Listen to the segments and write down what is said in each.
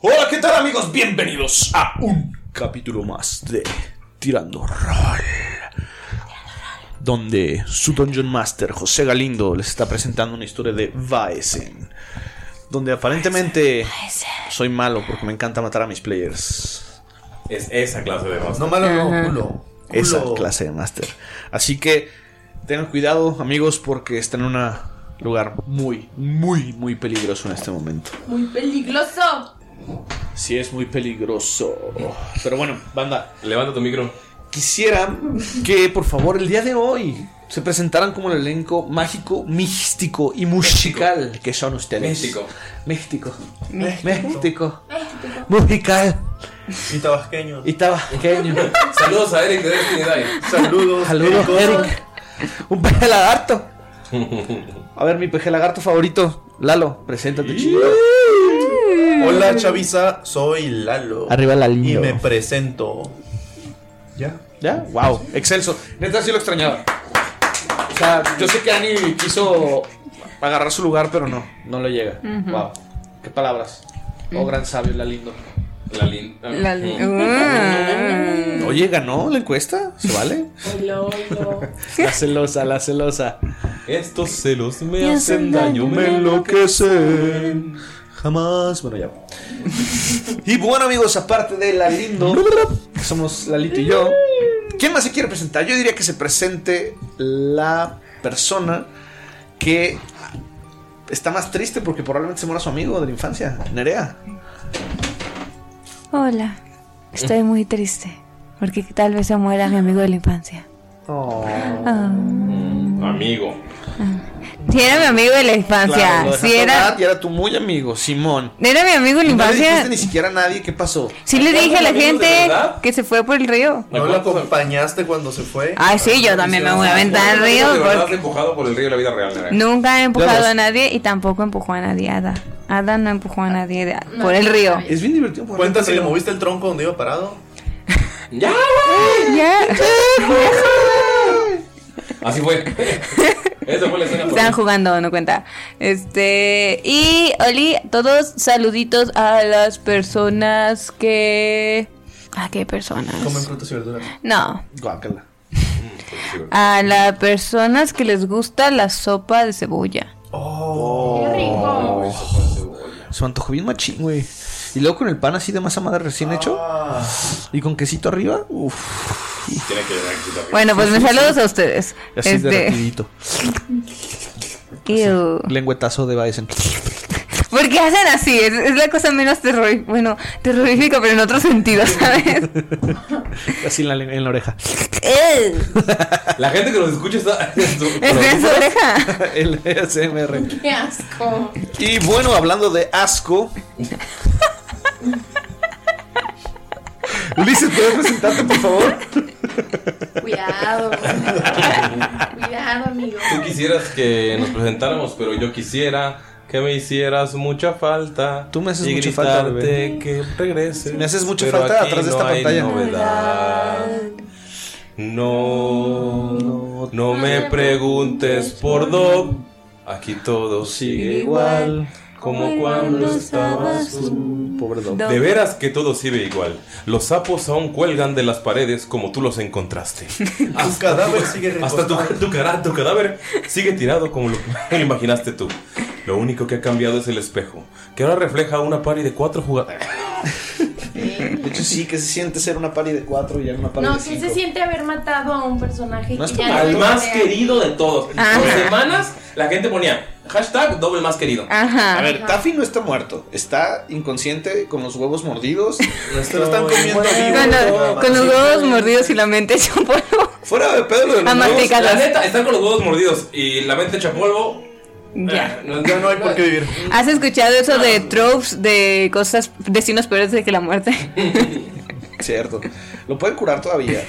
Hola, ¿qué tal amigos? Bienvenidos a un capítulo más de Tirando Roll. Donde su Dungeon Master José Galindo les está presentando una historia de Vaesen. Donde aparentemente soy malo porque me encanta matar a mis players. Es esa clase de master. No malo, no, culo. Esa clase de Master. Así que tengan cuidado, amigos, porque están en un lugar muy, muy, muy peligroso en este momento. Muy peligroso. Sí, es muy peligroso. Pero bueno, banda. Levanta tu micro. Quisiera que, por favor, el día de hoy se presentaran como el elenco mágico, místico y musical que son ustedes. Místico. Místico. Místico. Musical. Y tabasqueño. Y tabasqueño. Saludos a Eric de Destiny Dive. Saludos. Saludos, Eric. Eric. Un peje lagarto. A ver, mi peje lagarto favorito. Lalo, preséntate, chido. Hola Chavisa, soy Lalo. Arriba Lalito. Y me presento. ¿Ya? ¿Ya? Wow, excelso. Neta, sí lo extrañaba. O sea, yo sé que Ani quiso agarrar su lugar, pero no, no le llega. Wow, qué palabras. Oh, Ujú. gran sabio, la lindo. La lin- La li- Mm. Oye, ganó la encuesta, ¿se vale? La celosa, la celosa. Estos celos me Me hacen daño, me enloquecen. Jamás. Bueno, ya. Y bueno, amigos, aparte de la lindo, que somos Lalito y yo, ¿quién más se quiere presentar? Yo diría que se presente la persona que está más triste porque probablemente se muera su amigo de la infancia, Nerea. Hola, estoy muy triste porque tal vez se muera mi amigo de la infancia. Ah. Amigo. Si era mi amigo de la infancia, Claro, lo si era, y era tu muy amigo, Simón. era mi amigo de la Y no le infancia. dijiste ni siquiera a nadie qué pasó. Sí le dije a la gente que se fue por el río. ¿No lo acompañaste cuando se fue? Ay, sí, yo también me voy a aventar al río. Porque empujado por el río de la vida real. Nunca he empujado a nadie y tampoco empujó a nadie Ada. Ada no empujó a nadie de- por el río. Es bien divertido. Cuenta si le moviste el tronco donde iba parado. ¡Ya, Ya. Así fue. Esa fue la escena. Están jugando, no cuenta. Este. Y, Oli, todos saluditos a las personas que. ¿A qué personas? Comen frutas y verduras. No. Guácala. A las personas que les gusta la sopa de cebolla. Oh. Qué rico. Se me antojó bien machín, güey. Y luego con el pan así de masa madre recién hecho. Y con quesito arriba. Uf. Tiene que llegar aquí también. Bueno, pues mis saludos a ustedes. Así de Este. rapidito. ew. Lengüetazo de Bison. ¿Por qué hacen así? Es, es la cosa menos terrorífica. Bueno, terrorífica, pero en otro sentido, ¿sabes? Así en la, en la oreja. Ew. La gente que nos escucha está. Es en su oreja. El ASMR. Qué asco. Y bueno, hablando de asco. Ulises, ¿puedes presentarte, por favor? Cuidado. Cuidado, amigo. Tú quisieras que nos presentáramos, pero yo quisiera que me hicieras mucha falta. Tú me haces y mucha falta, bebé. que regreses. Me haces mucha Pero falta aquí atrás de no esta hay pantalla. novedad. No, no me preguntes por Doc. Aquí todo sigue igual. Como cuando estabas tú. Pobre. De veras que todo sigue igual. Los sapos aún cuelgan de las paredes como tú los encontraste. Tu cadáver sigue Hasta tu, tu, cara- tu cadáver sigue tirado como lo, lo imaginaste tú. Lo único que ha cambiado es el espejo, que ahora refleja una pari de cuatro jugadores. De hecho, sí, que se siente ser una pari de cuatro y ya una pari No, de ¿qué cinco. se siente haber matado a un personaje No que ya no Al más real? querido de todos. Ajá. Por semanas la gente ponía hashtag doble más querido. Ajá. A ver, Taffy no está muerto. Está inconsciente con los huevos mordidos. Lo están comiendo vivo. Con, los- más. con los huevos mordidos y la mente hecho polvo. Fuera de pedo lo de los A huevos. masticar. La neta, están con los huevos mordidos y la mente echa polvo. Ya. eh, no, Ya no hay por qué vivir. ¿Has escuchado eso de tropes de cosas, destinos peores de que la muerte? Cierto. Lo pueden curar todavía.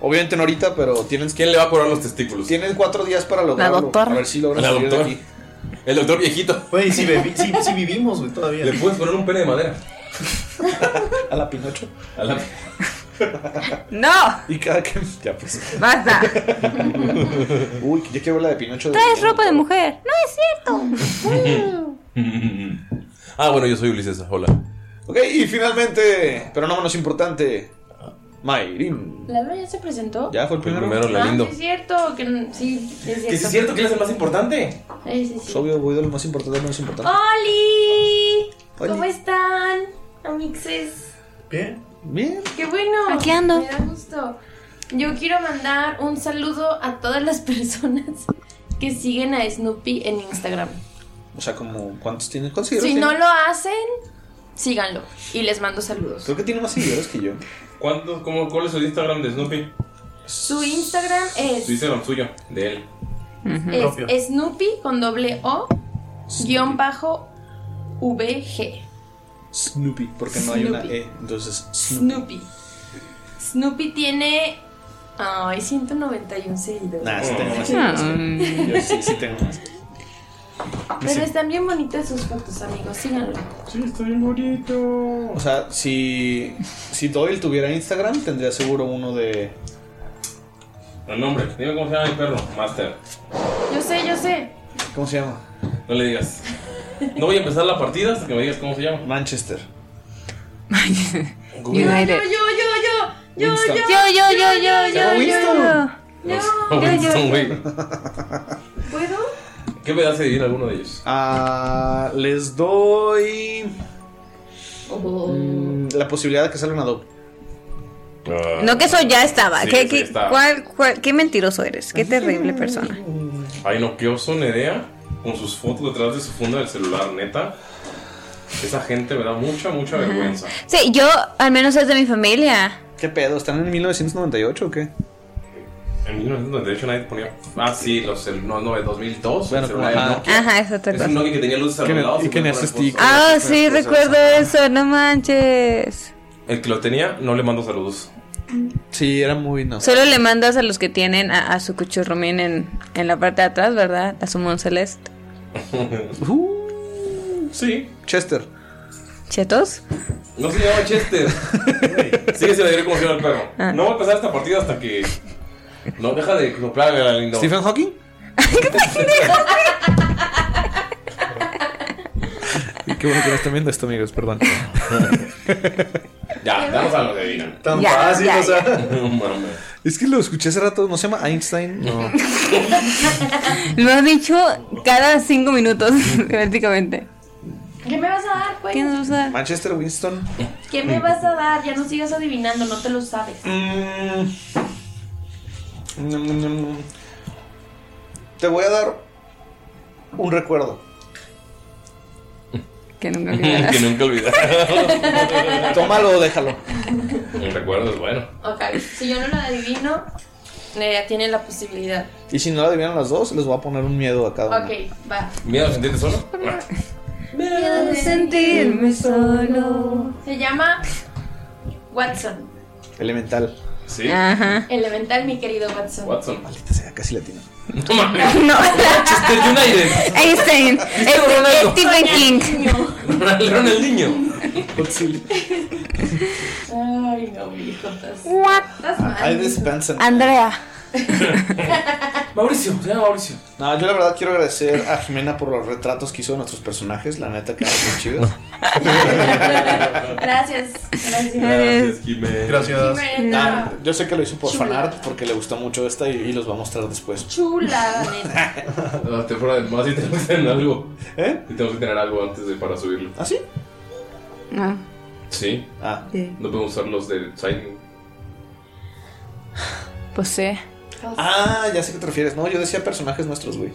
Obviamente no ahorita, pero tienen, ¿Quién le va a curar los testículos? tienen cuatro días para lograrlo. doctora. A ver si logran La salir de doctora. aquí. El doctor viejito. Güey, si, bebi- si, si vivimos, güey, todavía. Le puedes poner un pene de madera. A la Pinocho. A la- ¡No! Y cada que. Ya pues. ¡Basta! Uy, yo quiero ver la de Pinocho. de- Traes ropa de mujer. No es cierto. ah, bueno, yo soy Ulises. Hola. Ok, y finalmente, pero no menos importante, Mayrin. ¿Lalo ya se presentó? ¿Ya fue el primero? primero, la Ah, lindo. sí es cierto, que sí, sí es cierto. ¿Que sí es cierto que él es el más importante? Sí, sí, Es sí. obvio, voy de lo más importante lo menos importante. ¡Oli! Oli. ¿Cómo están, amixes? Bien. Bien. ¡Qué bueno! Aquí ando. Me da gusto. Yo quiero mandar un saludo a todas las personas que siguen a Snoopy en Instagram. O sea, como, ¿cuántos tienen? ¿Cuántos seguidores Si no lo hacen, síganlo. Y les mando saludos. Creo que tiene más seguidores que yo. ¿Cuánto, cómo, ¿Cuál es el Instagram de Snoopy? Su Instagram es, Su Instagram suyo, de él. Propio. es Snoopy con doble O guion bajo VG. Snoopy, porque no hay una Snoopy. E. Entonces, Snoopy. Snoopy. Snoopy tiene. Ay, 191 seguidores. Nah, sí tengo más Ah. seguidores. Yo sí, sí tengo más. Pero están bien bonitas sus fotos, amigos. Síganlo. Sí, está bien bonito. O sea, si, si Doyle tuviera Instagram, tendría seguro uno de. El nombre, dime cómo se llama mi perro. Master. Yo sé, yo sé. ¿Cómo se llama? No le digas. No voy a empezar la partida hasta que me digas cómo se llama. Manchester. Yo, yo, United. yo, yo, yo. Yo, Winston. yo. Yo, yo, yo, yo, Se llama yo, Winston. yo. No. Winston, güey. ¿Puedo? ¿Qué me hace vivir alguno de ellos? Ah, les doy Oh. mm, la posibilidad de que salga una dog. No que eso ya estaba. Sí, ¿Qué, sí qué- está. cuál- cuál- qué mentiroso eres. Qué terrible persona. Ay, no, qué oso Nerea con sus fotos detrás de su funda del celular, neta. Esa gente me da mucha, mucha vergüenza. Sí, yo al menos es de mi familia. ¿Qué pedo? ¿Están en 1998 o qué? En 1998 nadie ponía. Ah, sí, los cel- no, no, en 2002. Bueno, el celular ajá. Nokia. Ajá, es otra Es un. Nokia que tenía luces Que- alrededor. y que tenía stick. Ah, sí, cosas. recuerdo eso. No manches. El que lo tenía, no le mando saludos. Sí, era muy no. Solo le mandas a los que tienen a, a su cuchurrumín en, en la parte de atrás, ¿verdad? A su Mon Celeste. Uh, Sí. Chester. ¿Chetos? No se llama Chester. Sigue sin decir cómo se llama el perro. Ah. No voy a empezar esta partida hasta que. No, deja de soplar a la lindo. ¿Stephen Hawking? Y qué bueno que no están viendo esto, amigos, perdón. Ya, danos algo de adivinan. Tan Ya, fácil, ya, o sea. No mames. Es que lo escuché hace rato, ¿no se llama Einstein? No. Lo has dicho cada cinco minutos, prácticamente. ¿Qué me vas a dar, pues? ¿Qué nos vas a dar? Manchester Winston. ¿Qué me vas a dar? Ya no sigas adivinando, no te lo sabes. Mm. Te voy a dar un recuerdo. Que nunca olvidarás. que nunca. Tómalo o déjalo. Un recuerdo es bueno. Ok, si yo no lo adivino, Nerea tiene la posibilidad. Y si no la adivinan las dos, les voy a poner un miedo a cada uno. Ok, va. ¿Miedo a sentirte solo? Miedo de sentirme solo. Se llama Watson. Elemental. Sí. Ajá. Elemental, mi querido Watson. Watson. Maldita sea, casi latino. No mames. No. Manchester United. Einstein. Ronaldo. Stephen King. Ronald- Ronaldinho. Ay, no, mi hijo, estás, estás mal. I dispensa. Andrea. Mauricio, se llama Mauricio. No, yo la verdad quiero agradecer a Jimena por los retratos que hizo de nuestros personajes. La neta, que muy chidos. Gracias, gracias. Gracias, Jiménez. Gracias. Jimena, Ah, yo sé que lo hizo por Chula. fanart porque le gustó mucho esta y, y los va a mostrar después. chula, neta. No, te fuera del más y tenemos que tener algo. ¿Eh? Y tenemos que tener algo antes de para subirlo. ¿Ah, sí? No. Sí. Ah, No podemos usar los del Signing. Pues sí. Ah, ya sé a qué te refieres. No, yo decía personajes nuestros, güey.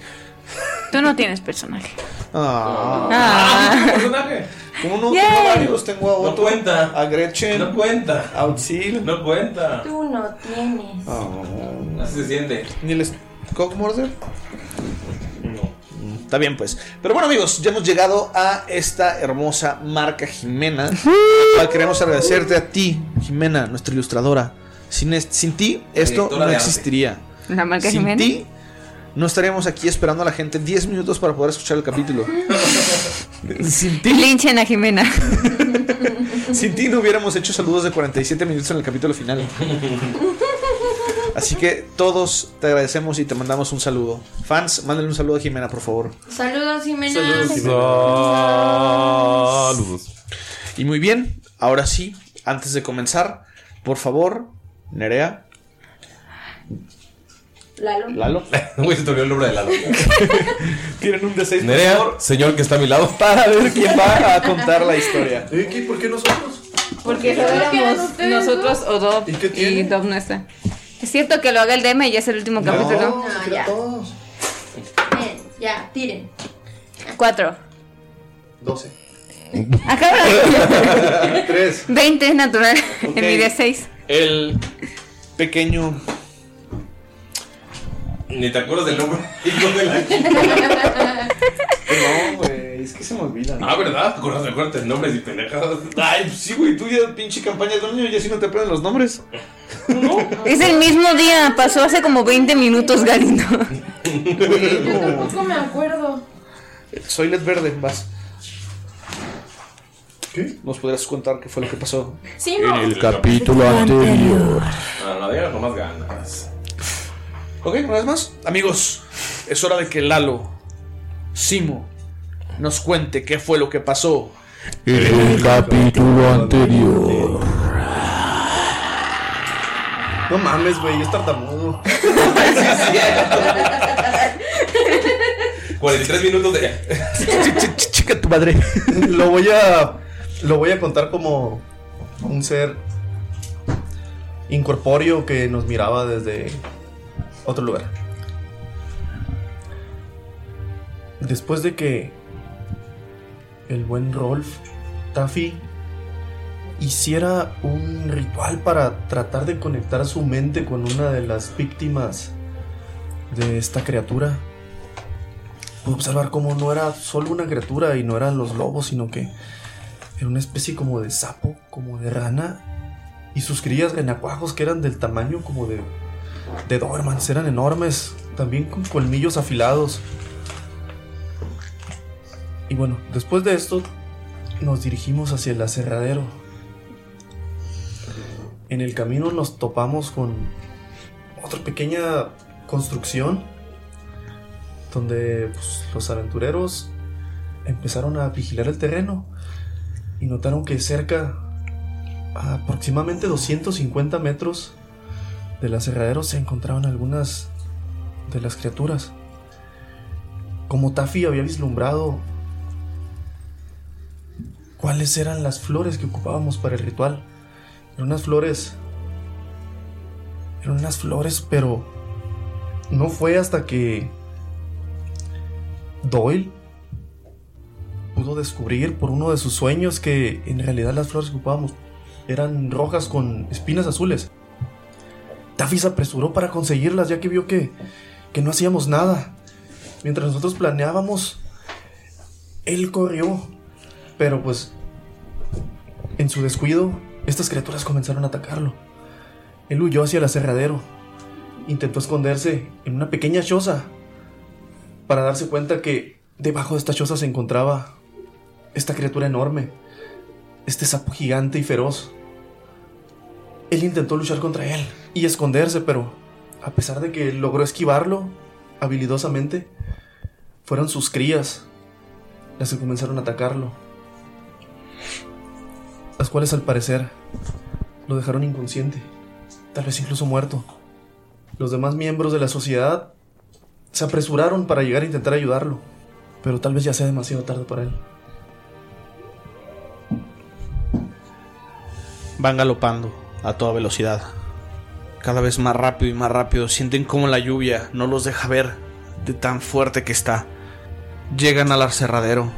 Tú no tienes personaje. Ah, Ah. personaje? ¿Cómo no? Tengo varios. Tengo a No Otto, cuenta. a Gretchen, No cuenta. a Utzil. No cuenta. Tú no tienes. Ah, Así se siente. ¿Ni el Cockmorder? Está bien, pues. Pero bueno, amigos, ya hemos llegado a esta hermosa marca Jimena. queremos agradecerte a ti, Jimena, nuestra ilustradora. Sin, sin ti, esto no existiría. La marca Sin Jiménez. ti, no estaríamos aquí esperando a la gente 10 minutos para poder escuchar el capítulo. sin ti, Linchen a Jimena. sin ti no hubiéramos hecho saludos de 47 minutos en el capítulo final. Así que todos te agradecemos y te mandamos un saludo. Fans, mándenle un saludo a Jimena, por favor. Saludos, Jimena. Saludos. Y muy bien, ahora sí, antes de comenzar, por favor, Nerea, Lalo. Lalo, Güey, se te olvidó el nombre de Lalo. tienen un D6 por Nerea, favor, señor que está a mi lado. para ver quién va a contar la historia. ¿Eh, ¿qué? ¿Por qué nosotros? Porque éramos nosotros o Dob ¿Y qué y tiene? Dob no está. Es cierto que lo haga el DM y ya es el último capítulo. No, se ya. todos. Bien, ya, tiren. Cuatro. 12. Acá 3. 20 es natural. En mi D6. El pequeño Ni te acuerdas del nombre. Hijo de la No, güey, es que se me olvida. Ah, ¿verdad? Acuérdate, acuérdate de nombres y pendejadas. Ay, pues sí, güey, tú ya pinche campaña de año y así no te aprenden los nombres. Es el mismo día. Pasó hace como 20 minutos, Galindo. Yo tampoco me acuerdo. Soy Led Verde, vas. ¿Qué? ¿Nos podrías contar qué fue lo que pasó? Sí, no. capítulo anterior. No, no, digas con más ganas. Ok, una vez más. Amigos, es hora de que Lalo, Simo, nos cuente qué fue lo que pasó. En el capítulo anterior. No mames, güey, es tartamudo. 43 minutos de. Ch- ch- ch- Chica tu madre. lo voy a. Lo voy a contar como un ser incorpóreo que nos miraba desde otro lugar. Después de que el buen Rolf Taffy hiciera un ritual para tratar de conectar su mente con una de las víctimas de esta criatura, pude observar cómo no era solo una criatura y no eran los lobos, sino que una especie como de sapo, como de rana, y sus crías renacuajos que eran del tamaño como de, de eran enormes, también con colmillos afilados. Y bueno, después de esto nos dirigimos hacia el aserradero. En el camino nos topamos con otra pequeña construcción donde pues, los aventureros empezaron a vigilar el terreno y notaron que cerca, a aproximadamente 250 metros del aserradero, se encontraban algunas de las criaturas. Como Taffy había vislumbrado cuáles eran las flores que ocupábamos para el ritual. Eran unas flores. Eran unas flores, pero no fue hasta que Doyle pudo descubrir por uno de sus sueños que en realidad las flores que ocupábamos eran rojas con espinas azules. Taffy se apresuró para conseguirlas ya que vio que, que no hacíamos nada. Mientras nosotros planeábamos, él corrió. Pero pues, en su descuido, estas criaturas comenzaron a atacarlo. Él huyó hacia el aserradero. Intentó esconderse en una pequeña choza para darse cuenta que debajo de esta choza se encontraba esta criatura enorme, este sapo gigante y feroz. Él intentó luchar contra él y esconderse, pero a pesar de que logró esquivarlo habilidosamente, fueron sus crías las que comenzaron a atacarlo. Las cuales al parecer lo dejaron inconsciente, tal vez incluso muerto. Los demás miembros de la sociedad se apresuraron para llegar a intentar ayudarlo, pero tal vez ya sea demasiado tarde para él. Van galopando a toda velocidad. Cada vez más rápido y más rápido. Sienten como la lluvia no los deja ver de tan fuerte que está. Llegan al aserradero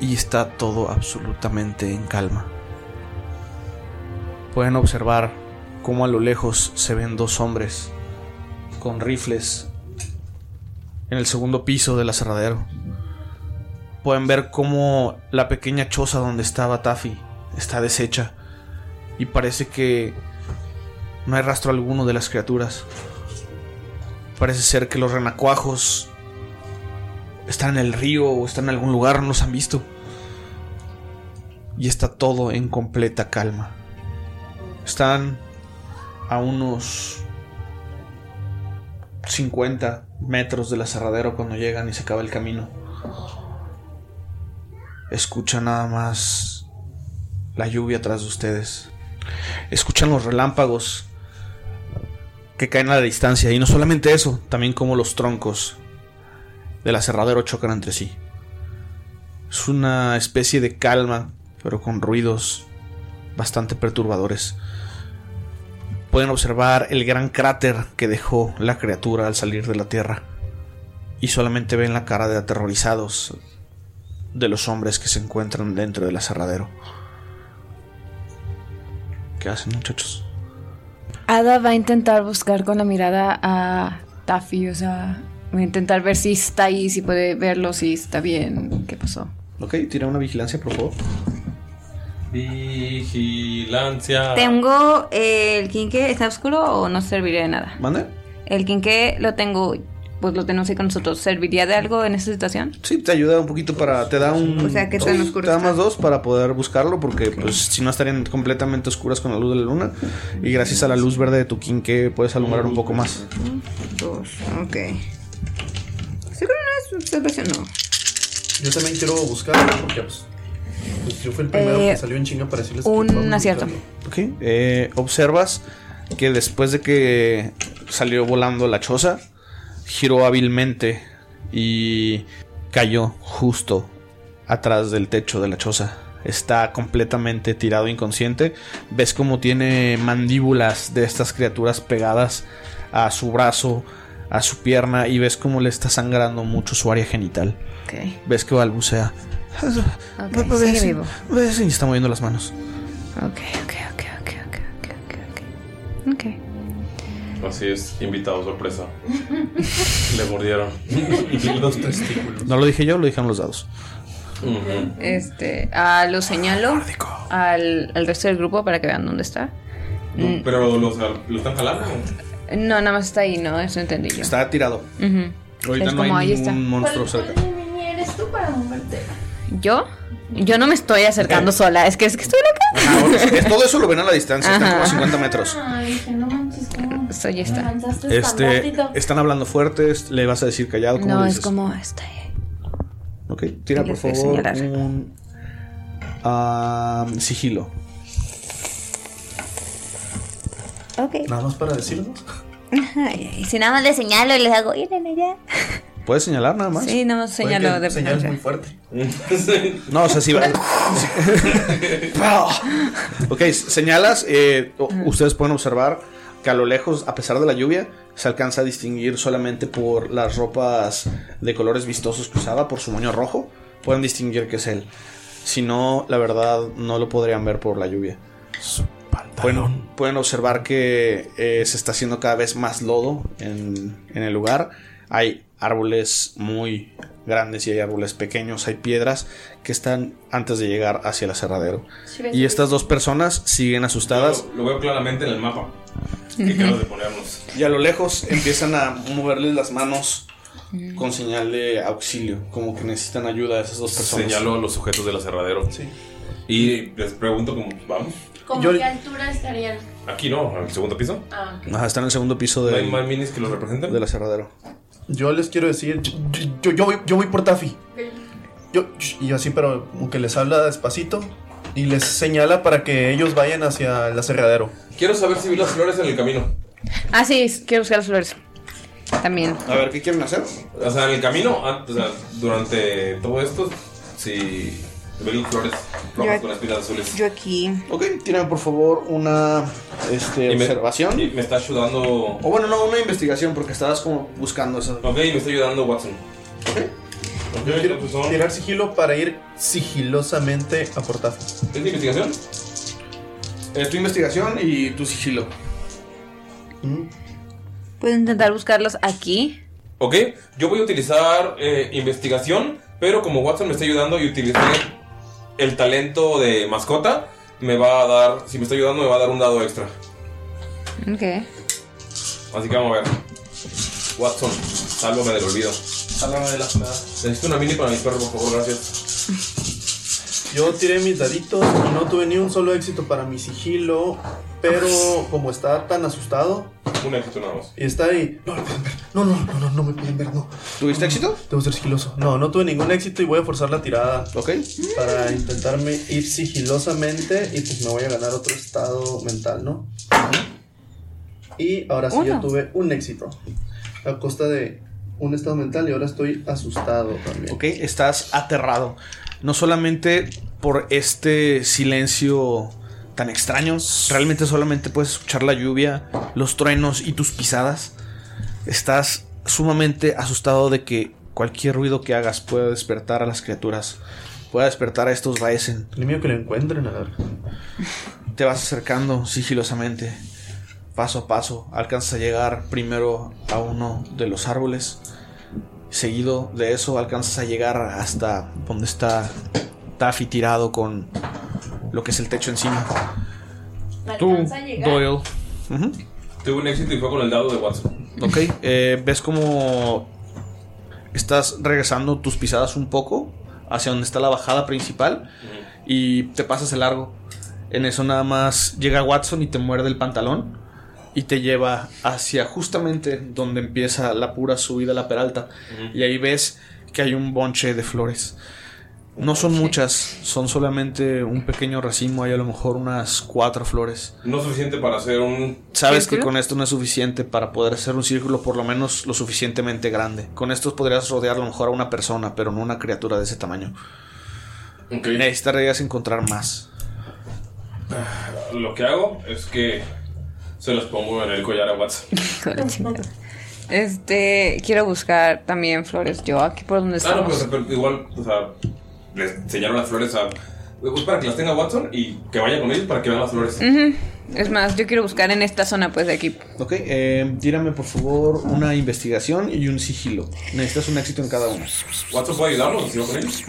y está todo absolutamente en calma. Pueden observar cómo a lo lejos se ven dos hombres con rifles en el segundo piso del aserradero. Pueden ver cómo la pequeña choza donde estaba Taffy está deshecha y parece que no hay rastro alguno de las criaturas. Parece ser que los renacuajos están en el río o están en algún lugar, no los han visto. Y está todo en completa calma. Están a unos 50 metros del aserradero cuando llegan y se acaba el camino. Escuchan nada más la lluvia atrás de ustedes. Escuchan los relámpagos que caen a la distancia. Y no solamente eso, también como los troncos del aserradero chocan entre sí. Es una especie de calma, pero con ruidos bastante perturbadores. Pueden observar el gran cráter que dejó la criatura al salir de la tierra. Y solamente ven la cara de aterrorizados de los hombres que se encuentran dentro del aserradero. ¿Qué hacen muchachos? Ada va a intentar buscar con la mirada a Taffy, o sea, va a intentar ver si está ahí, si puede verlo, si está bien, qué pasó. Ok, tira una vigilancia, por favor. Vigilancia. Tengo eh, el quinque, ¿está oscuro o no serviría de nada? ¿Mande? El quinque lo tengo, pues lo tenemos ahí con nosotros. ¿Serviría de algo en esta situación? Sí, te ayuda un poquito para. Te da un. O sea, ¿qué dos, oscuro Te da más dos para poder buscarlo, porque pues si no estarían completamente oscuras con la luz de la luna. Y gracias a la luz verde de tu que puedes alumbrar un poco más. Dos, ok. ¿Seguro no es salvación? No. Yo también quiero buscarlo porque pues, pues, yo fui el primero Eh, que salió en chinga para decirles que Un acierto. Ok. eh, observas que después de que salió volando la choza, giró hábilmente y cayó justo atrás del techo de la choza. Está completamente tirado inconsciente. Ves como tiene mandíbulas de estas criaturas pegadas a su brazo, a su pierna y ves como le está sangrando mucho su área genital. Ves que balbucea. Ok, sigue vivo. Ves y está moviendo las manos. Ok, ok, ok, ok, ok, ok, ok, ok. Ok. Así es, invitado sorpresa. Le mordieron. Los testículos. No lo dije yo, lo dijeron los dados. Este, ah, lo señalo al, al resto del grupo para que vean dónde está. Mm, Pero los, lo están jalando. No, nada más está ahí, no, eso entendí yo. Está tirado. Ujú. Ahorita Es no hay como ahí ningún está. monstruo ¿Cuál, cerca. cuál eres tú para moverte? ¿Yo? Yo no me estoy acercando sola, es que es que estoy acá. Ajá, es- todo eso lo ven a la distancia, están Ajá. como a 50 metros. Ay, dije, no ya está. Avanzaste tan Este, rápido. están hablando fuertes, le vas a decir callado, ¿cómo No, le es como este. Ok, tira por favor un sigilo. Ok. Nada más para decirnos. Y si nada más le señalo y les hago, miren allá. ¿Puedes señalar nada más? Sí, nada más señalo de preferencia. muy fuerte. No, o sea, sí va. ok, señalas. eh, Ustedes pueden observar que a lo lejos, a pesar de la lluvia, se alcanza a distinguir solamente por las ropas de colores vistosos que usaba, por su moño rojo. Pueden distinguir que es él. Si no, la verdad, no lo podrían ver por la lluvia. Pueden, pueden observar que eh, se está haciendo cada vez más lodo en, en el lugar. Hay árboles muy grandes y hay árboles pequeños, hay piedras que están antes de llegar hacia el aserradero. Y estas dos personas siguen asustadas Lo, lo veo claramente en el mapa. Que acabas de ponernos. y a lo lejos empiezan a moverles las manos con señal de auxilio, como que necesitan ayuda a esas dos personas. Señalo a los sujetos del aserradero. Sí. Y les pregunto cómo vamos. ¿Cómo Yo- qué altura estarían? Aquí no, al segundo piso. Ah. Ajá, están en el segundo piso ¿No hay del, más minis que los representen? del aserradero. Yo les quiero decir, yo, yo, yo voy, yo voy por Taffy. Yo, y así, pero aunque les habla despacito y les señala para que ellos vayan hacia el aserradero. Quiero saber si vi las flores en el camino. Ah, sí, quiero buscar las flores. También. A ver, ¿qué quieren hacer? O sea, en el camino, ah, o sea, durante todo esto, si las flores rojas Yo- con espinas azules. Yo aquí. Ok, tírame por favor una este, Y me- observación. Y me está ayudando. O bueno, no, una investigación, porque estabas como buscando eso. Ok, me está ayudando Watson. Ok. Ok, Yo quiero pues son- tirar sigilo para ir sigilosamente a por Taffy. ¿Es de investigación? Es tu investigación y tu sigilo. Puedo intentar buscarlos aquí. Ok, yo voy a utilizar eh, investigación, pero como Watson me está ayudando y utilicé el talento de mascota, me va a dar, si me está ayudando, me va a dar un dado extra. Ok. Así que vamos a ver. Watson, sálvame del olvido. Sálvame de la fregada. Necesito una mini para mi perro, por favor, gracias. Yo tiré mis daditos y no tuve ni un solo éxito para mi sigilo, pero como está tan asustado Un éxito nada más. y está ahí, no lo pueden ver, no, no, no, no, no me pueden ver, no. ¿Tuviste éxito? Debo ser sigiloso. No, no tuve ningún éxito y voy a forzar la tirada Ok. para intentarme ir sigilosamente y pues me voy a ganar otro estado mental, ¿no? Y ahora sí ya Uno. tuve un éxito a costa de un estado mental y ahora estoy asustado también. Ok, estás aterrado. No solamente por este silencio tan extraño, realmente solamente puedes escuchar la lluvia, los truenos y tus pisadas. Estás sumamente asustado de que cualquier ruido que hagas pueda despertar a las criaturas, pueda despertar a estos Baesen. Ni mío que lo encuentren, a ver. Te vas acercando sigilosamente, paso a paso. Alcanzas a llegar primero a uno de los árboles. Seguido de eso, alcanzas a llegar hasta donde está Taffy tirado con lo que es el techo encima. Tú. Doyle. Ujú. Tuve un éxito y fue con el dado de Watson. Ok, eh, ves como estás regresando tus pisadas un poco hacia donde está la bajada principal y te pasas el largo. En eso nada más llega Watson y te muerde el pantalón y te lleva hacia justamente donde empieza la pura subida a la peralta. Y ahí ves que hay un bonche de flores. No son muchas, son solamente un pequeño racimo, hay a lo mejor unas cuatro flores. No suficiente para hacer un. Sabes que con esto no es suficiente para poder hacer un círculo por lo menos lo suficientemente grande. Con estos podrías rodear a lo mejor a una persona, pero no una criatura de ese tamaño. Ok. Necesitarías encontrar más. Lo que hago es que se los pongo en el collar a Watson. Hijo de la chingada. Este, quiero buscar también flores. Yo aquí por donde Ah, no, estamos. pero, igual, o sea, les enseñaron las flores a. pues para que las tenga Watson y que vaya con ellos para que vean las flores. Ujú. Es más, yo quiero buscar en esta zona pues de aquí. Ok, eh, tírame por favor una investigación y un sigilo. Necesitas un éxito en cada uno. ¿Watson puede ayudarnos si va con ellos?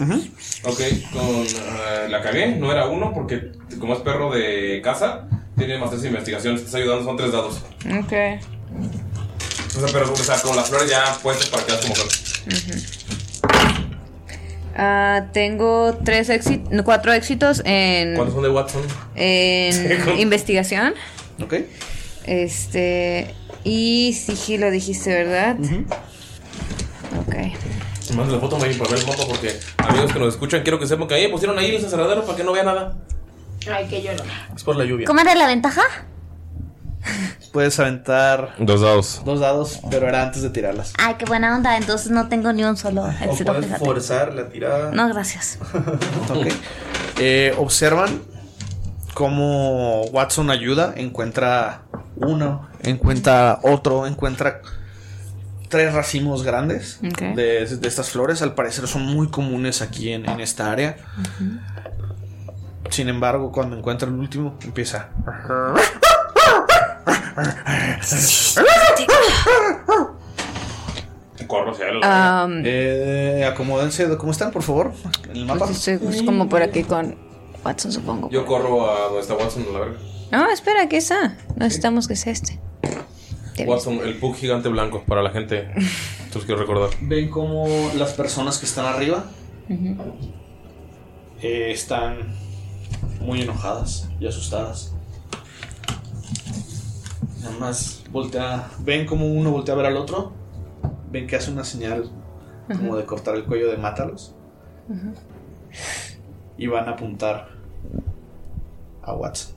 Ok, con. eh, la cagué, no era uno porque, como es perro de casa, tiene más tres investigaciones. Estás ayudando, son tres dados. Ok. O sea, pero o sea, con las flores ya puestas para que las como son. Ah, tengo tres éxitos, cuatro éxitos en, ¿Cuántos son de Watson? en investigación. Ok. Este, Y sigilo dijiste, ¿verdad? Ok. Manda la foto May, para ver el mapa porque amigos que nos escuchan, quiero que sepan que ahí me pusieron ahí el encerradero para que no vea nada. Ay, que yo no. Es por la lluvia. ¿Cómo era la ventaja? Puedes aventar Dos dados. dos dados, pero era antes de tirarlas. Ay, qué buena onda. Entonces no tengo ni un solo O puedes fíjate. forzar la tirada. No, gracias. Ok. Eh, observan cómo Watson ayuda, encuentra uno, encuentra otro, encuentra tres racimos grandes de, de estas flores. Al parecer son muy comunes aquí en, en esta área. Sin embargo, cuando encuentra el último, empieza. Corro hacia él. Am, Eh, acomódense de cómo están, por favor. En el mapa. pues pues, como por aquí con Watson, supongo. Yo corro a donde está Watson, a la verga. No, espera, ¿qué está? No necesitamos que sea este. Watson, el pug gigante blanco, para la gente. Te los quiero recordar. Ven como las personas que están arriba eh, están muy enojadas y asustadas. Nada más voltea, ven como uno voltea a ver al otro, ven que hace una señal como de cortar el cuello de mátalos y van a apuntar a Watson.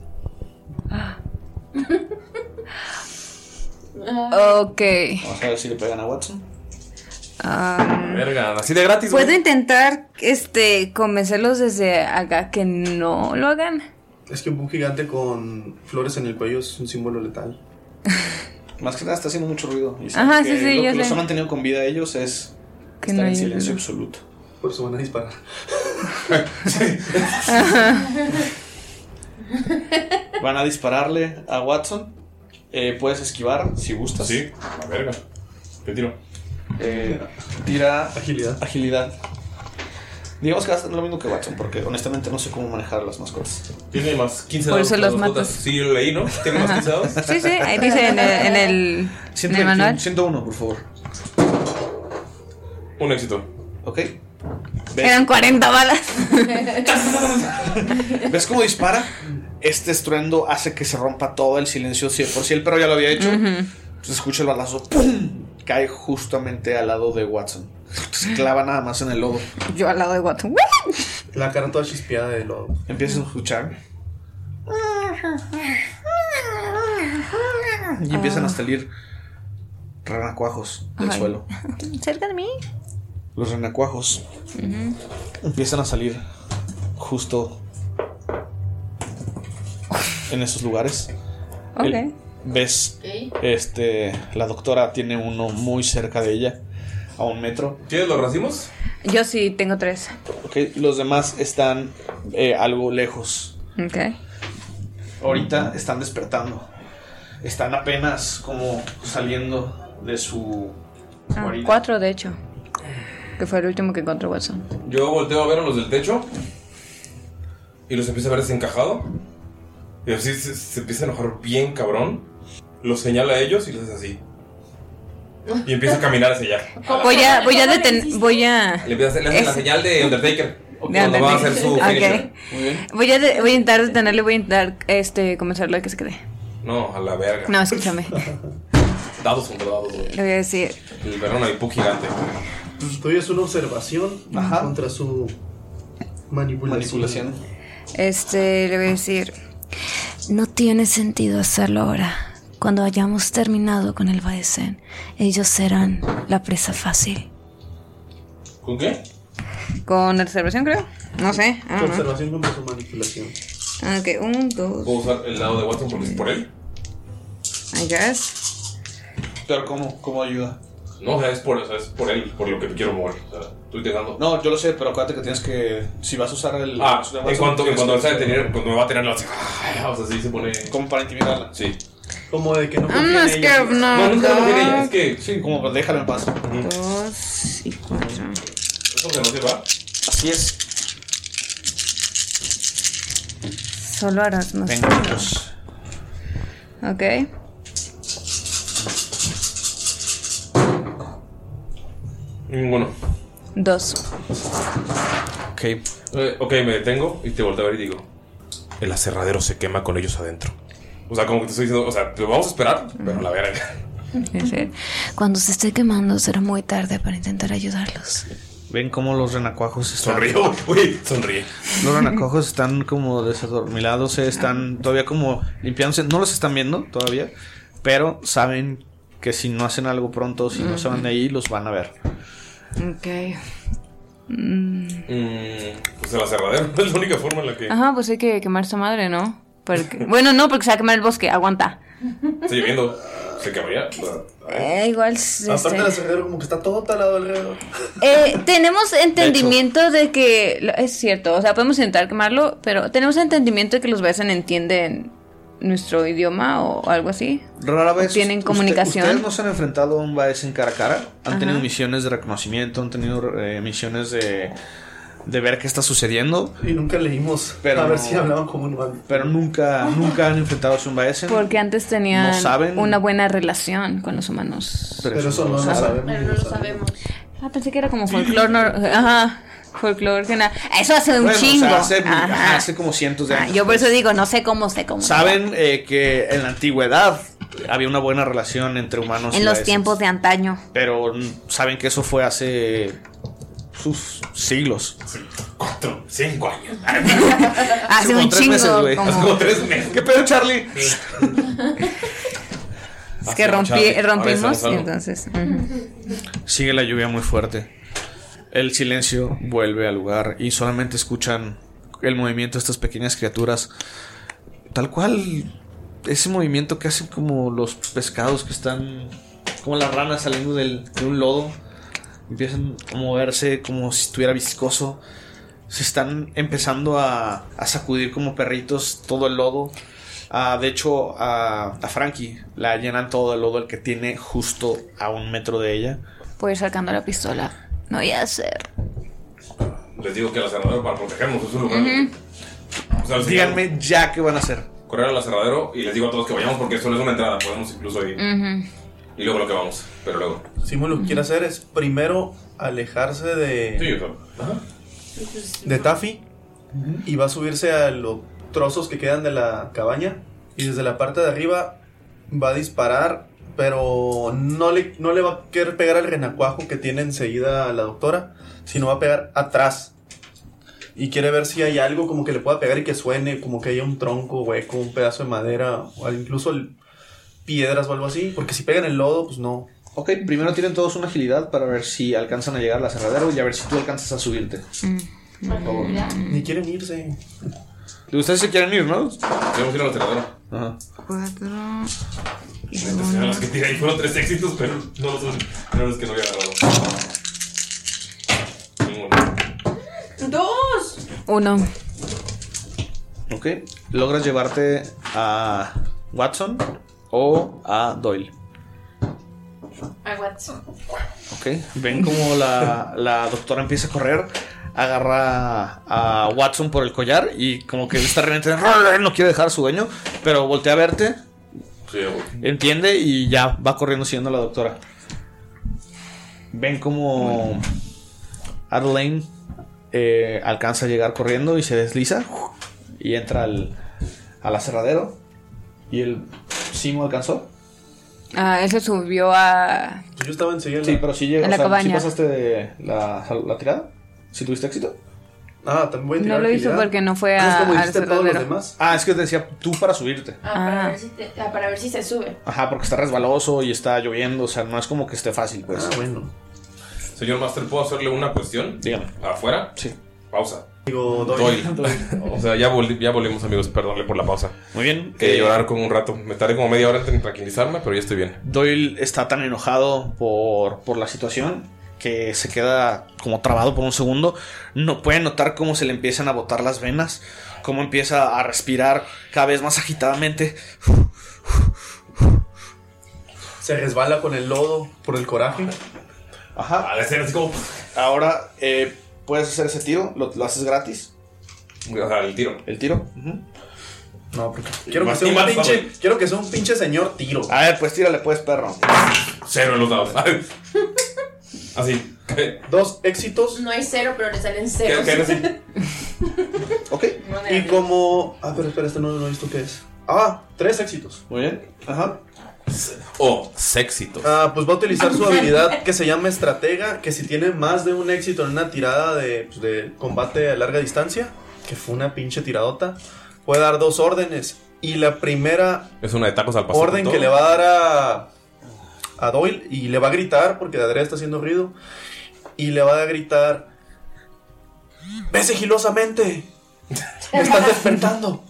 Ok. Vamos a ver si le pegan a Watson. Am, Verga, así de gratis. güey. ¿Puedo intentar este convencerlos desde acá que no lo hagan? Es que un bug gigante con flores en el cuello es un símbolo letal. Más que nada está haciendo mucho ruido. Y Ajá, sí, sí, lo yo que los ha mantenido con vida a ellos es Que estar no en silencio ruido. absoluto. Por eso van a disparar. Van a dispararle a Watson. Eh, puedes esquivar si gustas. Sí, a verga. ¿Qué tiro? Eh, tira Agilidad. agilidad. Digamos que va a ser lo mismo que Watson, porque honestamente no sé cómo manejar las mascotas. Tiene más 15 Por dados. eso los las matas. Sí, yo lo leí, ¿no? Tiene más 15 dados. Sí, sí, ahí dice en el, en el, en el manual. 101, por favor. Un éxito. ¿Ok? ¿Ves, Eran 40 balas. ¿Ves cómo dispara? Este estruendo hace que se rompa todo el silencio. Si por si el perro ya lo había hecho, se escucha el balazo. ¡Pum! Cae justamente al lado de Watson. Se clava nada más en el lodo. Yo al lado de Watson. La cara toda chispeada de lodo. Empiezas a escuchar. Y empiezan a salir renacuajos del Ay. suelo. Cerca de mí. Los renacuajos empiezan a salir justo en esos lugares. Ok. El- Ves, este, la doctora tiene uno muy cerca de ella, a un metro. ¿Tienes los racimos? Yo sí tengo tres. Ok, los demás están eh, algo lejos. Ok. Ahorita están despertando. Están apenas como saliendo de su Ah, cuatro, de hecho. Que fue el último que encontró Watson. Yo volteo a ver a los del techo y los empiezo a ver desencajado. Y así se, se empieza a enojar bien cabrón. Los señala a ellos y les hace así. Y empieza a caminar hacia allá. Voy a, voy a detener, voy a... Le empieza a hacer, le hace la señal de Undertaker. de Cuando va a hacer su Undertaker. finisher. Ok. Voy a, de- voy a intentar detenerle, voy a intentar este, convencerlo de que se quede. No, a la verga. No, escúchame. Dados contra dados, güey. Le voy a decir, El verón pug gigante. Pues tuyo es una observación Ajá. contra su manipulación. Manipulación. este, le voy a decir, no tiene sentido hacerlo ahora. Cuando hayamos terminado con el Baesen, ellos serán la presa fácil. ¿Con qué? ¿Con observación, creo? No sé. Don't know. observación contra su manipulación. Ok, un, dos, Puedo usar el lado de Watson es por él. I guess. Pero ¿cómo, cómo ayuda? No, o sea, es por, o sea, es por él, por lo que te quiero mover. O sea, estoy intentando. No, yo lo sé, pero acuérdate que tienes que. Si vas a usar el. Ah, en cuanto, en cuanto que- me detener, cuando me va a tener la o sea, así se pone. Como para intimidarla. Sí. Como de que no confía en ella. no. No, no es que no confíe en ella, es que. Sí, como pues, déjalo en paz. Dos y cuatro. Eso se no sirva. Así es. Solo harás más. Venga, chicos. Ok. Ninguno. Dos. Ok. Eh, ok, me detengo y te volteo a ver y digo: El aserradero se quema con ellos adentro. O sea, como que te estoy diciendo, o sea, te vamos a esperar, pero la verga. Cuando se esté quemando será muy tarde para intentar ayudarlos. Ven cómo los renacuajos están. Sonrío, güey, sonríe. Los renacuajos están como desadormilados, están todavía como limpiándose. No los están viendo todavía, pero saben que si no hacen algo pronto, si no se van de ahí, los van a ver. Ok. Mm. Mm, pues el aserradero es la única forma en la que. Ajá, pues hay que quemar esa madre, ¿no? Porque... bueno, no, porque se va a quemar el bosque. Aguanta. Está lloviendo. Se quemaría. Eh, igual. este- Aparte del aserradero, como que está todo talado alrededor. Eh, tenemos entendimiento de, que. Es cierto, o sea, podemos intentar quemarlo, pero tenemos entendimiento de que los Besen entienden nuestro idioma o algo así. Rara vez. tienen usted- comunicación. ustedes no se han enfrentado a un Baez en cara a cara. Han Ajá. tenido misiones de reconocimiento, han tenido eh, misiones de, de ver qué está sucediendo. Y nunca leímos Pero a ver no- si hablaban como un. Pero nunca, nunca han enfrentado a un Baez. Porque antes tenían No saben. una buena relación con los humanos. Pero Pero eso no lo sabemos. Pero no lo sabemos. Ah, pensé que era como folclore. nor- Ajá, folclore que nada. Eso hace un Bueno, o sea, chingo. hace, Ajá. hace como cientos de Ah, años. yo por eso digo, no sé cómo, sé cómo. Saben eh, que en la antigüedad había una buena relación entre humanos y En los tiempos de antaño. Pero saben que eso fue hace sus siglos. Cuatro, cinco años. Hace como un tres chingo. meses, güey. como- Hace como tres meses. ¿Qué pedo, Charlie? Es que rompí- rompimos y entonces. Sigue la lluvia muy fuerte. El silencio vuelve al lugar y solamente escuchan el movimiento de estas pequeñas criaturas. Tal cual ese movimiento que hacen como los pescados que están como las ranas saliendo del- de un lodo. Empiezan a moverse como si estuviera viscoso. Se están empezando a, a sacudir como perritos todo el lodo. Ah, de hecho, a, a Frankie la llenan todo el lodo el que tiene justo a un metro de ella. Voy a ir sacando la pistola. No voy a hacer. Les digo que el aserradero para protegernos es un lugar. O sea, Díganme ya qué van a hacer. correr al aserradero y les digo a todos que vayamos porque solo es una entrada. Podemos incluso ir. Ujú. Y luego lo que vamos. Pero luego. Simón lo que quiere hacer es primero alejarse de, Sí, claro. Ajá. de Taffy y va a subirse a los trozos que quedan de la cabaña y desde la parte de arriba va a disparar, pero no le, no le va a querer pegar al renacuajo que tiene enseguida la doctora, sino va a pegar atrás. Y quiere ver si hay algo como que le pueda pegar y que suene, como que haya un tronco hueco, un pedazo de madera, o incluso el- piedras o algo así, porque si pegan el lodo, pues no. Ok, primero tienen todos una agilidad para ver si alcanzan a llegar al aserradero y a ver si tú alcanzas a subirte. Por favor. Ni quieren irse. Ustedes se quieren ir, ¿no? Queremos ir al aserradero. Ajá. Cuatro. Los que tiré ahí fueron tres éxitos, pero no los son. No los que no había agarrado. ¡Dos! Uno. Ok. Logras llevarte a Watson o a Doyle. A Watson. Ok. Ven como la, la doctora empieza a correr, agarra a Watson por el collar y como que está realmente no quiere dejar a su dueño, pero voltea a verte, Sí, entiende y ya va corriendo siguiendo a la doctora. Ven como Adelaine eh, alcanza a llegar corriendo y se desliza y entra al, al aserradero. Y el Simo alcanzó. Ah, él se subió a. Yo estaba enseguida. Sí, pero si llega. En la o sea, ¿sí cabaña. pasaste de la, la tirada? ¿Si tuviste éxito? Ah, también voy a No lo hizo agilidad. porque no fue Ah, es a, como al hiciste todos los demás. Ah, es que te decía tú para subirte. Ah, para, Ah. ver si te- ah, para ver si se sube. Ajá, porque está resbaloso y está lloviendo. O sea, no es como que esté fácil, pues. Ah, bueno. Señor Master, ¿puedo hacerle una cuestión? Dígame. ¿Afuera? Sí. Pausa. Digo, Doyle. Doyle. O sea, ya, ya volvimos, amigos. Perdónle por la pausa. Muy bien. Quería Eh, llorar con un rato. Me tardé como media hora en tranquilizarme, pero ya estoy bien. Doyle está tan enojado por, por la situación que se queda como trabado por un segundo. No puede notar cómo se le empiezan a botar las venas, cómo empieza a respirar cada vez más agitadamente. Se resbala con el lodo por el coraje. Ajá. Así como. Ahora eh, puedes hacer ese tiro, lo, lo haces gratis. O sea, el tiro. El tiro. No, porque quiero que, sea un pinche, quiero que sea un pinche señor tiro. A ver, pues tírale, pues, perro. Cero en los dados. Así. ¿Qué? Dos éxitos. No hay cero, pero le salen ¿Qué, ceros. qué eres así? Ok, No Y como. Ah, pero espera, este no lo he visto qué es. Ah, tres éxitos. muy bien. Ajá. O séxitos. Ah, pues va a utilizar su habilidad que se llama estratega, que si tiene más de un éxito en una tirada de, pues, de combate a larga distancia, que fue una pinche tiradota, puede dar dos órdenes. Y la primera Es una de tacos al pastor. orden que le va a dar a, a Doyle y le va a gritar porque de adrede está haciendo ruido y le va a gritar ve sigilosamente me están despertando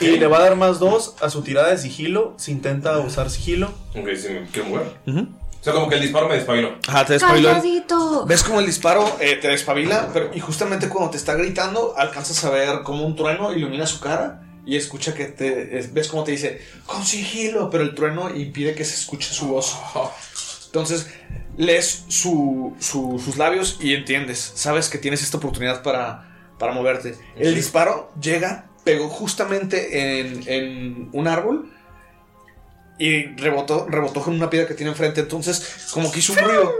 y le va a dar más dos a su tirada de sigilo si intenta usar sigilo Ok, sí, me quiero mover. O sea, como que el disparo me despabiló. Ajá, te despabiló. Calladito. ¿Ves como el disparo eh, te despabila? Pero, y justamente cuando te está gritando, alcanzas a ver como un trueno ilumina su cara y escucha que te. es- ves como te dice, con sigilo, pero el trueno impide que se escuche su voz. Entonces, lees su, su- sus labios y entiendes. Sabes que tienes esta oportunidad para, para moverte. El disparo llega, pegó justamente en, en un árbol y rebotó, rebotó con una piedra que tiene enfrente. Entonces, como que hizo un ruido.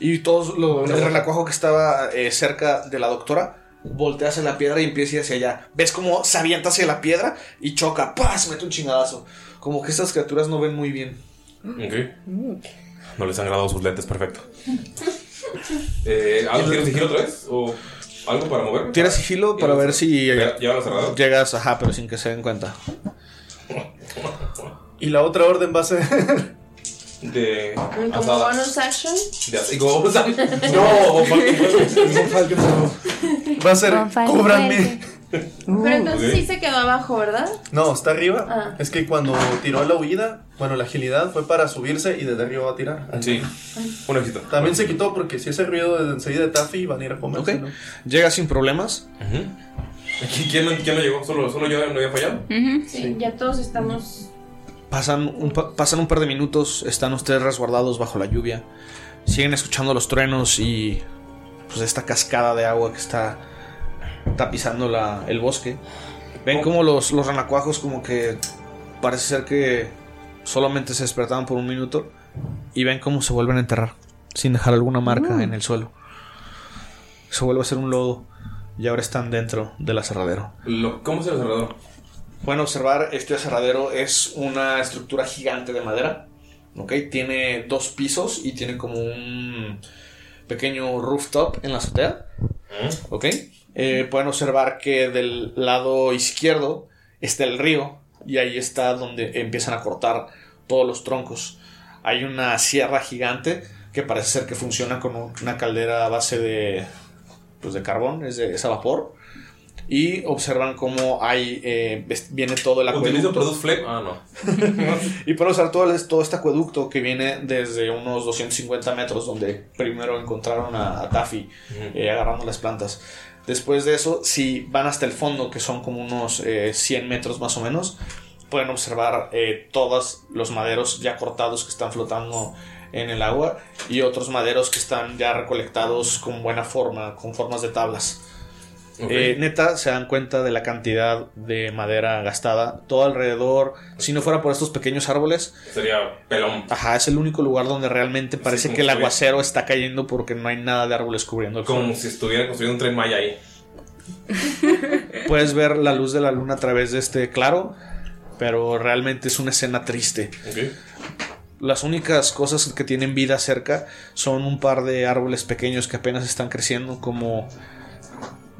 Y todos lo, el relacuajo que estaba eh, cerca de la doctora voltea hacia la piedra y empieza a ir hacia allá. Ves cómo se avienta hacia la piedra y choca. ¡Pah! Se mete un chingadazo. Como que estas criaturas no ven muy bien. Ok. No les han grabado sus lentes, perfecto. Eh, ¿Algo tienes sigilo otra vez? ¿O algo para mover? Tira sigilo para ver si llegas, ajá, pero sin que se den cuenta. y la otra orden va a ser De. Como bonus action. De como bonus action. no va a ser cúbranme Pero entonces sí se quedó abajo, ¿verdad? no está arriba Ah. es que cuando tiró la huida bueno la agilidad fue para subirse y desde arriba va a tirar Sí. Un éxito. también se quitó porque si ese ruido de enseguida de Taffy van a ir a comer Ok. Llega sin problemas. ¿Qui- ¿Quién, quién lo llegó? ¿Solo, ¿Solo yo no había fallado? Sí, ya todos estamos. Pasan un, pa- pasan un par de minutos, están ustedes resguardados bajo la lluvia. Siguen escuchando los truenos y pues esta cascada de agua que está tapizando la, el bosque. Ven como los, los ranacuajos como que parece ser que solamente se despertaban por un minuto y ven cómo se vuelven a enterrar sin dejar alguna marca Mm. en el suelo. Se vuelve a hacer un lodo y ahora están dentro del aserradero. Lo- ¿Cómo se lo cerrador? Pueden observar, este aserradero es una estructura gigante de madera. ¿Ok? Tiene dos pisos y tiene como un pequeño rooftop en la azotea. ¿Ok? Eh, pueden observar que del lado izquierdo está el río y ahí está donde empiezan a cortar todos los troncos. Hay una sierra gigante que parece ser que funciona como una caldera a base de, pues de carbón, es, de, es a vapor. Y observan cómo hay, eh, viene todo el ¿Utilizo acueducto. Produce Flame? Ah, no. Y pueden usar todo, el- todo este acueducto que viene desde unos 250 metros, donde primero encontraron a, a Taffy eh, agarrando las plantas. Después de eso, si van hasta el fondo, que son como unos eh, 100 metros más o menos, pueden observar eh, todos los maderos ya cortados que están flotando en el agua y otros maderos que están ya recolectados con buena forma, con formas de tablas. Eh, neta, se dan cuenta de la cantidad de madera gastada. Todo alrededor, si no fuera por estos pequeños árboles, Sería pelón. ajá, es el único lugar donde realmente parece que el aguacero está cayendo porque no hay nada de árboles cubriendo el Como si estuviera construyendo un tren Maya ahí. Puedes ver la luz de la luna a través de este claro, pero realmente es una escena triste. Ok. Las únicas cosas que tienen vida cerca son un par de árboles pequeños que apenas están creciendo, como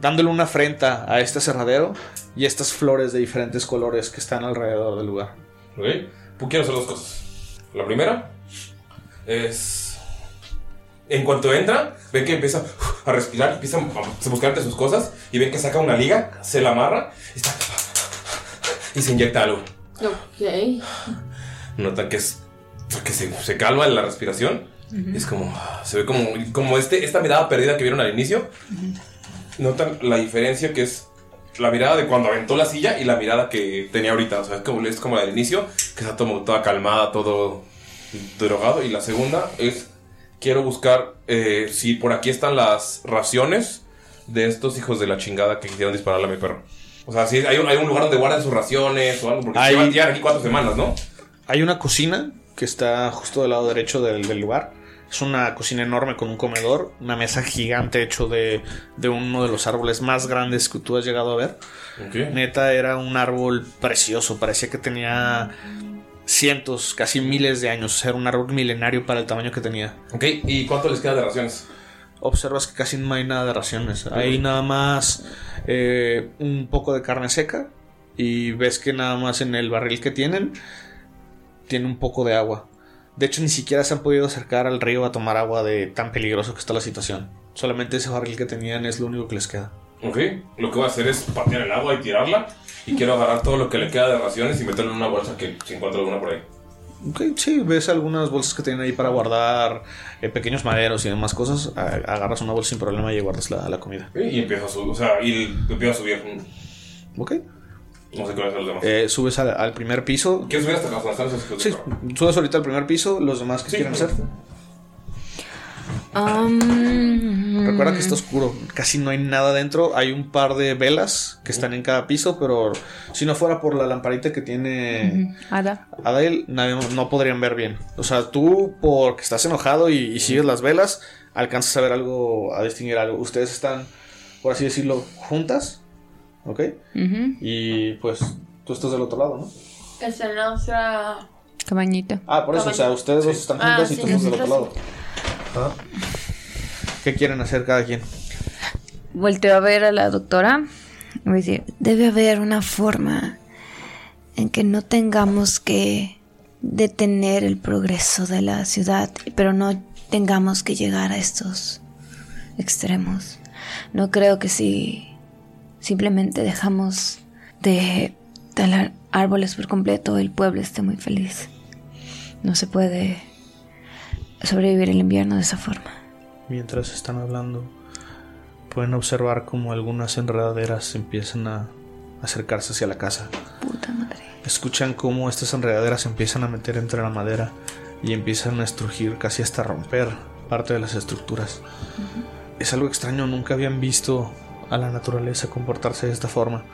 dándole una afrenta a este cerradero y estas flores de diferentes colores que están alrededor del lugar. Ok. Pues quiero hacer dos cosas. La primera es. En cuanto entra, ven que empieza a respirar, empieza a buscar entre sus cosas y ven que saca una liga, se la amarra y, está- y se inyecta algo. Ok. Notan que es. que se, se calma la respiración. Es como. Se ve como, como este, esta mirada perdida que vieron al inicio. Notan la diferencia que es la mirada de cuando aventó la silla y la mirada que tenía ahorita. O sea, es como, es como la del inicio, que está todo- toda calmada, todo drogado. Y la segunda es. Quiero buscar eh, si por aquí están las raciones de estos hijos de la chingada que quisieron dispararle a mi perro. O sea, si hay un, hay un lugar donde guardan sus raciones o algo, porque Hay- llevan, llevan aquí cuatro semanas, ¿no? Hay una cocina que está justo del lado derecho del, del lugar. Es una cocina enorme con un comedor, una mesa gigante hecho de, de uno de los árboles más grandes que tú has llegado a ver. Neta, era un árbol precioso, parecía que tenía cientos, casi miles de años. Era un árbol milenario para el tamaño que tenía. Ok, ¿y cuánto les queda de raciones? Observas que casi no hay nada de raciones. Hay nada más eh, un poco de carne seca. Y ves que nada más en el barril que tienen tiene un poco de agua. De hecho, ni siquiera se han podido acercar al río a tomar agua de tan peligroso que está la situación. Solamente ese barril que tenían es lo único que les queda. Ok, lo que voy a hacer es patear el agua y tirarla. Y quiero agarrar todo lo que le queda de raciones y meterlo en una bolsa que si encuentro alguna por ahí. Ok, sí, ves algunas bolsas que tienen ahí para guardar eh, pequeños maderos y demás cosas. agarras una bolsa sin problema y guardas la, la comida. Y empiezo a subir, o sea, y empiezo a subir. Ok. No sé a hacer los demás. Eh, subes al, al primer piso. Quiero subir hasta están esos Sí, subes ahorita al primer piso. Los demás que quieren hacer. Um, Recuerda que está oscuro, casi no hay nada dentro. Hay un par de velas que están en cada piso, pero si no fuera por la lamparita que tiene Ada. Adael, nadie- no podrían ver bien. O sea, tú, porque estás enojado y, y sigues las velas, alcanzas a ver algo, a distinguir algo. Ustedes están, por así decirlo, juntas, ¿ok? Y pues tú estás del otro lado, ¿no? Es nuestra. Cabañita. Ah, por eso, o sea, ustedes dos están Ah, juntas y sí, tú estás del otro lado. Ah. ¿Qué quieren hacer cada quien? Volteo a ver a la doctora y voy a decir, debe haber una forma en que no tengamos que detener el progreso de la ciudad, pero no tengamos que llegar a estos extremos. No creo que si simplemente dejamos de talar árboles por completo, el pueblo esté muy feliz. No se puede sobrevivir el invierno de esa forma. Mientras están hablando, pueden observar como algunas enredaderas empiezan a acercarse hacia la casa. Puta madre. Escuchan cómo estas enredaderas se empiezan a meter entre la madera y empiezan a estrujir casi hasta romper parte de las estructuras. Es algo extraño, nunca habían visto a la naturaleza comportarse de esta forma.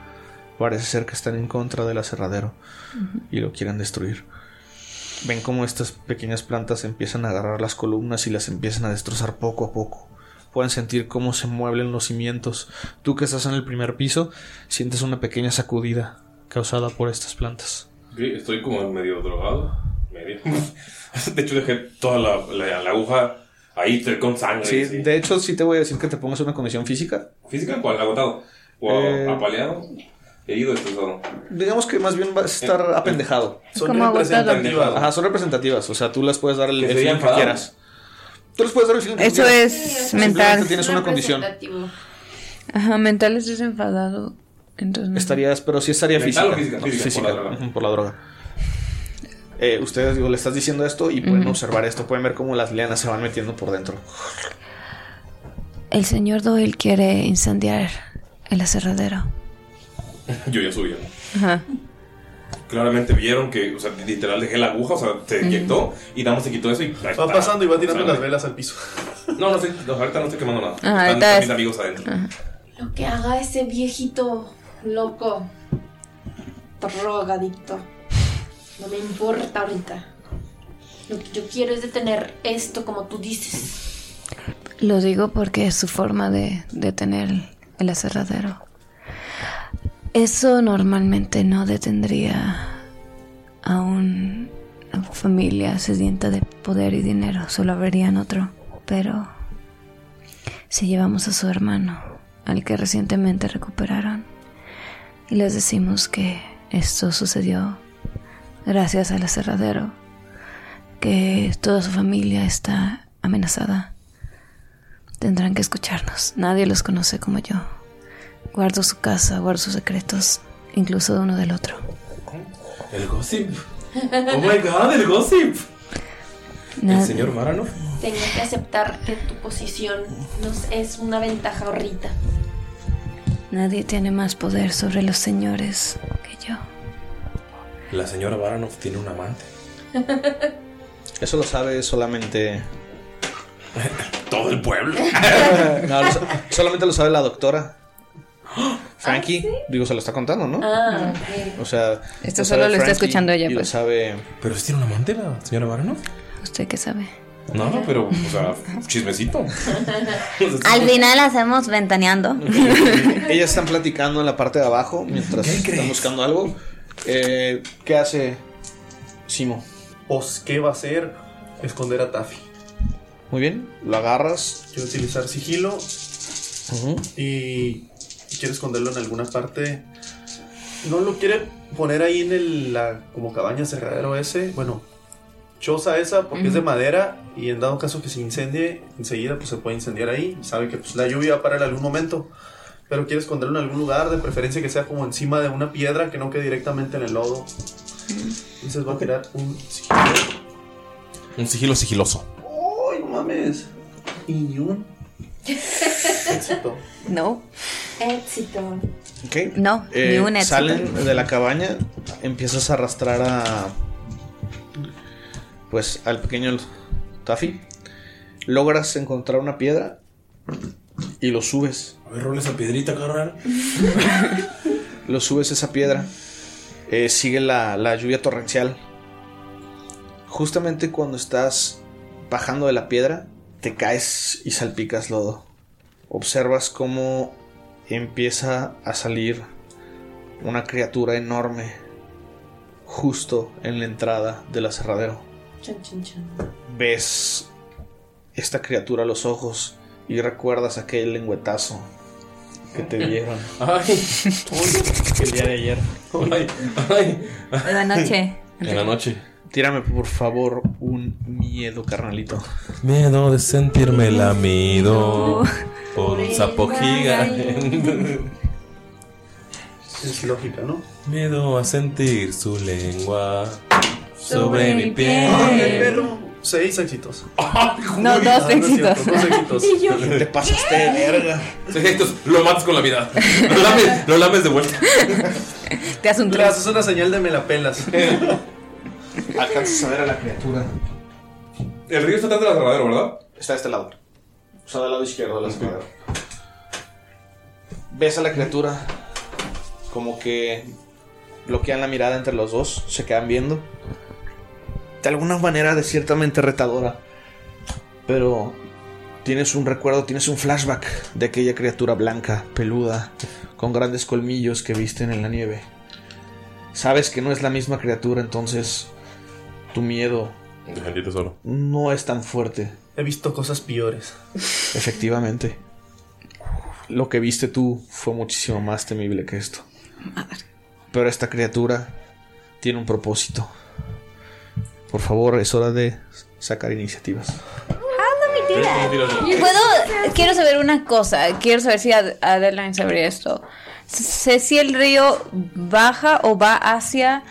Parece ser que están en contra del aserradero y lo quieren destruir. Ven cómo estas pequeñas plantas empiezan a agarrar las columnas y las empiezan a destrozar poco a poco. Pueden sentir cómo se mueven los cimientos. Tú que estás en el primer piso, sientes una pequeña sacudida causada por estas plantas. Estoy como medio drogado. De hecho, dejé toda la, la aguja ahí estoy con sangre. Sí, sí. de hecho sí te voy a decir que te pongas una condición física. ¿Física? ¿Cuál? ¿Agotado? ¿O Eh, apaleado? Herido, destrozado. Digamos que más bien vas a estar apendejado. Son representativas. Ajá, son representativas. O sea, tú las puedes dar el, ¿Que el sería feeling que quieras. Tú les puedes dar el feeling que Eso quieras. es Simplemente mental. tienes una condición. Ajá, mental es desenfadado. Entonces. Estarías, pero sí estaría ¿Mental física. o física? Física, por la droga. ujú, por la droga. Eh, ustedes digo, le estás diciendo esto y pueden observar esto. Pueden ver cómo las lianas se van metiendo por dentro. El señor Doyle quiere incendiar el aserradero. Yo ya subí. Ajá. Claramente vieron que, o sea, literal dejé la aguja, o sea, se inyectó y nada más se quitó eso y. ahí Va está. pasando y va tirando las velas al piso. No, no sé, no, ahorita no estoy quemando nada. Ajá, Están están es- mis amigos adentro. Lo que haga ese viejito loco, drogadicto, no me importa ahorita. Lo que yo quiero es detener esto como tú dices. Lo digo porque es su forma de detener el aserradero. Eso normalmente no detendría a un- una familia sedienta de poder y dinero, solo habrían otro. Pero si llevamos a su hermano, al que recientemente recuperaron, y les decimos que esto sucedió gracias al aserradero, que toda su familia está amenazada, tendrán que escucharnos. Nadie los conoce como yo. Guardo su casa, guardo sus secretos, incluso de uno del otro. El gossip. Oh my god, el gossip. Nad- El señor Maranov. Tengo que aceptar que tu posición nos es una ventaja ahorita. Nadie tiene más poder sobre los señores que yo. La señora Baranov tiene un amante. Eso lo sabe solamente. Todo el pueblo. No, lo sa- solamente lo sabe la doctora. Frankie, digo, se lo está contando, ¿no? Ah, ok. O sea, Esto lo solo lo está escuchando ella, y lo pues. sabe. ¿Pero si tiene un amante la señora Baranov? ¿Usted qué sabe? No, no, pero, o sea, chismecito. Al final hacemos ventaneando. Ellas están platicando en la parte de abajo mientras están buscando algo. Eh, ¿Qué hace Simo. Pues, ¿qué va a hacer? Esconder a Taffy. Muy bien, lo agarras. Quiero utilizar sigilo. y, y quiere esconderlo en alguna parte. No lo quiere poner ahí en el, la como cabaña cerradero ese. Bueno, choza esa porque es de madera y en dado caso que se incendie, enseguida pues se puede incendiar ahí. Sabe que pues la lluvia va a parar en algún momento. Pero quiere esconderlo en algún lugar, de preferencia que sea como encima de una piedra que no quede directamente en el lodo. Entonces va a tirar un sigilo. Un sigilo sigiloso. ¡Ay, no mames! Y un éxito. No. Éxito. Ok. No, Eh, ni un éxito. Salen de la cabaña, empiezas a arrastrar a. Pues al pequeño Taffy. Logras encontrar una piedra y lo subes. A ver, rola esa piedrita, carnal. Lo subes esa piedra. Eh, sigue la, la lluvia torrencial. Justamente cuando estás bajando de la piedra, te caes y salpicas lodo. Observas cómo empieza a salir una criatura enorme justo en la entrada del aserradero. Chan, chan, chan. Ves esta criatura a los ojos y recuerdas aquel lengüetazo que te dieron Ay, el día de ayer. ay, ay. De la noche. En la noche. Tírame por favor un miedo, carnalito. Miedo de sentirme lamido por un sapo gigante. Es lógica, ¿no? Miedo a sentir su lengua sobre Sobre mi mi piel. ¡Ay, el perro! Seis éxitos. No, dos Ah, no es cierto, éxitos. dos éxitos. Te pasaste de verga. Efectos, lo matas con la vida. Lo lames, lo lames de vuelta. Te haces un Le haces una señal de me la pelas. Alcanzas a ver a la criatura. El río está atrás del aserradero, ¿verdad? Está de este lado. O sea, del lado izquierdo del aserradero. Ves a la criatura como que bloquean la mirada entre los dos, se quedan viendo. De alguna manera, de ciertamente retadora. Pero tienes un recuerdo, tienes un flashback de aquella criatura blanca, peluda, con grandes colmillos que visten en la nieve. Sabes que no es la misma criatura, entonces tu miedo no es tan fuerte. He visto cosas peores. Efectivamente. Lo que viste tú fue muchísimo más temible que esto. Pero esta criatura tiene un propósito. Por favor, es hora de sacar iniciativas. Yo puedo. Quiero saber una cosa. Quiero saber si Ad- Adeline sabría esto. Sé si el río baja o va hacia.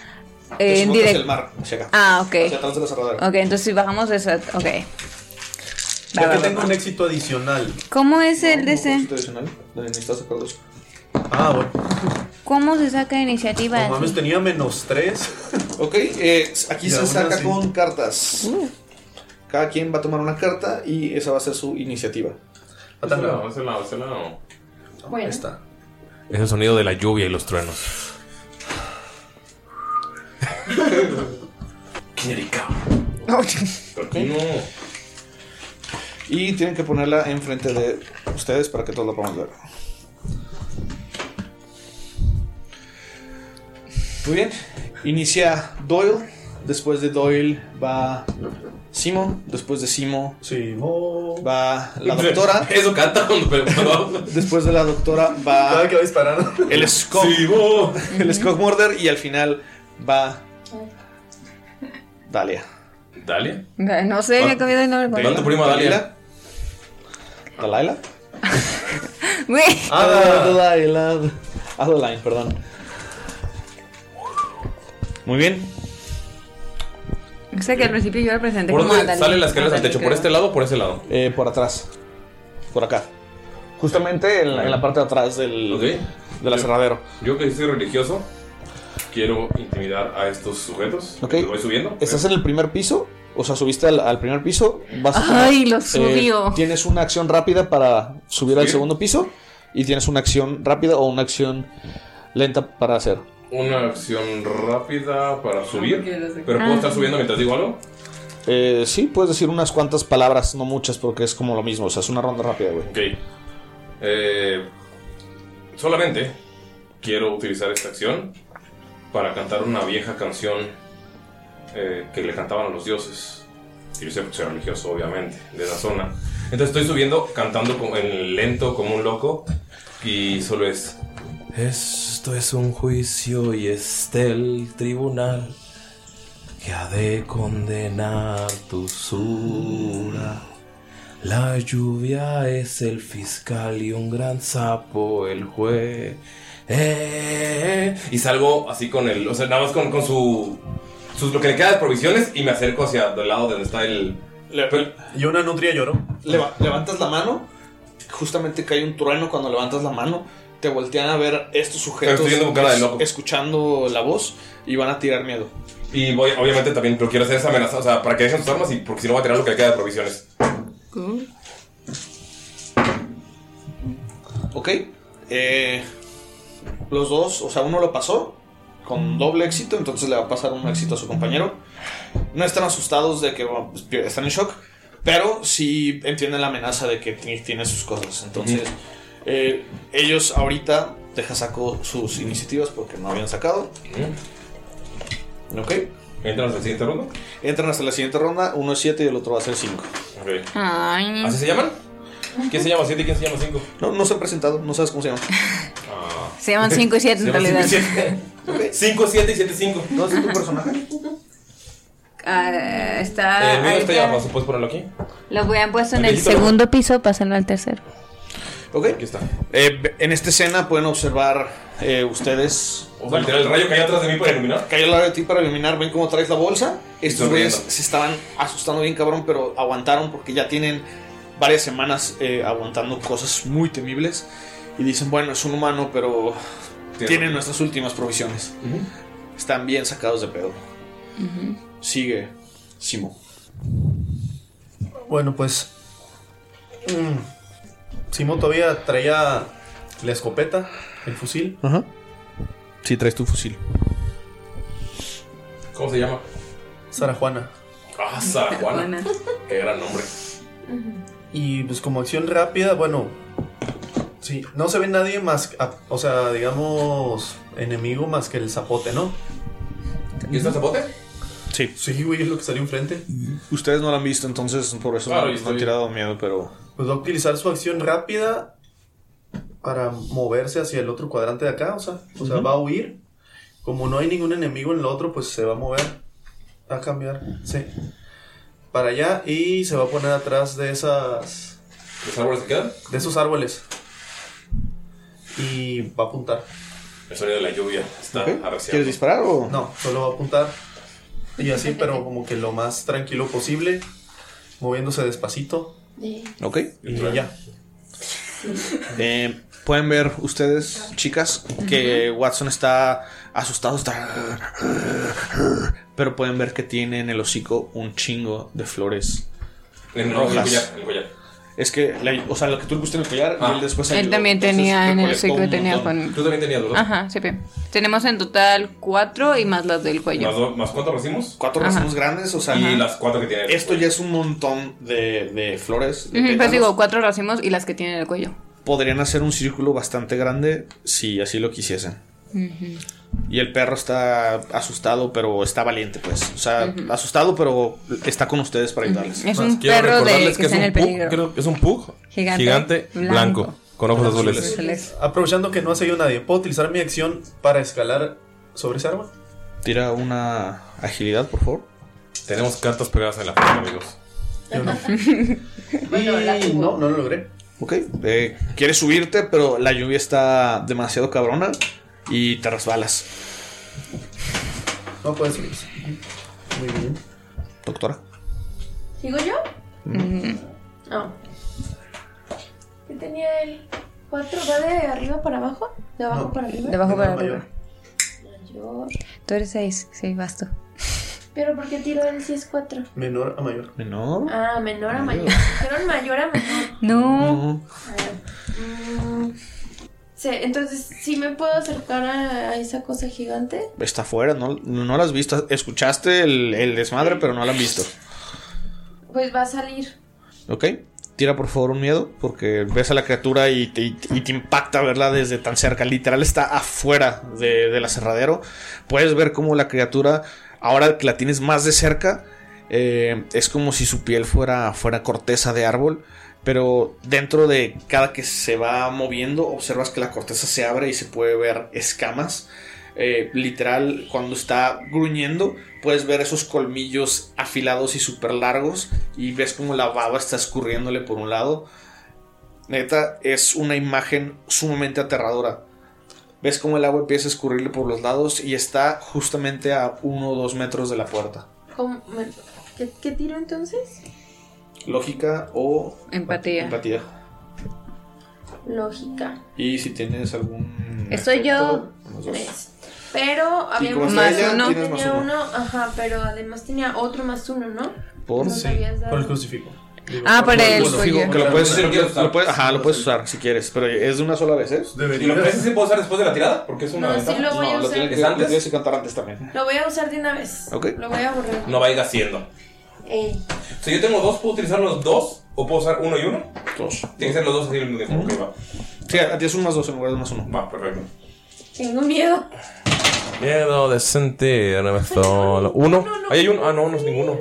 eh, en Hacia direct- el mar, hacia acá. Ah, ok. Hacia atrás de la cerradera. Ok, entonces si bajamos de esa. Ok. Ya Va, va, que va. tengo un éxito adicional. ¿Cómo es el de ese? Adicional, necesitas sacar dos. Ah, bueno. ¿Cómo se saca iniciativa? No mames, tenía menos tres. Ok, eh, aquí se saca así. con cartas. Cada quien va a tomar una carta y esa va a ser su iniciativa. Ese lado, ese lado, ese lado. Bueno. está. Es el sonido de la lluvia y los truenos. Aquí no. Y tienen que ponerla enfrente de ustedes para que todos lo puedan ver. Muy bien. Inicia Doyle. Después de Doyle va Simo. Después de Simo Simo. va la doctora. Eso canta cuando cuando- Después de la doctora Cada va que va disparando. el Skog, Simo. el Skog Murder. Y al final va Dalia. Dalia. No sé, le he cambiado el nombre. ¿Te tu prima Dalia? ¿Dalaila? Güey. Ah, Adeline. Adeline, perdón. Muy bien. Sé que al principio yo la presenté ¿Por como dónde Adeline. salen las escaleras al techo? ¿Por Creo. este lado o por ese lado? Eh, por atrás. Por acá. Justamente en la, en la parte de atrás del, Ok. del aserradero. Yo que soy religioso, quiero intimidar a estos sujetos. Ok. Voy subiendo. Estás en el primer piso. O sea, subiste al, al primer piso. Vas a Ay, lo eh, subió. tienes una acción rápida para subir al ¿Sí? segundo piso. Y tienes una acción rápida o una acción lenta para hacer. Una acción rápida para subir. Pero puedo estar subiendo mientras digo algo. Eh, sí, puedes decir unas cuantas palabras, no muchas, porque es como lo mismo. O sea, es una ronda rápida, güey. Ok. Eh, solamente quiero utilizar esta acción para cantar una vieja canción eh, que le cantaban a los dioses. Y yo soy soy religioso, obviamente, de esa zona. Entonces estoy subiendo, cantando como en lento, como un loco. Y solo es. Esto es un juicio y este el tribunal que ha de condenar tu sura. La lluvia es el fiscal y un gran sapo el juez. Eh, y salgo así con el, o sea, nada más con, con su, sus- lo que le queda de provisiones y me acerco hacia el lado de donde está el. Y una nutria lloró. Leva- levantas la mano, justamente cae un trueno cuando levantas la mano. Te voltean a ver estos sujetos escuchando la voz y van a tirar miedo. Y voy, obviamente también, pero quiero hacer esa amenaza, o sea, para que dejen sus armas y porque si no va a tirar lo que le queda de provisiones. Ok. Eh, los dos, o sea, uno lo pasó con doble éxito, entonces le va a pasar un éxito a su compañero. No están asustados de que bueno, pues, están en shock, pero sí entienden la amenaza de que ti- tiene sus cosas. Entonces, eh, ellos ahorita deja saco sus iniciativas porque no habían sacado. Ok. ¿Entran hasta la siguiente ronda? Entran hasta la siguiente ronda, uno es 7 y el otro va a ser 5. Ay. ¿Así se llaman? ¿Quién se llama 7 y quién se llama 5? No, no se han presentado, no sabes cómo se llaman. Se llaman 5 y 7 en realidad. 5, 7 y 7, 5. ¿No es tu personaje? Ah, está. el mío está ahí ya ¿puedes ponerlo aquí? Lo voy a puesto en El segundo piso, pásenlo al tercero. Ok. Aquí está. Eh, en esta escena pueden observar eh, ustedes. O sea, el rayo cayó atrás de mí para iluminar. Cayó al lado de ti para iluminar. Ven cómo traes la bolsa. Estos güeyes se estaban asustando bien cabrón, pero aguantaron porque ya tienen varias semanas eh, aguantando cosas muy temibles. Y dicen, bueno, es un humano, pero tienen nuestras últimas provisiones. Están bien sacados de pedo. Sigue, Simo. Bueno, pues. mm, Simo todavía traía la escopeta, el fusil. Ajá. Sí, traes tu fusil. ¿Cómo se llama? Sara Juana. Ah, Sara Juana. Qué gran nombre. Y pues como acción rápida, bueno. Sí, no se ve nadie más, a- o sea, digamos, enemigo más que el zapote, ¿no? ¿Y está el zapote? Sí. Sí, güey, es lo que salió enfrente. Ustedes no lo han visto, entonces por eso Claro, no, no han tirado miedo, pero. Pues va a utilizar su acción rápida para moverse hacia el otro cuadrante de acá, o sea, o sea, va a huir. Como no hay ningún enemigo en el otro, pues se va a mover, a cambiar, sí. Para allá y se va a poner atrás de esas... ¿Los árboles que quedan? De esos árboles. Y va a apuntar. El sonido de la lluvia está arreciando. ¿Quieres disparar o.? No, solo va a apuntar. Y así, pero como que lo más tranquilo posible, moviéndose despacito. Ok. Y ya. Eh, Pueden ver ustedes, chicas, que Watson está asustado, está... Pero pueden ver que tiene en el hocico un chingo de flores En el rojas. collar, el collar. Es que, la- o sea, lo que tú le pusiste en el collar y él después Él ayudó. también Entonces, tenía en el ciclo tenía con. Tú también tenías dos. Ajá, sí, bien. Tenemos en total cuatro y más las del cuello. ¿Más, dos- ¿Más cuántos racimos? Cuatro Ajá. racimos grandes, o sea... Y las cuatro que tiene. Esto ya es un montón de, de flores. de pues digo, cuatro racimos y las que tienen el cuello. Podrían hacer un círculo bastante grande si así lo quisiesen. Y el perro está asustado, pero está valiente, pues. O sea, asustado, pero está con ustedes para ayudarles. Es un perro de que está en el peligro. creo que es un pug Gigante, gigante, blanco. blanco. con ojos azules. Azules. Aprovechando que no ha seguido nadie, ¿puedo utilizar mi acción para escalar sobre ese árbol? Tira una agilidad, por favor. Tenemos cartas pegadas en la frente, amigos. Yo no. Y no, no lo logré. Ok. Eh, quieres subirte, pero la lluvia está demasiado cabrona y te resbalas. No puedes subir. Muy bien. Doctora. ¿Sigo yo? Mm, No. ¿Qué tenía el 4? ¿Va de arriba para abajo? ¿De abajo para arriba? De abajo para Mayor. arriba. Mayor. Tú eres seis, sí, vas tú. ¿Pero por qué tiró él si es 4? Menor a mayor. Menor. Ah, menor a mayor. Dijeron mayor a menor. No. Mm, sí, entonces, ¿sí me puedo acercar a, esa cosa gigante? Está afuera, no, no la has visto. Escuchaste el, el desmadre, pero no la han visto. Pues va a salir. ¿Ok? Tira por favor un miedo, porque ves a la criatura y te, y te impacta verla desde tan cerca. Literal está afuera de, del aserradero. Puedes ver cómo la criatura Ahora que la tienes más de cerca, eh, es como si su piel fuera, fuera corteza de árbol. Pero dentro de cada que se va moviendo, observas que la corteza se abre y se puede ver escamas. Eh, literal, cuando está gruñendo, puedes ver esos colmillos afilados y súper largos. Y ves como la baba está escurriéndole por un lado. Neta, es una imagen sumamente aterradora. Ves como el agua empieza a escurrirle por los lados y está justamente a uno o dos metros de la puerta. ¿Qué, qué tiro entonces? Lógica o Empatía. empatía. Lógica. Y si tienes algún. Estoy yo. Tres. Pero habíamos está Más ella, uno. tienes más tenía uno. uno, ajá, pero además tenía otro más uno, ¿no? Por dado. Por el crucifijo. Digo, Ah, por el Crucifijo, que lo puedes, Sí, lo usar. lo puedes- ajá, lo puedes usar si quieres, pero es de una sola vez, ¿eh? ¿Y lo Debería. ese se puede usar después de la tirada? Porque es una No, sí lo voy a No, lo usar. tienes, que, ¿Es antes? lo tienes que cantar antes también. Lo voy a usar de una vez. Ok. Lo voy a borrar. No vaya haciendo. Ey. Si yo tengo dos, ¿puedo utilizar los dos? ¿O puedo usar uno y uno? Dos. Tiene que ser los dos así al mismo tiempo. Ok, va. Sí, a ti es un más dos en lugar de un más uno. Va, perfecto. Tengo miedo. Miedo de sentirme solo. ¿Uno? Ahí hay uno. Ah, no, no es ninguno.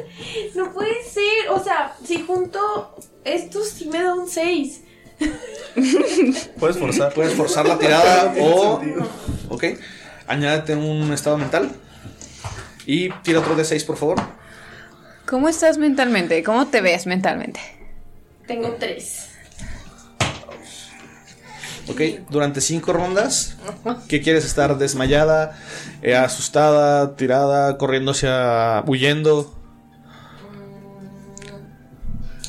No puede ser. O sea, si junto estos sí me da un 6. Puedes forzar. Puedes forzar la tirada o. Ok. Añádete un estado mental. Y tira otro de 6, por favor. ¿Cómo estás mentalmente? ¿Cómo te ves mentalmente? Tengo 3. Ok. Durante 5 rondas. ¿Qué quieres estar? ¿Desmayada? eh, ¿Asustada? ¿Tirada? ¿Corriendo hacia. huyendo?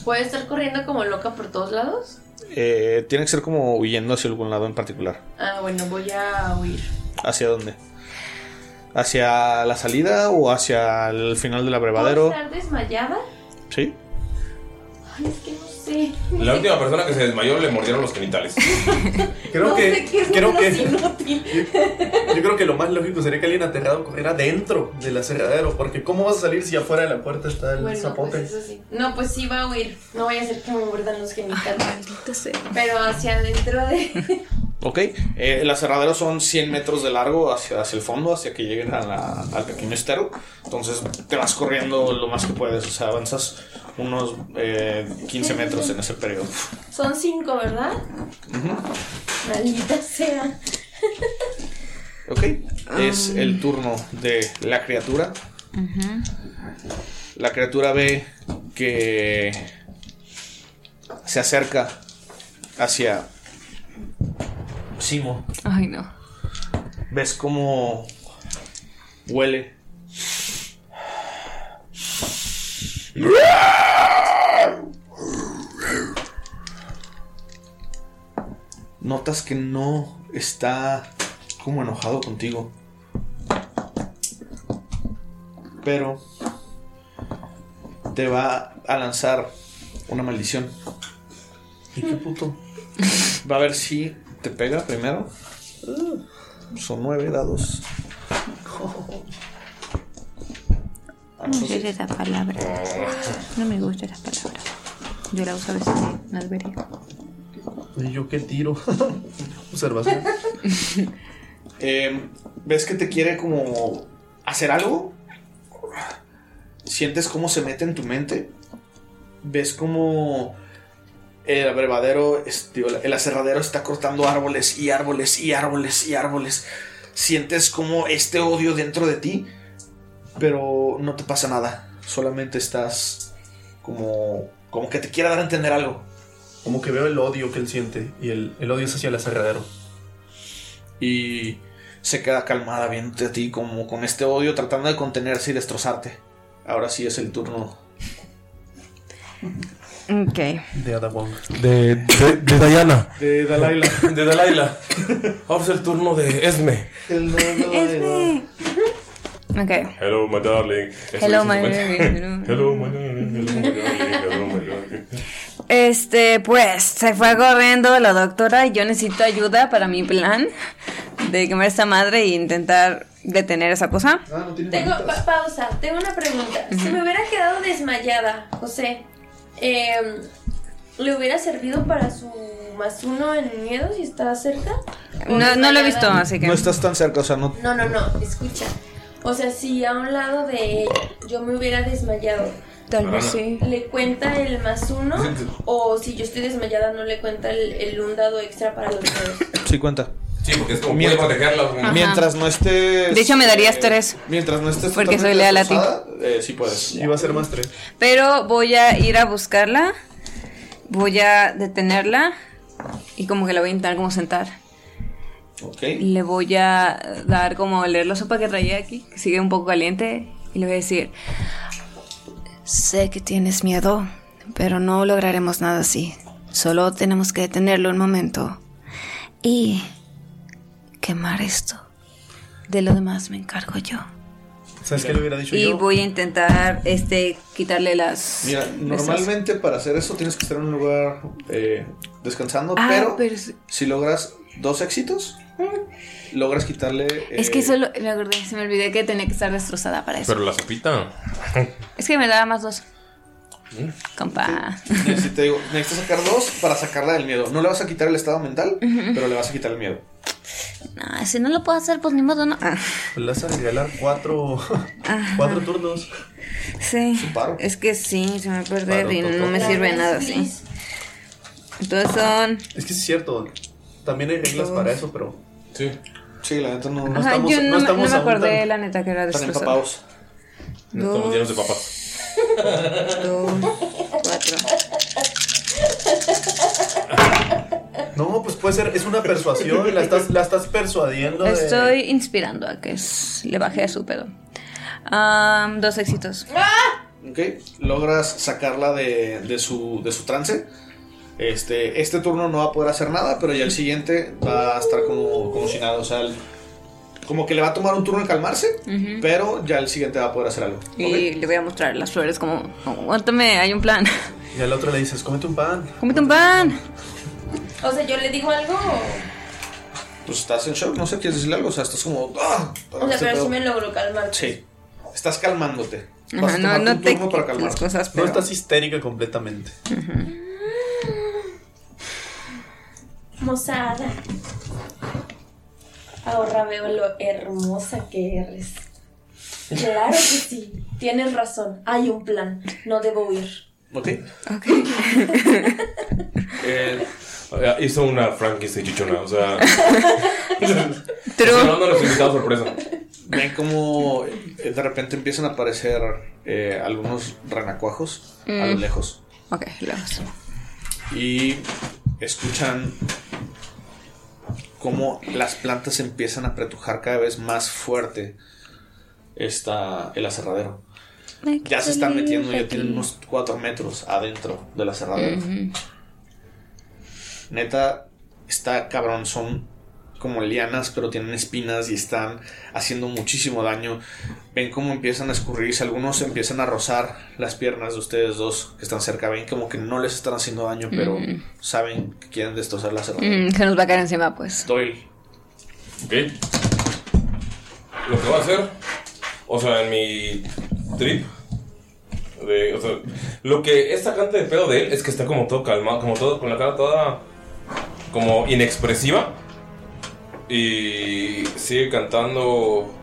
¿Puedo estar corriendo como loca por todos lados? Eh, tiene que ser como huyendo hacia algún lado en particular. Ah, bueno, voy a huir. ¿Hacia dónde? ¿Hacia la salida o hacia el final del ¿Puedo abrevadero? estar desmayada? Sí. Ay, es que no sé. La última persona que se desmayó le mordieron los genitales. Creo no que. sé qué es creo que. inútil. Yo creo que lo más lógico sería que alguien aterrado corriera dentro del aserradero. Porque ¿cómo vas a salir si afuera de la puerta está el Bueno, zapote? pues eso sí. No, pues sí va a huir. No vaya a ser que me muerdan los genitales. Maldita sea. Pero hacia adentro de. Ok, eh, el aserradero son 100 metros de largo hacia, hacia el fondo, hacia que lleguen a la- al pequeño estero. Entonces te vas corriendo lo más que puedes, o sea, avanzas unos eh, 15 metros en ese periodo. Son cinco, ¿verdad? Maldita sea. Ok, es el turno de la criatura. La criatura ve que se acerca hacia Simo. Ay, no. ¿Ves cómo huele? Notas que no está como enojado contigo. Pero te va a lanzar una maldición. ¿Y qué puto? Va a ver si te pega primero. Son nueve dados. No me gusta esa palabra. No me gusta esa palabra. Yo la uso a veces, no debería. ¿Y yo qué tiro? Observación. Eh, ¿Ves que te quiere como hacer algo? Sientes cómo se mete en tu mente. Ves como el abrevadero, digo, el aserradero está cortando árboles y árboles y árboles y árboles. Sientes como este odio dentro de ti, pero no te pasa nada. Solamente estás como, como que te quiera dar a entender algo. Como que veo el odio que él siente. Y el, el odio es hacia el aserradero. y se queda calmada viéndote a ti como con este odio tratando de contenerse y destrozarte. Ahora sí es el turno. Ok. De Ada Wong. De, de, de Diana. De Dalaila. De Dalaila. Ahora es el turno de Esme. Ok. Hello, my darling. Hello, my darling. Hello, my darling. Hello, my darling. Hello, my darling. Este, pues, se fue corriendo la doctora y yo necesito ayuda para mi plan de quemar esta madre e intentar detener esa cosa. Ah, no tiene Tengo, pa- pausa, tengo una pregunta. Si me hubiera quedado desmayada, José, em, ¿le hubiera servido para su más uno en miedo si estaba cerca? ¿O No, no lo he visto, así que. No estás tan cerca, o sea, no. No, no, no, escucha. O sea, si a un lado de ella yo me hubiera desmayado, Tal vez sí. ¿Le cuenta el más uno? o si yo estoy desmayada, no le cuenta el, el un dado extra para los dedos. Sí cuenta. Sí, porque es como puede protegerla. Ajá. Mientras no estés. De hecho, me darías tres. Mientras no estés. Porque soy leal a ti. eh, sí puedes. Iba a ser más tres. Pero voy a ir a buscarla. Voy a detenerla. Y como que la voy a intentar como sentar. Ok. Le voy a dar como leer la sopa que traía aquí, que sigue un poco caliente. Y le voy a decir, sé que tienes miedo, pero no lograremos nada así. Solo tenemos que detenerlo un momento. Y quemar esto. De lo demás me encargo yo. ¿Sabes qué le hubiera dicho Y yo? voy a intentar este quitarle las. Mira, normalmente para hacer eso tienes que estar en un lugar eh, descansando, Ah, pero, pero es- si logras dos éxitos, logras quitarle. Es eh, que solo. Me acordé, se me olvidé que tenía que estar destrozada para eso. Pero la sopita. Es que me daba más dos. Compa. Digo, necesitas sacar dos para sacarla del miedo. No le vas a quitar el estado mental, pero le vas a quitar el miedo. No, si no lo puedo hacer, pues ni modo, no. Ah, le vas a regalar cuatro, cuatro turnos. Sí. Es que sí, se me va a perder Paro, y no me sirve de nada así. Entonces son. Es que sí es cierto. También hay reglas para eso, pero. Sí. Sí, la neta no. Ajá, yo no, me- no me acordé, la neta, que era Están destrozada. empapados. Estamos llenos de papas. Dos, cuatro. No, pues puede ser, es una persuasión, la estás, la estás persuadiendo. de- Estoy inspirando a que es- le baje a su pedo. Dos éxitos. Ok, logras sacarla de, de su, de su trance. Este, este turno no va a poder hacer nada, pero ya el siguiente va a estar como, como si nada. O sea, el- como que le va a tomar un turno en calmarse, pero ya el siguiente va a poder hacer algo. Y le voy a mostrar las flores como, aguántame, hay un plan. Y al otro le dices, cómete un pan. Cómete un pan. O sea, yo le digo algo. Pues estás en shock, no sé, quieres decirle algo. O sea, estás como. ¡ah! O sea, pero sí me logro calmar. Sí. Estás calmándote. Ajá, Vas a no- no un te para calmar. las cosas, No pero- estás histérica completamente. Mozada. Ahora veo lo hermosa que eres. Claro que sí. Tienes razón. Hay un plan. No debo huir. Ok. Eh, hizo una Frankenstein chichona, o sea. True. No, no nos invitado sorpresa. Ven como eh, de repente empiezan a aparecer eh, algunos renacuajos a lo Mm. lejos. Ok, lejos. Y escuchan cómo las plantas empiezan a apretujar cada vez más fuerte esta, el aserradero. Ya se están metiendo, ya tienen unos 4 metros adentro del aserradero. Neta, está cabrón, son como lianas, pero tienen espinas y están haciendo muchísimo daño. Ven cómo empiezan a escurrirse, algunos empiezan a rozar las piernas de ustedes dos que están cerca. Ven como que no les están haciendo daño, pero Mm. saben que quieren destrozar la cerradura. Mm, se nos va a caer encima, pues. Doyle, Ok. Lo que voy a hacer, o sea, en mi trip, de, o sea, lo que es sacante de pedo de él es que está como todo calmado, como todo, con la cara toda como inexpresiva. Y sigue cantando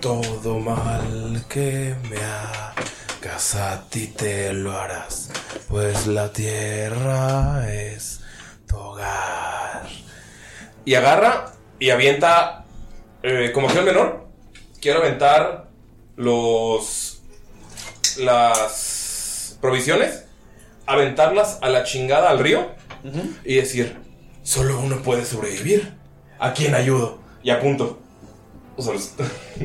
Todo mal que me hagas a ti te lo harás, pues la tierra es tu hogar. Y agarra y avienta, eh, como acción menor, quiero aventar los. las provisiones, aventarlas a la chingada al río y decir: solo uno puede sobrevivir. ¿A quién ayudo? Y a punto. O sea, es,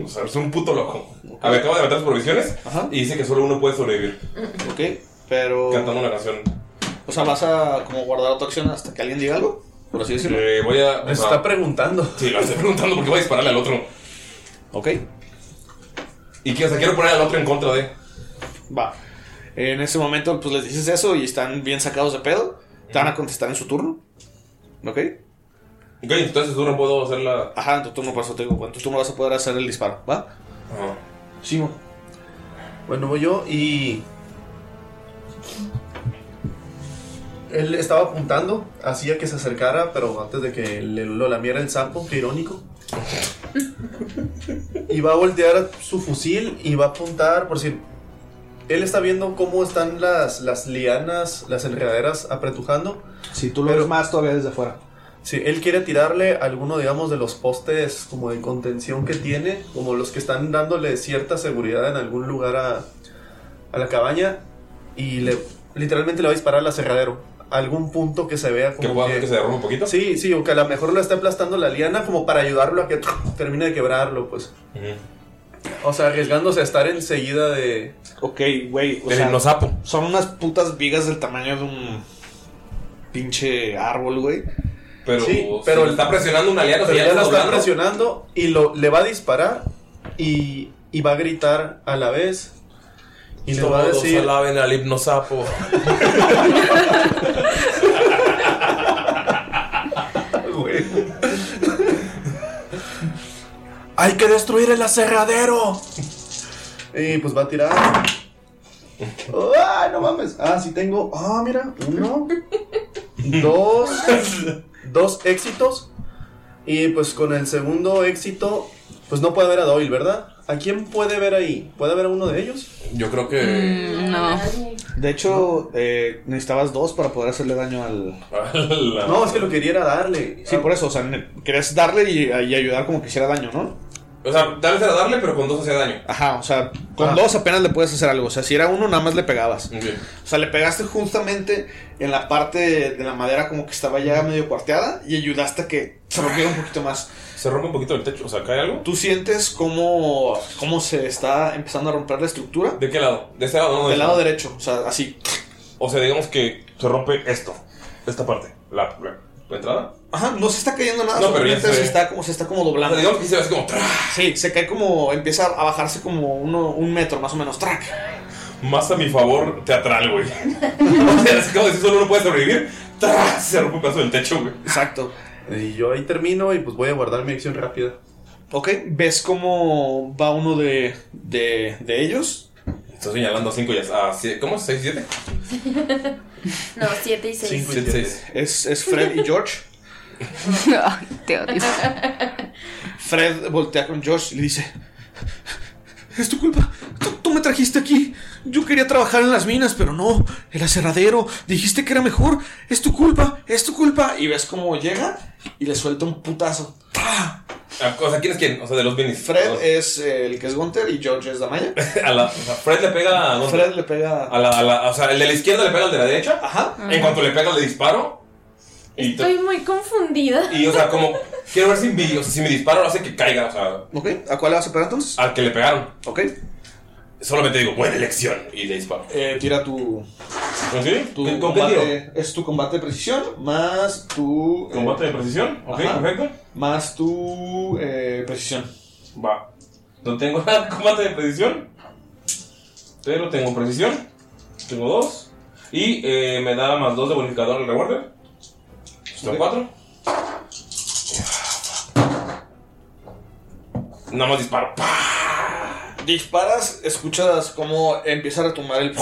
o sea, es un puto loco. A ver, acabo de aventar las provisiones y dice que solo uno puede sobrevivir. ok, pero. Cantando una canción. O sea, vas a como guardar tu acción hasta que alguien diga algo, por así decirlo. Eh, voy a. Me está preguntando. Sí, lo estoy preguntando porque voy a dispararle al otro. Ok. Y que, o sea, quiero poner al otro en contra de. Va. En ese momento, pues les dices eso y están bien sacados de pedo. Te van a contestar en su turno. ¿Ok? Ok, entonces tú no puedo hacer la. Ajá, en tu turno, por eso te digo, en tu turno vas a poder hacer el disparo, ¿va? Ajá. Simo. Bueno, voy yo y. Él estaba apuntando, hacía que se acercara, pero antes de que le, lo lamiera el sapo, qué irónico. y va a voltear su fusil y va a apuntar, por si él está viendo cómo están las, las lianas, las enredaderas apretujando. Si tú lo ves más todavía desde afuera. Sí, él quiere tirarle alguno, digamos, de los postes como de contención que tiene, como los que están dándole cierta seguridad en algún lugar a, a la cabaña, y le literalmente le va a disparar al aserradero. a Algún punto que se vea como ¿Que hacer que se derrumbe un poquito? Sí, sí, o que a lo mejor lo está aplastando la liana como para ayudarlo a que termine de quebrarlo, pues. O sea, arriesgándose a estar enseguida de... Ok, güey. O sea, hipnosapo. Son unas putas vigas del tamaño de un pinche árbol, güey. Pero, Sí, pero le está presionando una liana, o sea, Pero ya ya lo está presionando y lo, le va a disparar y, y va a gritar a la vez. Y le va a decir... alaben al hipnosapo. Güey. ¡Hay que destruir el aserradero! Y pues va a tirar. ¡Ay, no mames! Ah, sí tengo. Ah, mira. Uno. Dos. Dos éxitos. Y pues con el segundo éxito. Pues no puede ver a Doyle, ¿verdad? ¿A quién puede ver ahí? ¿Puede ver a uno de ellos? Yo creo que. no. De hecho, eh, necesitabas dos para poder hacerle daño al. No, es que lo quería era darle. Sí, por eso, o sea, querías darle y, y ayudar como que hiciera daño, ¿no? O sea, tal vez era darle, pero con dos hacía daño. Ajá, o sea, con Ah. dos apenas le puedes hacer algo. O sea, si era uno, nada más le pegabas. O sea, le pegaste justamente en la parte de la madera como que estaba ya medio cuarteada y ayudaste a que se rompiera un poquito más. Se rompe un poquito el techo, o sea, ¿cae algo? ¿Tú sientes cómo, cómo se está empezando a romper la estructura? ¿De qué lado? ¿De este lado? No, de Del este lado derecho, o sea, así. O sea, digamos que se rompe esto. Esta parte. La, la, la entrada. Ajá, no se está cayendo nada, No, pero ya solamente se está como se está como O sea, doblando. digamos que se como. ¡tra! Sí, se cae como, empieza a bajarse como uno, un metro más o menos, track. Más a mi favor teatral, güey. o sea, así como si solo uno puede sobrevivir. ¡tra! Se rompe un pedazo del techo, güey. Exacto. Y yo ahí termino y pues voy a guardar mi acción rápida. Ok, ves cómo va uno de, de, de ellos. Estoy señalando a 5 y a. a sie- ¿Cómo? ¿6 7? No, 7 y 6. Cinco y 7 siete. 6. Es, es Fred y George. Ay, te odio. Fred voltea con George y le dice: Es tu culpa. Tú, me trajiste aquí. Yo quería trabajar en las minas, pero no. El aserradero. Dijiste que era mejor. Es tu culpa. Es tu culpa. Y ves cómo llega y le suelta un putazo. Ah, O sea, ¿quién es quién? O sea, de los minis. Fred es el que es Gunter y George es Damaya. A la, o sea, Fred le pega a. Fred le pega. A la, a la- o sea, el de la izquierda le pega al de la derecha. Ajá. En cuanto le pega, le disparo. Y, Estoy muy confundida. y, o sea, como. Quiero ver si mi, o sea, si mi disparo hace que caiga. O sea, Ok, ¿a cuál le vas a pegar entonces? al que le pegaron. Ok. Solamente digo, buena elección. Y le disparo. Eh, tira tu, ¿Sí? tu ¿Con qué tiro? combate. Es tu combate de precisión más tu. eh, Combate de precisión. Ok, Ajá. perfecto. más tu eh, precisión. Va. No tengo nada combate de precisión. Pero tengo precisión. Tengo dos. Y eh, me da más dos de bonificador al reward. Son Ok. cuatro. Nada más disparo. ¡Pah! Disparas, escuchas cómo empieza a retumbar el.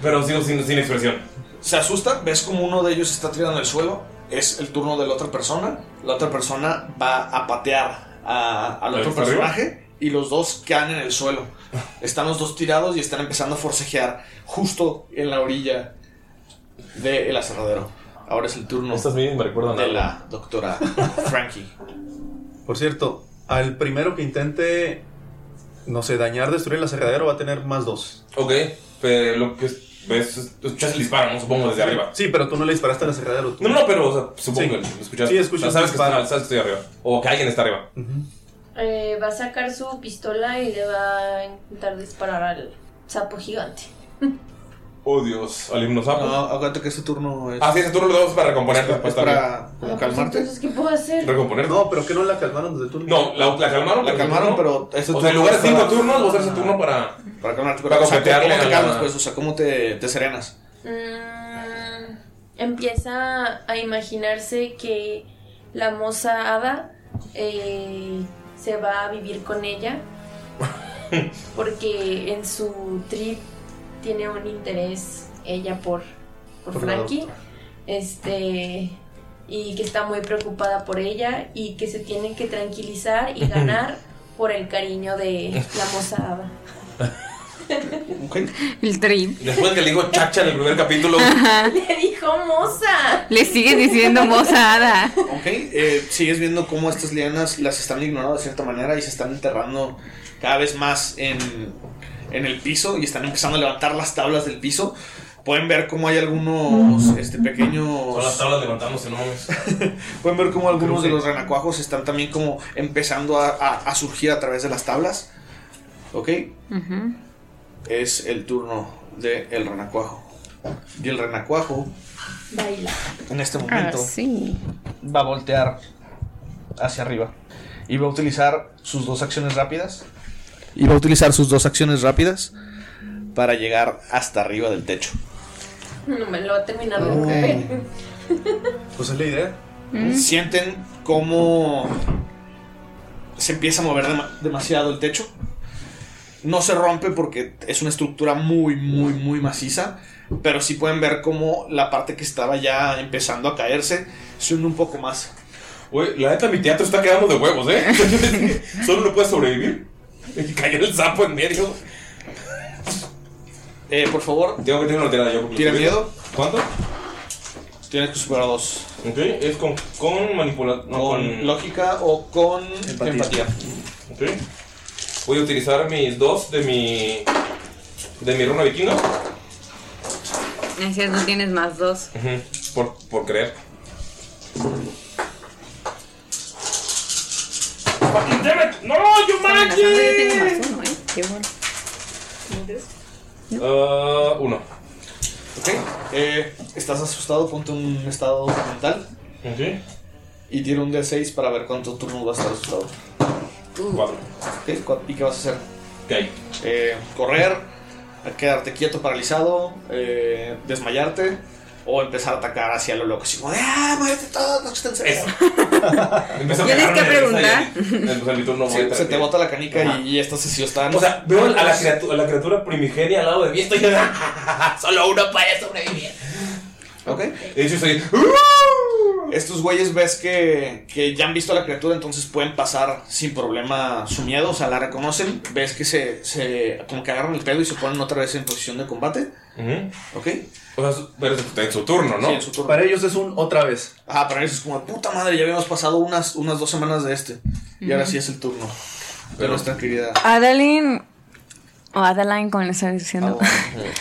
Pero sigo sin, sin expresión. Se asusta, ves como uno de ellos está tirado en el suelo. Es el turno de la otra persona. La otra persona va a patear a- al ¿Al otro está personaje y los dos caen en el suelo. Están los dos tirados y están empezando a forcejear justo en la orilla del aserradero. Ahora es el turno Estas minis me recuerdan de algo. la doctora Frankie. Por cierto, al primero que intente, no sé, dañar, destruir el aserradero va a tener más dos. Ok, pero lo que es- ves, es- escuchas el disparo, ¿no? Supongo desde arriba. Sí, pero tú no le disparaste al aserradero. No, no, pero o sea, supongo Sí. que lo escuchas. Sí, escuchas O sea, sabes, que está- sabes que estoy arriba. O que alguien está arriba. Eh, va a sacar su pistola y le va a intentar disparar al sapo gigante. Oh, Dios, al hipnosapo. No, aguanta que este turno es, Ah, sí, ese turno lo damos para recomponerte. es pues, está bien. para Ah, pues calmarte. entonces, ¿qué puedo hacer? Recomponerte. No, pero que no la calmaron desde el turno. No, la, la calmaron. La pero calmaron, pero este O sea, en lugar de es cinco para- turnos, a usar ese turno para. Para calmarte, pero Para coquetearle ¿cómo te calmas, pues? O sea, ¿cómo te, te serenas? Mm, empieza a imaginarse que la moza hada eh, se va a vivir con ella porque en su trip tiene un interés ella por, por Frankie este y que está muy preocupada por ella y que se tiene que tranquilizar y ganar por el cariño de la moza hada. El trim. Después que le digo chacha en el primer capítulo. Le dijo moza. Le sigue diciendo mozada. Ok, eh, sigues viendo cómo estas lianas las están ignorando de cierta manera y se están enterrando cada vez más en, en el piso y están empezando a levantar las tablas del piso. Pueden ver cómo hay algunos este, pequeños... Son las tablas levantándose, no mames. Pueden ver cómo algunos de los renacuajos están también como empezando a, a- a surgir a través de las tablas. ¿Ok? Es el turno del renacuajo. Y el renacuajo, Baila. en este momento, Ah, sí. va a voltear hacia arriba. Y va a utilizar sus dos acciones rápidas. Y va a utilizar sus dos acciones rápidas para llegar hasta arriba del techo. No me lo va a terminar de Oh. romper. Pues es la idea. Sienten cómo se empieza a mover dema- demasiado el techo. No se rompe porque es una estructura muy, muy, muy maciza. Pero sí pueden ver cómo la parte que estaba ya empezando a caerse se hunde un poco más. Güey, la neta, mi teatro está quedando de huevos, ¿eh? Solo no puede sobrevivir. Y cayó el sapo en medio. Eh, por favor, Tengo que tener una tirada yo. porque ¿Tira lo estoy miedo? ¿Cuánto? tienes que superar dos. Ok, es con, con manipulación. No, Con con. lógica o con Empatía. empatía. Ok. Voy a utilizar mis dos de mi. de mi runa vikinga. Es cierto, tienes más dos. Ujú, Por, por creer. Fucking damn it. ¡No, yo La sangre tiene más uno, ¿eh? Qué bueno. Ah, uno. Ok. Eh, estás asustado, ponte un estado mental. Ok. Y tira un D6 para ver cuánto turno vas a estar asustado. Cuatro. Ok, cu- ¿Y qué vas a hacer? Eh, correr, quedarte quieto, paralizado, eh, desmayarte o empezar a atacar hacia lo loco. Así como de, ¡ah, muérete todos los que estén cerca! Tienes que preguntar. Se, te bota la canica y, y esta sesión está... O sea, veo a la, criatura, a la criatura primigenia al lado de mí. Estoy. Solo uno puede sobrevivir. Ok. De hecho, estoy. Estos güeyes ves que, que ya han visto a la criatura, entonces pueden pasar sin problema su miedo, o sea, la reconocen, ves que se, se como que agarran el pedo y se ponen otra vez en posición de combate. ¿ok? O sea, pero en su turno, ¿no? Sí, en su turno. Para ellos es un otra vez. Ah, para ellos es como, puta madre, ya habíamos pasado unas, unas dos semanas de este, y ahora sí es el turno de Pero- nuestra querida... Adeline. O Adeline, como le estaba diciendo.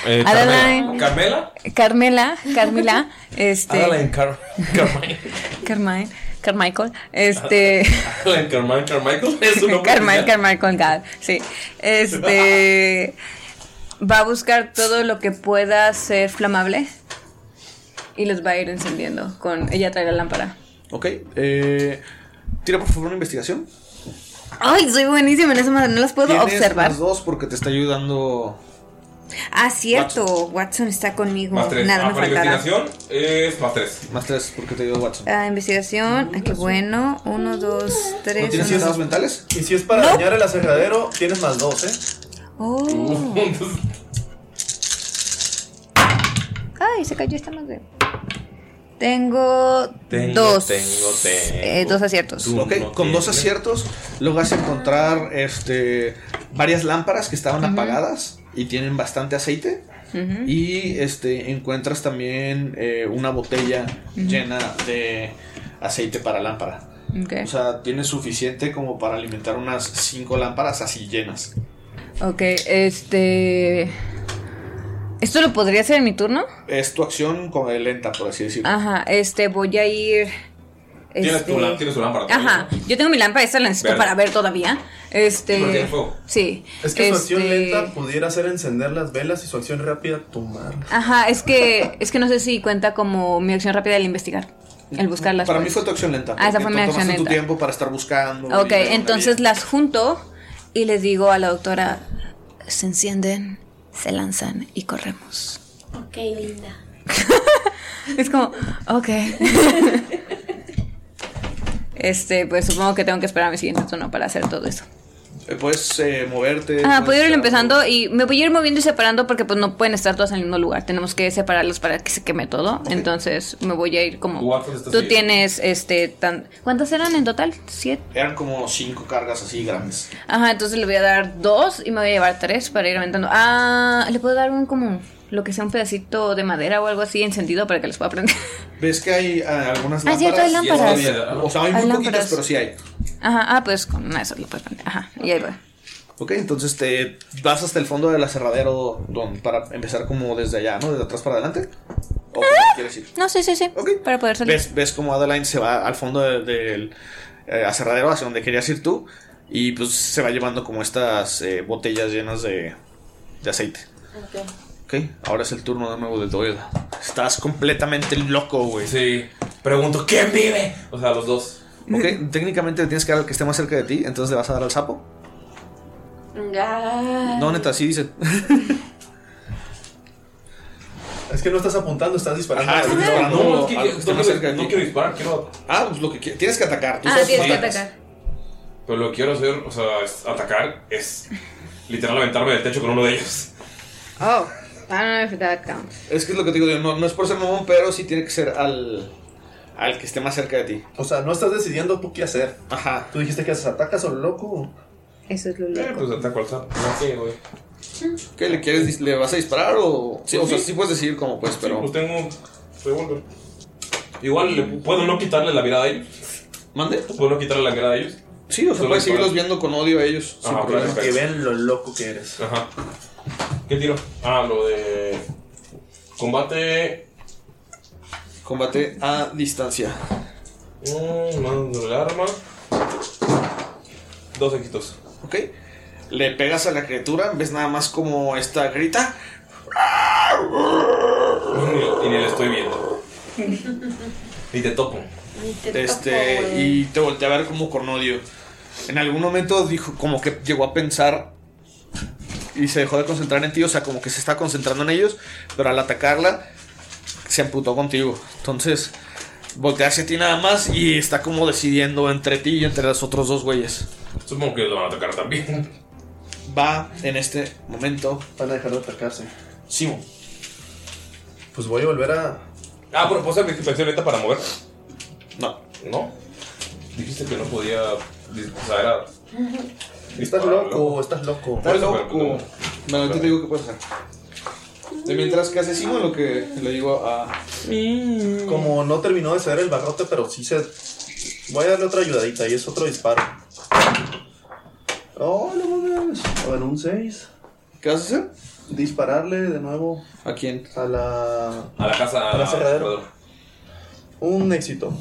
Eh, Adeline. Carmela. Carmela, Carmila, este. Adeline Car Carmine. Carmine, Carmichael, este. Adeline Carmine Carmichael. Es un Carmine. Carmichael God, sí. Este. Va a buscar todo lo que pueda ser flamable y los va a ir encendiendo. Con ella trae la lámpara. Ok, eh, tira por favor una investigación. Ay, soy buenísima en eso, madre, no las puedo Tienes observar. más dos porque te está ayudando... Ah, cierto, Watson, está conmigo. Más tres. Nada ah, me para faltará. investigación es más tres. Más tres porque te ayuda Watson. Ah, investigación, ah, qué bueno. Uno, dos, ¿No tres. tienes uno, dos. mentales? Y si es para dañar el aserradero, tienes más dos, ¿eh? Oh. Ay, se cayó esta madre. Tengo, Tengo, dos. tengo, tengo. Eh, dos aciertos. Tú Ok, no con dos aciertos logras encontrar este, varias lámparas que estaban apagadas y tienen bastante aceite. Y este, encuentras también eh, una botella llena de aceite para lámpara. O sea, tienes suficiente como para alimentar unas cinco lámparas así llenas. Ok, este. ¿Esto lo podría hacer en mi turno? Es tu acción como de lenta, por así decirlo. Ajá, este, voy a ir. Tienes este, tu, lá- tienes tu lámpara. todavía, Ajá, ¿no? yo tengo mi lámpara, esta la necesito Verde. para ver todavía. Este. Fuego. Sí. Es que su acción este, lenta pudiera ser encender las velas y su acción rápida tumbar. Ajá, es que es que no sé si cuenta como mi acción rápida el investigar, el buscar las Para mí cosas. fue tu acción lenta. Ah, esa fue mi acción tomaste tu lenta. tiempo para estar buscando. Ok, entonces las junto y les digo a la doctora, se encienden, se lanzan y corremos. Ok, linda. Es como, ok. Este, pues supongo que tengo que esperar a mi siguiente turno para hacer todo eso. Eh, puedes eh, moverte. Ah, puedo ir empezando y me voy a ir moviendo y separando porque pues no pueden estar todas en el mismo lugar. Tenemos que separarlos para que se queme todo. Entonces me voy a ir como... Tú, tienes este tan... ¿Cuántas eran en total? ¿Siete? Eran como cinco cargas así grandes. Ajá, entonces le voy a dar dos y me voy a llevar tres para ir aventando. Ah, le puedo dar un como lo que sea un pedacito de madera o algo así encendido para que les pueda prender. Ves que hay ah, algunas Ah, lámparas. cierto, hay y lámparas. todavía- O sea, hay Hay muy poquitas, lámparas. pero sí hay. Ajá, ah, pues con de esas lo puedes prender. Ajá, y ahí va. Ok, entonces te vas hasta el fondo del aserradero don- para empezar como desde allá, ¿no? Desde atrás para adelante. ¿O cómo quieres ir? No, sí, sí, sí. Para poder salir. ¿Ves, ves como Adeline se va al fondo de- del eh, aserradero hacia donde querías ir tú y pues se va llevando como estas eh, botellas llenas de, de aceite. Ok, ahora es el turno de nuevo del Doyle. Estás completamente loco, güey. Sí. Pregunto, ¿quién vive? O sea, los dos. Ok, técnicamente le tienes que dar al que esté más cerca de ti, entonces le vas a dar al sapo. No, neta, sí dice. Es que no estás apuntando, estás disparando. Ajá, estás disparando No, es que- al que esté más cerca de no ti. quiero disparar, quiero. Ah, pues lo que tienes que atacar. Tú Ah, sabes tienes que atacar. Pero lo que quiero hacer, o sea, es atacar, es literal aventarme del techo con uno de ellos. Oh, I don't know if that counts. Es que es lo que te digo, no, no es por ser mamón, pero sí tiene que ser al, al que esté más cerca de ti. O sea, no estás decidiendo tú qué hacer. Ajá. Tú dijiste que haces atacas o loco. Eso es lo Eh, pues ataco al sapo. No sé, güey. ¿Qué le quieres le vas a disparar o sí, o sea, Sí. sí puedes decidir cómo pues, pero Pues tengo revólver. Igual, ¿le ¿puedo no quitarle la mirada a ellos? ¿Mande? ¿Puedo no quitarle la mirada a ellos? Sí, o sea, puedes seguirlos viendo con odio a ellos. sin Ajá, problema. perfecto. Que vean lo loco que eres. Ajá. ¿Qué tiro? Ah, lo de. Combate. Combate a distancia. Mm, mando el arma. Dos éxitos. ¿Ok? Le pegas a la criatura, ves nada más como esta grita. Y ni le estoy viendo. Ni te topo. Este, y te voltea a ver como con odio. En algún momento dijo, como que llegó a pensar y se dejó de concentrar en ti, o sea, como que se está concentrando en ellos, pero al atacarla se amputó contigo. Entonces, voltea hacia ti nada más y está como decidiendo entre ti y entre los otros dos güeyes. Supongo que lo van a atacar también. Va en este momento. Van a dejar de atacarse. Simo. Pues voy a volver a. Ah, pero ¿puedo hacer dispensación ahorita para mover? No. ¿No? Dijiste que no podía. O sea, era. Estás loco, estás loco. Estás loco. Bueno, ahorita te digo qué puedes hacer. De mientras que hace Simo, lo que le digo a. Como no terminó de ceder el barrote, pero sí se. Voy a darle otra ayudadita y es otro disparo. Oh, no mames. A ver, un 6. ¿Qué vas a hacer? Dispararle de nuevo. ¿A quién? A la. A la casa. A la cerradera. Un éxito.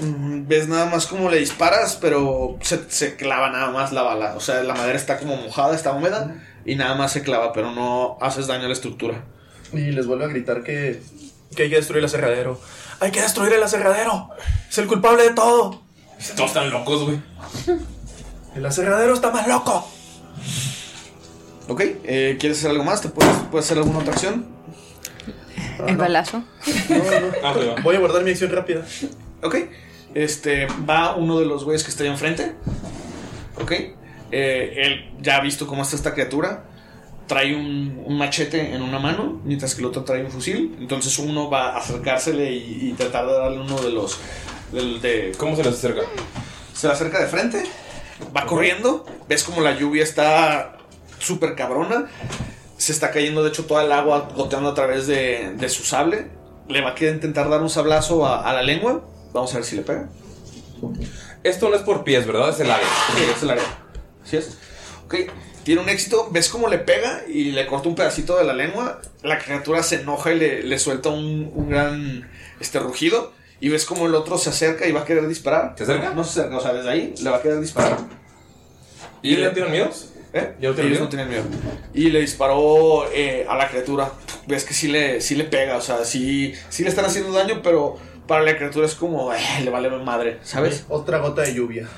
Mm, Ves nada más como le disparas, pero se, se clava nada más la bala. O sea, la madera está como mojada, está húmeda, y nada más se clava, pero no haces daño a la estructura. Y les vuelvo a gritar que. Que hay que destruir el aserradero. ¡Hay que destruir el aserradero! ¡Es el culpable de todo! Todos están locos, güey. El aserradero está más loco. Ok, eh, ¿quieres hacer algo más? ¿Te puedes, puedes hacer alguna otra acción? El balazo. Ah, sí, va. Voy a guardar mi acción rápida. Ok, este, va uno de los güeyes que está ahí enfrente. Ok, eh, él ya ha visto cómo está esta criatura. Trae un, un machete en una mano, mientras que el otro trae un fusil. Entonces uno va a acercársele y, y tratar de darle uno de los... de, ¿Cómo se les acerca? Se le acerca de frente, va corriendo, ves como la lluvia está súper cabrona, se está cayendo de hecho toda el agua goteando a través de, de su sable, le va a querer intentar dar un sablazo a, a la lengua, vamos a ver si le pega. Esto no es por pies, ¿verdad? Es el área. Sí, es el área. Así es. Ok, tiene un éxito, ves cómo le pega y le corta un pedacito de la lengua, la criatura se enoja y le, le suelta un, un gran este, rugido. Y ves como el otro se acerca y va a querer disparar. ¿Se acerca? No se acerca, o sea, desde ahí le va a querer disparar. ¿Y ya tienen miedos? ¿Eh? ¿Ya Ellos miedo? no tienen miedo. Y le disparó eh, a la criatura. Ves que sí le, sí le pega, o sea, sí, sí le están haciendo daño, pero para la criatura es como, eh, le vale madre, ¿sabes? Otra gota de lluvia.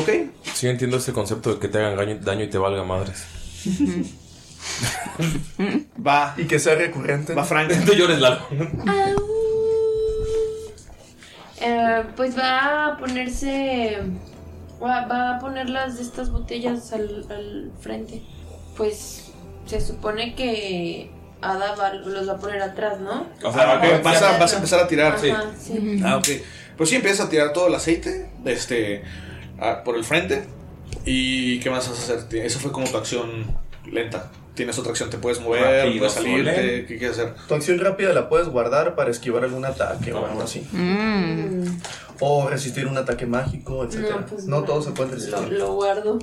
Ok. Sí, entiendo ese concepto de que te hagan daño, y te valga madres. Va. Y que sea recurrente. Va Frank. No llores, Lalo. Eh, pues va a ponerse. Va, va a poner las de estas botellas al, al frente. Pues se supone que Ada va- los va a poner atrás, ¿no? O sea, ok, vas, a, vas a empezar a tirar. Ajá, sí. Ah, ok. Pues sí, empiezas a tirar todo el aceite este, ah, por el frente. ¿Y qué más vas a hacer? Eso fue como tu acción lenta. Tienes otra acción, te puedes mover, Rápido, puedes salirte. ¿Qué quieres hacer? Tu acción rápida la puedes guardar para esquivar algún ataque o algo así. O resistir un ataque mágico, etc. No, No, pues no. todos se pueden Lo, resistir. lo guardo.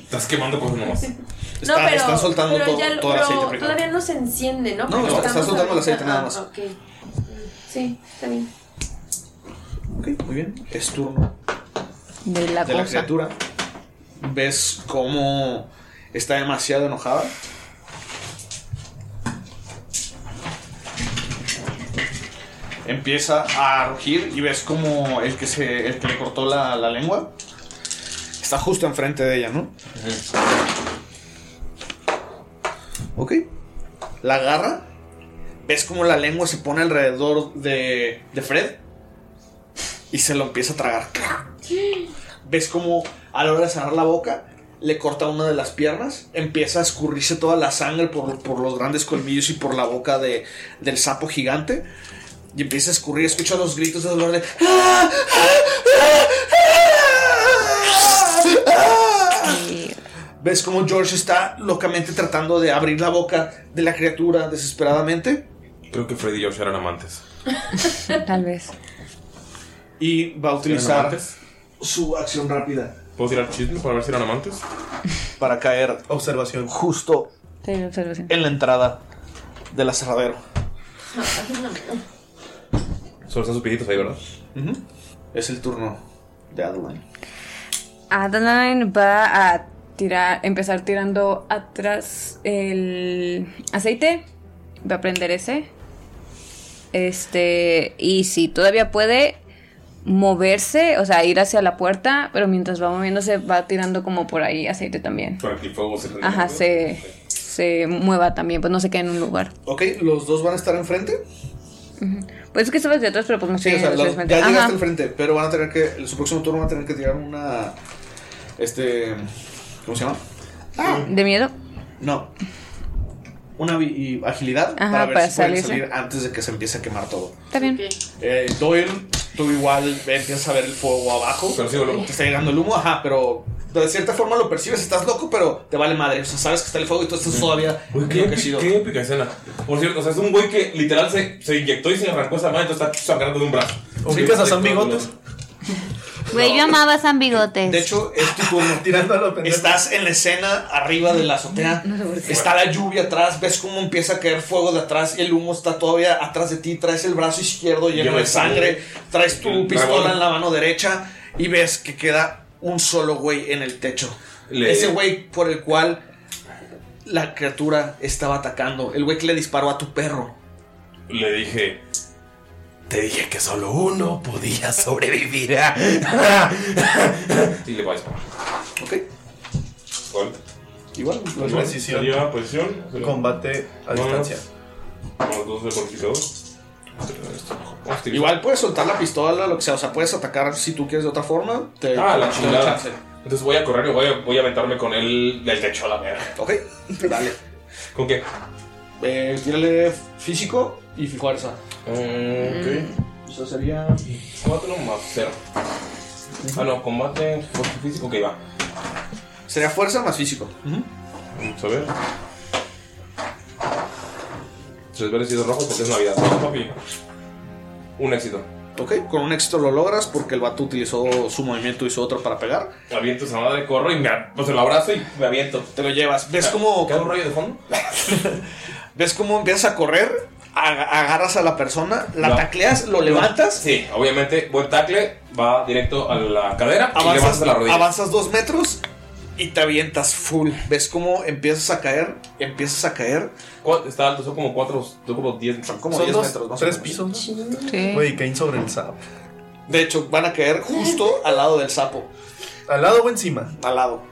Estás quemando cosas nomás. no, pero, están soltando pero todo, ya todo el pero aceite primero. Todavía no se enciende, ¿no? No, Porque está- soltando el aceite nada ah, más. ok. Sí, está bien. Ok, muy bien. Es turno De la de la cosa. criatura. Ves cómo está demasiado enojada. Empieza a rugir y ves como el que, se, el que le cortó la, la lengua está justo enfrente de ella, ¿no? Ok. La agarra. Ves como la lengua se pone alrededor de, de Fred y se lo empieza a tragar. Ves como a la hora de cerrar la boca le corta una de las piernas, empieza a escurrirse toda la sangre por, por los grandes colmillos y por la boca de, del sapo gigante. Y empieza a escurrir, escucha los gritos de dolor de... "Ah, ¿Ves como George está locamente tratando de abrir la boca de la criatura desesperadamente? Creo que Freddy y George eran amantes. Tal vez. Y va a ¿Eran utilizar su acción rápida ¿Puedo tirar chisme para ver si eran amantes? para caer Observación. justo Sí, observación. en la entrada del aserradero. Solo están sus pijitos ahí, ¿verdad? Es el turno de Adeline. Adeline va a tirar, empezar tirando atrás el aceite. Va a prender ese. Este, y si todavía puede moverse, o sea, ir hacia la puerta, pero mientras va moviéndose va tirando como por ahí aceite también. Para que el fuego se. Ajá, se, se mueva también, pues no se quede en un lugar. Ok, los dos van a estar enfrente. Pues es que estabas de atrás, pero pues no Sí, sé. o sea, los- ya llegaste Ajá. al frente, pero van a tener que. En su próximo turno van a tener que tirar una. Este. ¿Cómo se llama? ¿De miedo? No. Una agilidad Ajá, para ver para si pueden salir antes de que se empiece a quemar todo. Está bien. Eh, Doyle, tú igual empiezas a ver el fuego abajo. Percibo el humo. Te está llegando el humo, ajá, pero de cierta forma lo percibes, estás loco, pero te vale madre. O sea, sabes que está el fuego y tú estás todavía Uy, qué, enloquecido. qué épica escena. Por cierto, o sea, es un güey que literal se, se inyectó y se arrancó esa mano, entonces está sangrando de un brazo. ¿Ubicas a San Bigotes? Güey, yo amaba San Bigotes. De hecho, es turno. Tirando a los. Estás en la escena arriba de la azotea. Está la lluvia atrás. Ves cómo empieza a caer fuego de atrás y el humo está todavía atrás de ti. Traes el brazo izquierdo lleno de sangre. Traes tu El pistola dragón. en la mano derecha y ves que queda un solo güey en el techo. Le- Ese güey por el cual la criatura estaba atacando. El güey que le disparó a tu perro. Le dije, Te dije que solo uno podía sobrevivir. y le va a disparar. Ok. ¿Cuál? Igual. Precisión. Sería Combate a Más- distancia. Dos de bonificador. Igual puedes soltar la pistola, lo que sea. O sea, puedes atacar si tú quieres de otra forma. Te, Ah, la te chingada. chance. Entonces voy a correr y voy a, voy a aventarme con él del techo a la verga. Ok, dale. ¿Con qué? Eh, tírale físico y fuerza. Mm, ok. Eso sería. Combate no más cero. Ah, no, combate fuerza físico que va. Sería fuerza más físico. Vamos a ver. Tres verdes y dos rojos porque es Navidad. Papi. Un éxito. Ok, con un éxito lo logras porque el vato utilizó su movimiento y su otro para pegar. Aviento esa madre, corro y me pues lo abrazo y me aviento. Te lo llevas. ¿Ves cómo, ¿Queda un rayo de fondo? ves cómo empiezas a correr? Ag- agarras a la persona, la No. tacleas, lo levantas. Sí, obviamente, buen tackle, va directo a la cadera y Avanzas, levantas a la rodilla. avanzas dos metros y te avientas full. ¿Ves cómo empiezas a caer? Empiezas a caer. ¿Cuál- Está alto, son como cuatro, son como diez. Son como Son 10 dos, metros, más o tres pisos. ¿no? Sí. Güey, caen sobre el sapo. De hecho, van a caer justo al lado del sapo. ¿Al lado o encima? Al lado.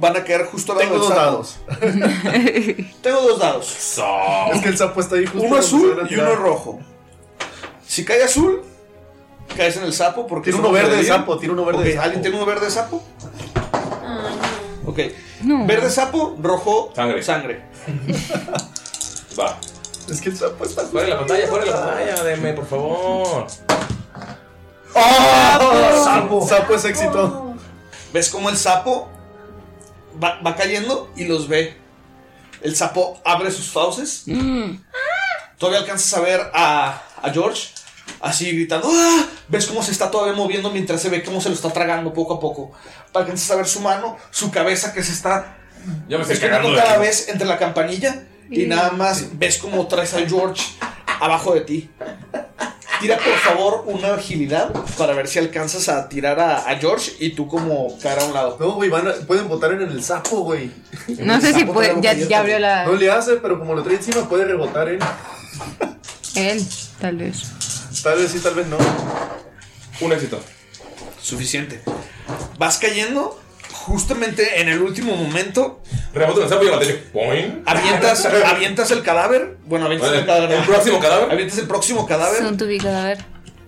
Van a caer justo al lado Tengo del dos sapo. dados. Tengo dos dados. Es que el sapo está ahí justo. Uno azul y uno rojo. Si cae azul, Caes en el sapo porque Tiene uno verde de sapo, tiene uno verde de sapo. ¿Alguien tiene uno verde de sapo? Ok. No. Verde sapo, rojo Sangre. sangre. Va. Es que el sapo está. Fuera de la pantalla, fuera de la pantalla, deme, por favor. ¡Oh! Sapo. Sapo es éxito. ¿Ves cómo el sapo va, va cayendo y los ve? El sapo abre sus fauces. Todavía alcanzas a ver a, a George así gritando. ¡Ah! ¿Ves cómo se está todavía moviendo mientras se ve cómo se lo está tragando poco a poco? Alcanzas a ver su mano, su cabeza que se está Ya me cagando cada vez entre la campanilla y nada más ves cómo traes a George abajo de ti. Tira por favor una agilidad para ver si alcanzas a tirar a, a George y tú como cara a un lado. No, güey, van a- pueden botar en el sapo, güey. No sé si puede. Ya, ya abrió la. No le hace, pero como lo trae encima, puede rebotar en. Él, tal vez. Tal vez sí, tal vez no. Un éxito. Suficiente. Vas cayendo justamente en el último momento. Reboto en el sapo y. Avientas, avientas el cadáver. Bueno, avientas Vale, el cadáver. ¿el próximo cadáver? Avientas el próximo cadáver Son tu cadáver.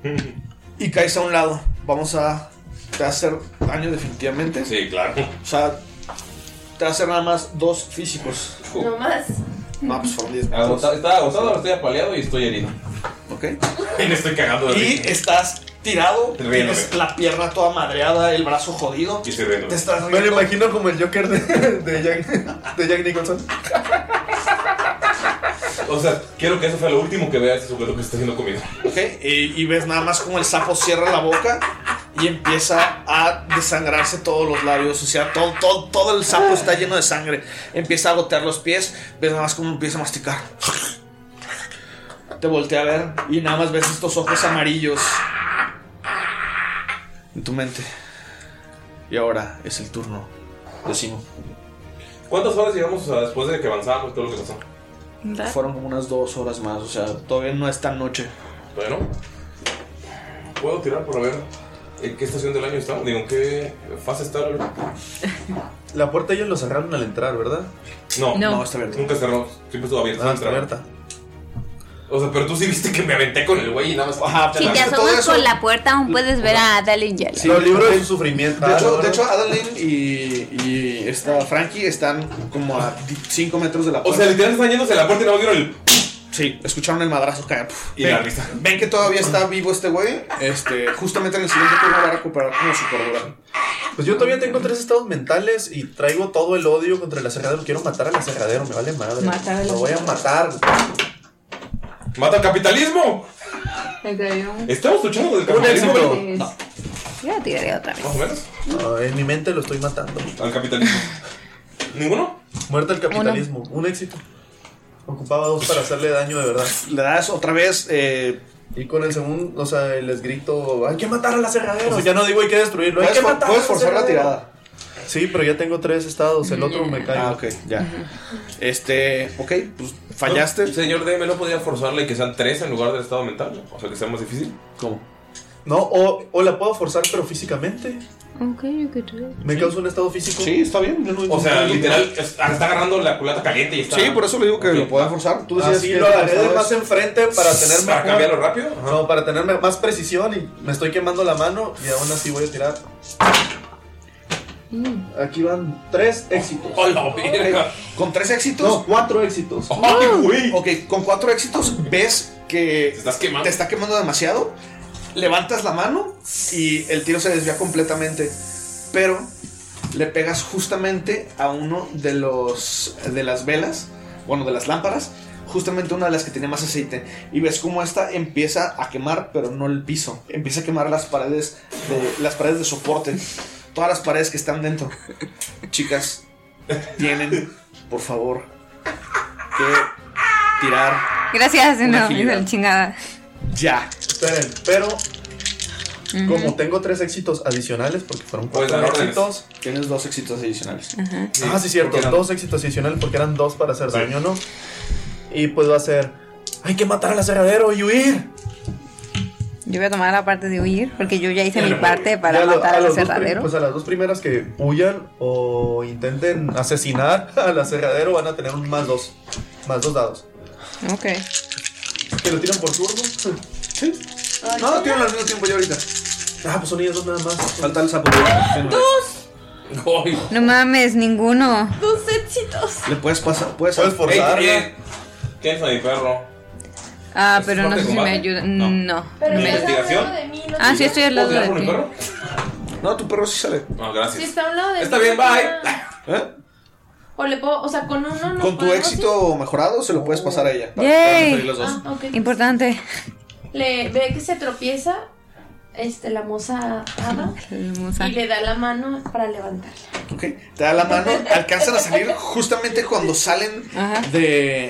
y caes a un lado. Vamos a. Te va a hacer daño definitivamente. Sí, claro. O sea, te va a hacer nada más dos físicos. No más. No, pues fueron 10 Agotado, estaba agotado, ahora estoy apaleado y estoy herido. Ok. Y me estoy cagando de Y risa. estás tirado, Riéndome. tienes la pierna toda madreada, el brazo jodido. Y estoy riendo. Te estás Me lo riendo. imagino como el Joker de, de, Jack, de Jack Nicholson. O sea, quiero que eso sea lo último que vea este sujeto que está haciendo comida. Ok, y, y ves nada más como el sapo cierra la boca y empieza a desangrarse todos los labios. O sea, todo, todo, todo el sapo está lleno de sangre. Empieza a gotear los pies. Ves nada más como empieza a masticar. Te voltea a ver y nada más ves estos ojos amarillos en tu mente. Y ahora es el turno de Simo. ¿Cuántas horas llegamos o sea, después de que avanzamos y todo lo que pasó? Fueron como unas dos horas más. O sea, todavía no es tan noche. Bueno, puedo tirar por ver en qué estación del año estamos. Digo, en qué fase está. La puerta ellos lo cerraron al entrar, ¿verdad? No, No. No, está abierto. nunca cerró. Siempre estuvo abierto. Ah, está entrar. abierta. O sea, pero tú sí viste que me aventé con el güey y nada más. Ajá, Si te asomas por la puerta, aún puedes ver a Adalyn Yellow. Sí, Los libros de su sufrimiento. De Ah, hecho, no, de hecho Adeline y, y esta Frankie están como a 5 metros de la O puerta. sea, literal están yéndose a la puerta y no vieron el. sí, escucharon el madrazo caer. Y ven, la risa. ven que todavía está vivo este güey. Este, justamente en el siguiente turno va a recuperar como su cordura. Pues yo todavía tengo tres estados mentales y traigo todo el odio contra el aserradero. Quiero matar al aserradero, me vale madre. Matar al Lo voy a matar. ¡Mata el capitalismo! Estamos luchando del capitalismo. éxito. ¿verdad? Yo tiraré otra vez. Más o menos. No, en mi mente lo estoy matando. Al capitalismo. ¿Ninguno? Muerte al capitalismo. Un éxito. Ocupaba dos para hacerle daño de verdad. Le das otra vez. eh, Y con el segundo, o sea, les grito, hay que matar al aserradero. ya no digo hay que destruirlo, hay que matar puedes al forzar la tirada. Sí, pero ya tengo tres estados, el otro me cae. Ah, ok, ya. Este, ok, pues fallaste. Señor DM, ¿no podría forzarle que sean tres en lugar del estado mental? O sea, que sea más difícil. ¿Cómo? No, o, o la puedo forzar, pero físicamente. Ok, yo qué tal. Me causa un estado físico. Sí, está bien. yo no- O sea, no- literal, es- está agarrando la culata caliente y está. Sí, por eso le digo que lo pueden forzar. Tú decides Así qué lo agarré más enfrente para tener ¿Para mejor- cambiarlo rápido? Ajá. No, para tener más precisión y me estoy quemando la mano y aún así voy a tirar. Aquí van tres éxitos. ¡Oh, verga! Con tres éxitos. No, cuatro éxitos. ¡Ay, güey! Ok, con cuatro éxitos ves que Te estás quemando. te está quemando demasiado. Levantas la mano y el tiro se desvía completamente. Pero le pegas justamente a uno de los de las velas, bueno, de las lámparas, justamente una de las que tiene más aceite. Y ves cómo esta empieza a quemar, pero no el piso. Empieza a quemar las paredes de las paredes de soporte. Todas las paredes que están dentro. Chicas, tienen, por favor, que tirar Gracias, Una no, chingada. ya. Esperen, pero como tengo tres éxitos adicionales, porque fueron cuatro éxitos. Tienes dos éxitos adicionales. ah, sí, cierto. porque eran- Dos éxitos adicionales porque eran dos para hacer daño, ¿no? Y puedo hacer. Hay que matar al aserradero y huir. Yo voy a tomar la parte de huir, porque yo ya hice Ya mi parte para Ya lo- matar a al cerradero. Pues a las dos primeras que huyan o intenten asesinar al aserradero van a tener un más dos. Más dos dados. Ok. ¿Que lo tiran por turno? Sí. No, tienen al mismo tiempo yo ahorita. Ah, pues son ellos dos nada más. Falta el sapo. ¡Dos! No mames, ninguno. ¡Dos éxitos! Le puedes pasar, puedes, Puedes forzarla. ¿Quién es mi perro? Ah, ¿Es pero no sé si me ayuda. No. Pero ¿Mi estás investigación? de mí, no Ah, sí, estoy al lado ¿Puedo de ti. perro? No, tu perro sí sale. No, Si gracias. está a un lado de Está mí, bien, no bye. ¿Eh? O le puedo, o sea, con uno no Con tu éxito mejorado se lo puedes pasar a ella. para- Yay. para transferir los ir. dos. Ah, ok. Importante. Le ve que se tropieza este, la moza Hermosa. y le da la mano para levantarla. Ok, te da la mano, alcanzan a salir justamente cuando salen Ajá. de,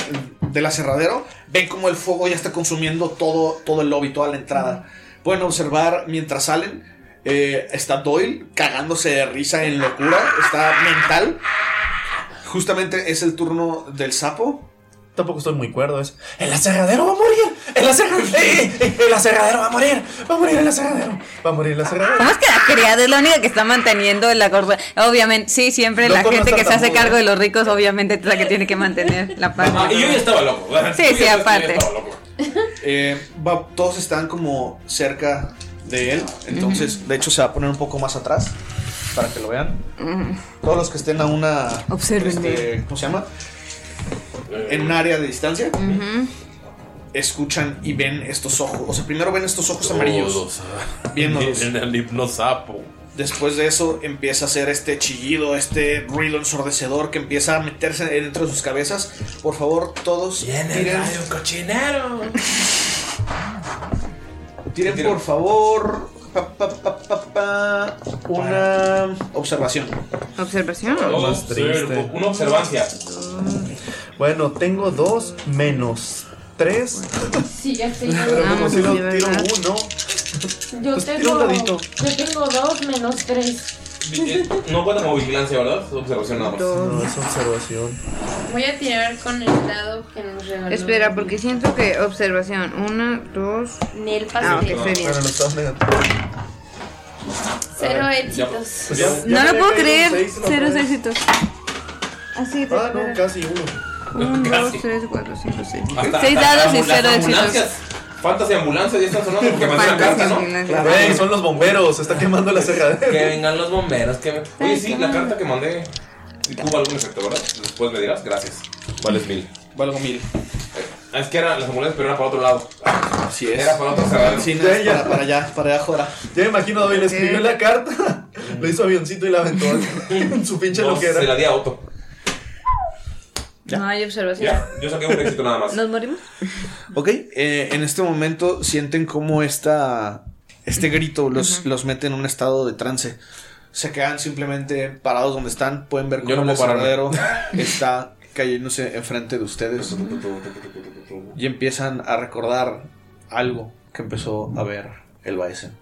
del aserradero. Ven como el fuego ya está consumiendo todo, todo el lobby, toda la entrada. Pueden observar mientras salen. eh, está Doyle cagándose de risa en locura. Está mental. Justamente es el turno del sapo. Tampoco estoy muy cuerdo. Es. ¡El aserradero va a morir! ¡El aserradero! ¡Eh, eh, ¡El aserradero va a morir! ¡Va a morir el aserradero! ¡Va a morir el aserradero! ¿Cómo es que la criada es la única que está manteniendo la corporación? Obviamente, sí, siempre la no gente está que se hace cargo de los ricos, obviamente es la que tiene que mantener la paz. Ah, y yo ya estaba loco. Sí, ya sí, sabes que aparte. Eh, va- todos están como cerca de él. Entonces, de hecho, se va a poner un poco más atrás. Para que lo vean. Todos los que estén a una. Obsérvenme. este, ¿Cómo se llama? En un área de distancia. Escuchan y ven estos ojos. O sea, primero ven estos ojos amarillos. Todos, ah, Viéndolos. En el hipnosapo. Después de eso empieza a hacer este chillido, este ruido ensordecedor que empieza a meterse dentro de sus cabezas. Por favor, todos tiren, cochinero. tiren Tiren. por favor pa, pa, pa, pa, pa, una observación. Observación. triste. Una observancia. Bueno, tengo dos menos tres. Sí, ya sé. Pero como si lo sí, tiro ¿verdad? uno. Yo Pues tengo, un dadito. yo tengo dos menos tres. No cuenta como vigilancia, ¿verdad? Es observación nada más. No, es observación. Voy a tirar con el dado que nos regaló. Espera, porque siento que observación. Una, dos. Nel Ah, ok, estoy bien. Estados negativos. Cero éxitos. Pues ya- ya No lo puedo creer. un Cero éxitos. Así te Ah, no, casi uno. Un, dos, Casi. tres, cuatro, cinco, seis. Hasta- Seis hasta dados y las cero éxitos. ambulancias. Fantasy ambulancia ya están sonando porque mandé una Fantasy carta, ¿no? Ey, son los bomberos, se está quemando la. Que vengan los bomberos. Que me... Oye, sí, la carta que mandé tuvo algún efecto, ¿verdad? Después me dirás, gracias. Vales mil. Valgo mil. Ah, es que eran las ambulancias, pero era para otro lado. Así es. Era para otro. Sí, no. Para, para allá, para allá afuera. Ya me imagino a Doyle escribió la carta, lo hizo avioncito y la aventó en su pinche No, loquera. se la di a Otto. No hay observación. Ya, yo saqué un éxito nada más. ¿Nos morimos? Ok, eh, en este momento sienten como esta, este grito los, los mete en un estado de trance. Se quedan simplemente parados donde están. Pueden ver cómo no el aserradero está cayéndose enfrente de ustedes. Y empiezan a recordar algo que empezó a ver el Bison.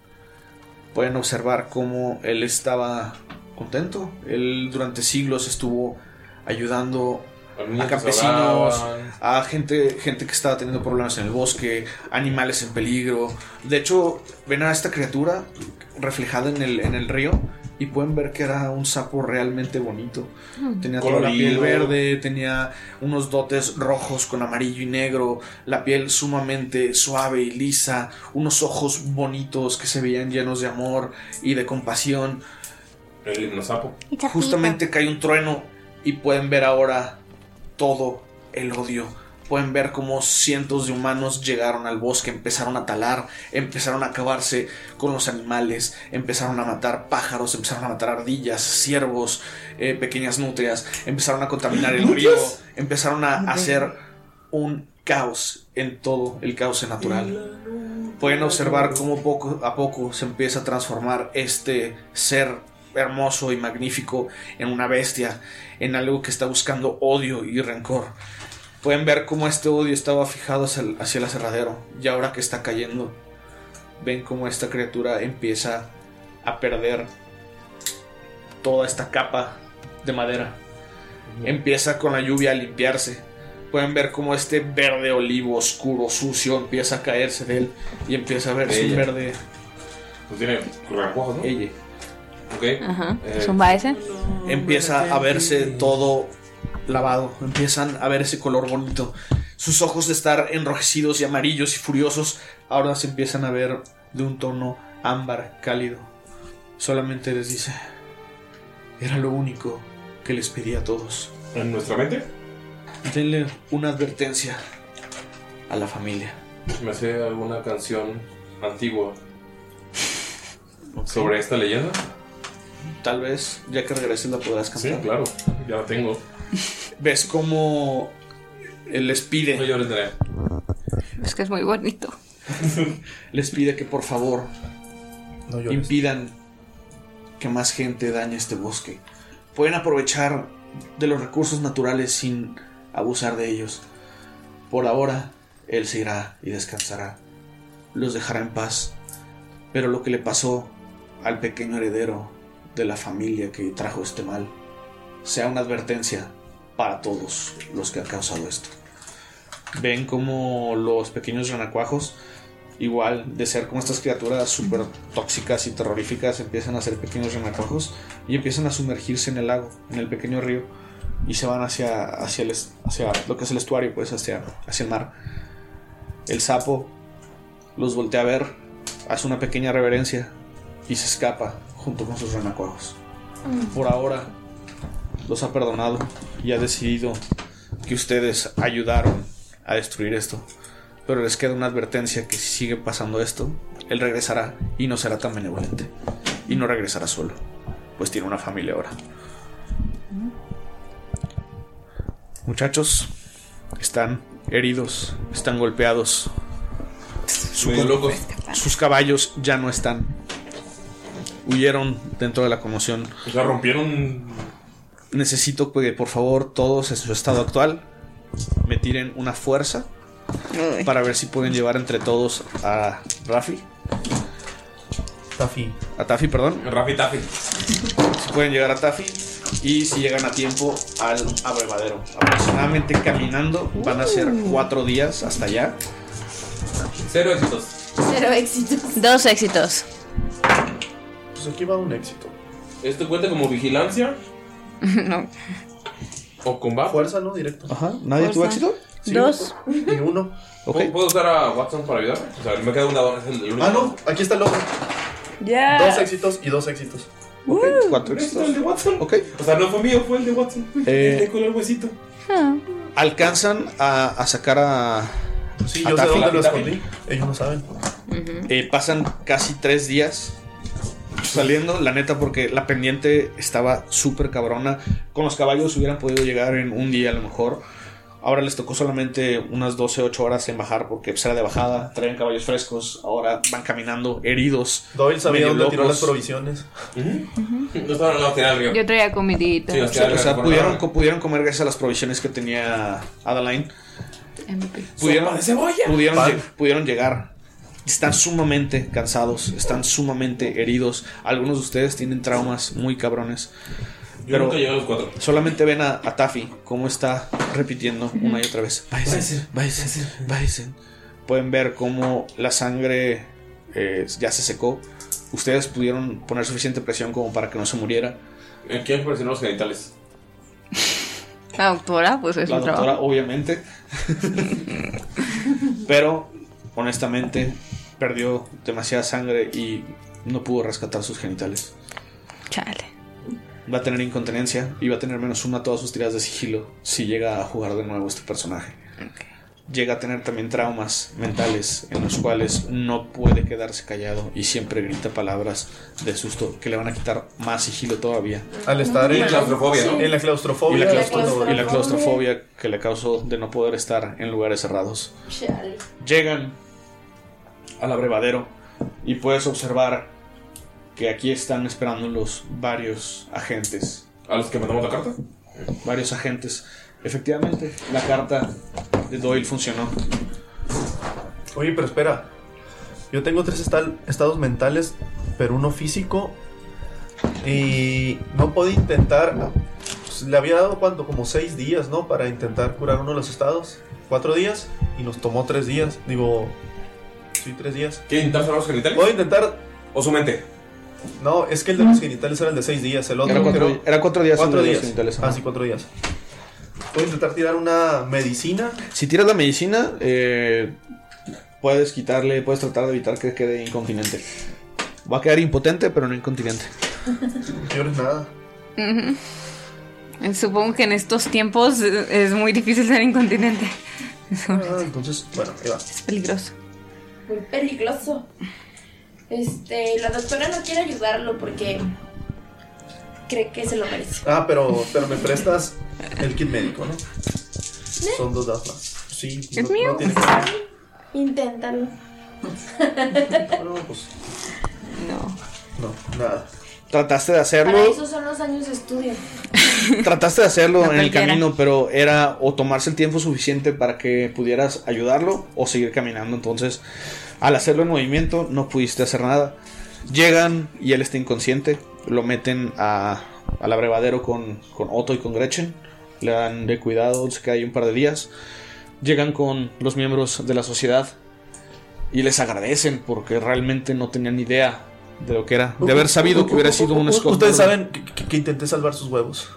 Pueden observar cómo él estaba contento. Él durante siglos estuvo ayudando a campesinos, a gente, gente que estaba teniendo problemas en el bosque, animales en peligro. De hecho, ven a esta criatura reflejada en el, en el río y pueden ver que era un sapo realmente bonito. Tenía toda la piel verde, tenía unos dotes rojos con amarillo y negro, la piel sumamente suave y lisa, unos ojos bonitos que se veían llenos de amor y de compasión. El hipnosapo. Justamente cae un trueno y pueden ver ahora todo el odio. Pueden ver cómo cientos de humanos llegaron al bosque, empezaron a talar, empezaron a acabarse con los animales, empezaron a matar pájaros, empezaron a matar ardillas, ciervos, eh, pequeñas nutrias, empezaron a contaminar el río, empezaron a hacer un caos en todo el cauce natural. Pueden observar cómo poco a poco se empieza a transformar este ser hermoso y magnífico en una bestia, en algo que está buscando odio y rencor. Pueden ver cómo este odio estaba fijado hacia el, hacia el aserradero y ahora que está cayendo, ven cómo esta criatura empieza a perder toda esta capa de madera. Empieza con la lluvia a limpiarse. Pueden ver cómo este verde olivo oscuro, sucio, empieza a caerse de él y empieza a verse un verde. Pues tiene ¿no? Ella. Ok. Ajá. Eh, ¿Zumba ese? empieza a verse todo lavado, empiezan a ver ese color bonito. Sus ojos de estar enrojecidos y amarillos y furiosos ahora se empiezan a ver de un tono ámbar cálido. Solamente les dice, era lo único que les pedí a todos. ¿En nuestra mente? Denle una advertencia a la familia. Me hace alguna canción antigua sobre esta leyenda. Tal vez, ya que regreses la podrás cantar. Sí, claro, ya la tengo. ¿Ves cómo él les pide? No llores, Nerea. Es que es muy bonito. les pide que por favor No impidan que más gente dañe este bosque. Pueden aprovechar de los recursos naturales sin abusar de ellos. Por ahora, él se irá y descansará. Los dejará en paz. Pero lo que le pasó al pequeño heredero de la familia que trajo este mal sea una advertencia para todos los que han causado esto. Ven como los pequeños renacuajos, igual de ser como estas criaturas súper tóxicas y terroríficas, empiezan a ser pequeños renacuajos y empiezan a sumergirse en el lago, en el pequeño río, y se van hacia, el hacia lo que es el estuario, pues hacia, hacia el mar. El sapo los voltea a ver, hace una pequeña reverencia y se escapa junto con sus renacuajos. Por ahora los ha perdonado y ha decidido que ustedes ayudaron a destruir esto. Pero les queda una advertencia que si sigue pasando esto, él regresará y no será tan benevolente. Y no regresará solo, pues tiene una familia ahora. Muchachos, están heridos, están golpeados. Su- sus caballos ya no están. Huyeron dentro de la conmoción. O sea, rompieron. Necesito que por favor todos en su estado actual me tiren una fuerza para ver si pueden llevar entre todos a Rafi. Taffy. A Taffy, perdón. Rafi Taffy. Si pueden llegar a Taffy y si llegan a tiempo al abrevadero. Aproximadamente caminando van a ser cuatro días hasta allá. Cero éxitos. Cero éxitos. Dos éxitos. Pues aquí va un éxito. ¿Esto cuenta como vigilancia no. o combate? Fuerza, ¿no? Directo. Ajá. ¿Nadie tuvo Fuerza. éxito? Sí, Dos. Y uno. Ok. ¿Puedo, puedo usar a Watson para ayudar? O sea, me queda un dado, es el, el único. Ah, no. Aquí está el otro. Ya. Dos éxitos y dos éxitos. Ok, Cuatro ¿Este éxitos. es el de Watson? Ok. O sea, no fue mío, fue el de Watson. Eh, el de color huesito. Alcanzan a, a sacar a. Sí, a yo sé dónde lo escondí. Ellos no saben. Eh, pasan casi tres días saliendo, la neta, porque la pendiente estaba súper cabrona. Con los caballos hubieran podido llegar en un día a lo mejor. Ahora les tocó solamente unas 12, 8 horas en bajar porque pues, era de bajada, traían caballos frescos, ahora van caminando heridos. Doyle sabía dónde tiró las provisiones. No, río. Yo traía comidita. Sí, O sea, o sea, pudieron, co- pudieron comer gracias a las provisiones que tenía Adeline. MVP. Pudieron, de cebolla. pudieron, Pan. lle- pudieron llegar. Están sumamente cansados, están sumamente heridos. Algunos de ustedes tienen traumas muy cabrones. Yo Pero nunca llegué a los cuatro. solamente ven a, a Taffy cómo está repitiendo una y otra vez. Váyase, váyase, váyase. Pueden ver cómo la sangre eh, ya se secó. Ustedes pudieron poner suficiente presión como para que no se muriera. ¿En quién aparecieron los genitales? La doctora, pues es La doctora, trabajo. obviamente. Pero, honestamente, perdió demasiada sangre y no pudo rescatar sus genitales. Chale. Va a tener incontinencia y va a tener menos una a todas sus tiradas de sigilo si llega a jugar de nuevo este personaje. Llega a tener también traumas mentales en los cuales no puede quedarse callado y siempre grita palabras de susto que le van a quitar más sigilo todavía. Al estar Y en, claustrofobia, ¿no? en la Y claustrofobia. la, es claustro- cuando- y la claustrofobia que le causó de no poder estar en lugares cerrados. Chale. Llegan al abrevadero y puedes observar que aquí están esperándolos varios agentes. ¿A los que mandamos la carta? Varios agentes. Efectivamente, la carta de Doyle funcionó. Oye, pero espera. Yo tengo tres estados mentales, pero uno físico. Y no puedo intentar. pues, le había dado cuánto, como seis días, ¿no? Para intentar curar uno de los estados. Cuatro días. Y nos tomó tres días. Digo. Sí, tres días. ¿Quieren intentar cerrar los genitales? Puedo intentar. ¿O su mente? No, es que el de los genitales era el de seis días. El otro Era cuatro, creo- era cuatro días. Cuatro el de los días. genitales, Ah, sí, cuatro días. Puedo intentar tirar una medicina. Si tiras la medicina, eh, puedes quitarle, puedes tratar de evitar que quede incontinente. Va a quedar impotente, pero no incontinente. No es nada. Ujú. Supongo que en estos tiempos eh, es muy difícil ser incontinente. Ah, entonces, bueno, ahí va. Es peligroso. Muy peligroso. Este, la doctora no quiere ayudarlo porque cree que se lo merece. Ah, pero, pero me prestas el kit médico, ¿no? Son dos dados más. Sí, Es no, mío. no tiene Inténtalo. No, pues. No. No, nada. Trataste de Para hacerlo, eso son los años de estudio. trataste de hacerlo No en el camino, pero era o tomarse el tiempo suficiente para que pudieras ayudarlo o seguir caminando. Entonces, al hacerlo en movimiento, no pudiste hacer nada. Llegan y él está inconsciente. Lo meten a, al abrevadero con, con Otto y con Gretchen. Le dan de cuidado, se queda ahí un par de días. Llegan con los miembros de la sociedad y les agradecen porque realmente no tenían ni idea de lo que era. De haber sabido que hubiera sido un Scott Ustedes saben que, que- que intenté salvar sus huevos.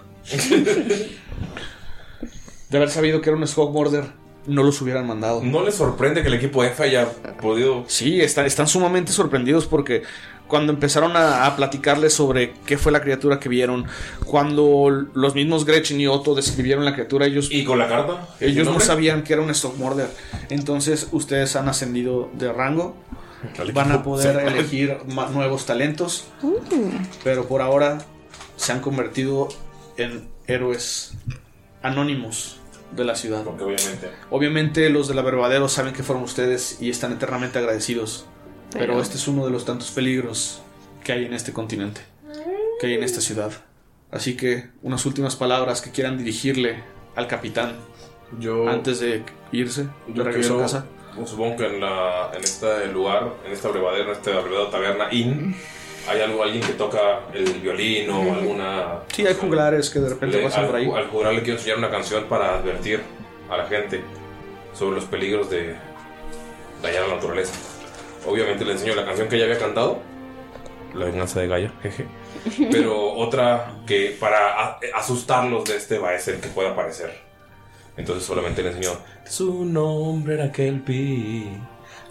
De haber sabido que era un Skog Morder, no los hubieran mandado. ¿No les sorprende que el equipo F haya podido Sí, están, están sumamente sorprendidos porque cuando empezaron a, a platicarles sobre qué fue la criatura que vieron, cuando los mismos Gretchen y Otto describieron la criatura, ellos... ¿Y con la carta? ¿El Ellos no sabían que era un Stockmorder. Entonces ustedes han ascendido de rango. Van a poder elegir ma- nuevos talentos. Pero por ahora se han convertido en héroes anónimos de la ciudad. Porque obviamente. Obviamente los de la Verbadero saben que fueron ustedes y están eternamente agradecidos. Pero, Pero- este es uno de los tantos peligros que hay en este continente, que hay en esta ciudad. Así que unas últimas palabras que quieran dirigirle al capitán Yo- antes de irse, de Yo regreso quiero- a casa. Supongo que en, la, en este lugar, en esta abrevadero, en este abrevado taberna Inn, hay algo, alguien que toca el violín o alguna. Sí, hay juglares que de repente Le- pasan al, por ahí. al juglar le quiero enseñar una canción para advertir a la gente sobre los peligros de dañar la naturaleza. Obviamente le enseño la canción que ella había cantado, La venganza de Gaia, jeje. Pero otra que para a- asustarlos de este va a ser que pueda aparecer. Entonces solamente le enseñó Su nombre era Kelpie,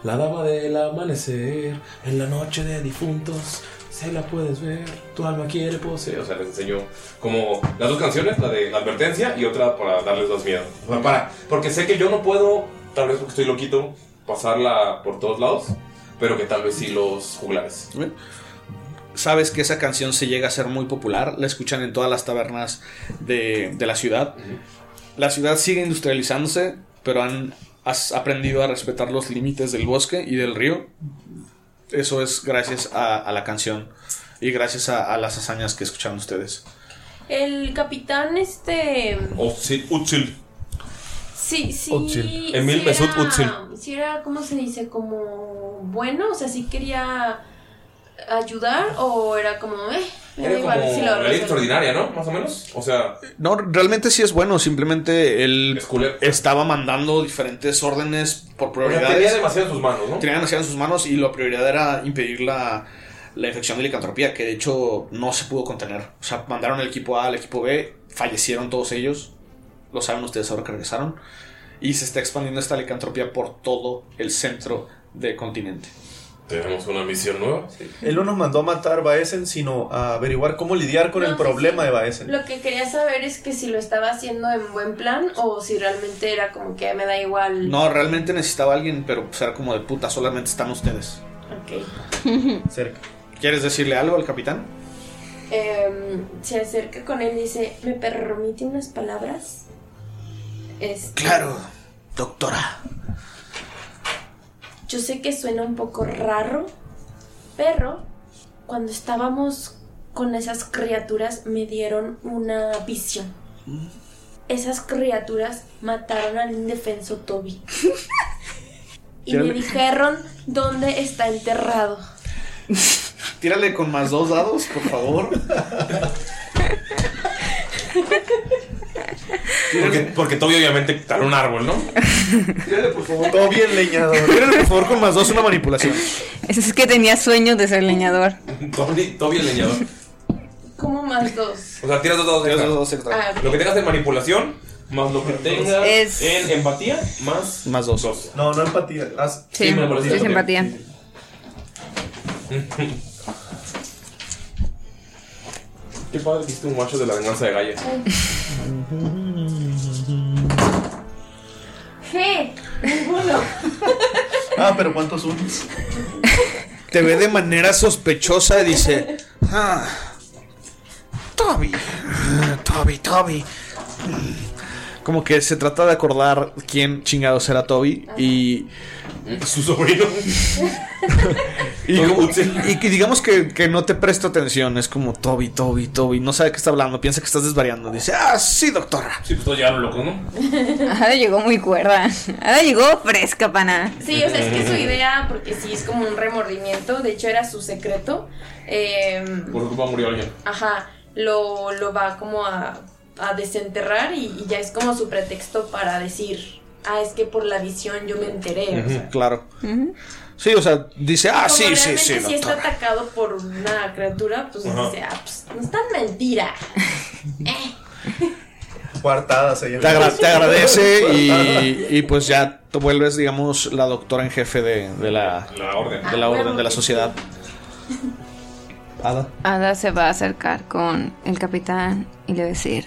la dama del amanecer, en la noche de difuntos, se la puedes ver, tu alma quiere poseer. O sea, les enseñó como las dos canciones, la de advertencia y otra para darles dos miedo. O sea, para, porque sé que yo no puedo, tal vez porque estoy loquito, pasarla por todos lados, pero que tal vez sí los juglares. Sabes que esa canción se llega a ser muy popular, la escuchan en todas las tabernas de, de la ciudad. La ciudad sigue industrializándose, pero han has aprendido a respetar los límites del bosque y del río. Eso es gracias a, a la canción y gracias a, a las hazañas que escucharon ustedes. El capitán, este. Utzil. Utzil. Sí, sí. Utzil. Emil sí Mesut era- Utzil. Sí, era, ¿cómo se dice? Como bueno, o sea, sí quería ayudar o era como, eh, Era como igual si lo la extraordinaria, ¿no? Más o menos. O sea, No, realmente sí es bueno, simplemente él estaba mandando diferentes órdenes por prioridades. tenía demasiado en sus manos, ¿no? Tenía demasiado en sus manos y la prioridad era impedir la, la infección de licantropía, que de hecho no se pudo contener. O sea, mandaron el equipo A al equipo B, fallecieron todos ellos. Lo saben ustedes ahora que regresaron. Y se está expandiendo esta licantropía por todo el centro del continente. Tenemos una misión nueva. Él no nos mandó a matar Baesen, sino a averiguar cómo lidiar con No, el sí, problema sí. de Baesen. Lo que quería saber es que si lo estaba haciendo en buen plan o si realmente era como que me da igual. No, realmente necesitaba alguien, pero pues era como de puta, solamente están ustedes. Ok. Cerca. ¿Quieres decirle algo al capitán? Em, se acerca con él y dice, ¿me permite unas palabras? Este, Claro, doctora. Yo sé que suena un poco raro, pero cuando estábamos con esas criaturas me dieron una visión. Esas criaturas mataron al indefenso Toby. y me dijeron dónde está enterrado. Tírale con más dos dados, por favor. Porque, porque Toby obviamente tal un árbol, ¿no? Tírale, por favor. Todo bien leñador. Tírale, por favor, con más dos una manipulación. Es que tenía sueños de ser leñador. Toby, Toby el leñador. ¿Cómo más dos? O sea, tiras dos dados extra. dos extra. Ah, ok. Lo que tengas de manipulación Más lo que tengas Es- en empatía, más. Más dos. No, no empatía. Ah, Sí, me parece es empatía. empatía. Qué padre que hiciste un macho de la venganza de Gaia. ¿Qué? Ninguno. Ah, pero ¿cuántos unos? Te ve de manera sospechosa y dice: Ah, Toby, ah, Toby, Toby. Como que se trata de acordar quién chingados era Toby y. Su sobrino. Y, y que digamos que, que no te presta atención, es como Toby, Toby, Toby, no sabe qué está hablando, piensa que estás desvariando. Dice, ah, sí, doctora. Sí, pues todos llegaron locos, ¿no? Ada llegó muy cuerda. Ada llegó fresca, pana. Sí, o sea, es que su idea, porque sí es como un remordimiento, de hecho era su secreto. eh, Por culpa murió alguien. ajá, lo, lo va como a, a desenterrar y, y ya es como su pretexto para decir, ah, es que por la visión yo me enteré. o sea. Claro. Sí, o sea, dice, ah, Como sí, sí, sí, si está atacado por una criatura, pues Ajá. dice, ah, pues no es tan mentira. Coartada se Te, agra- te agradece y, y pues ya te vuelves, digamos, la doctora en jefe de, de la, orden. de la orden de la sociedad. Ada. Ada se va a acercar con el capitán y le va a decir,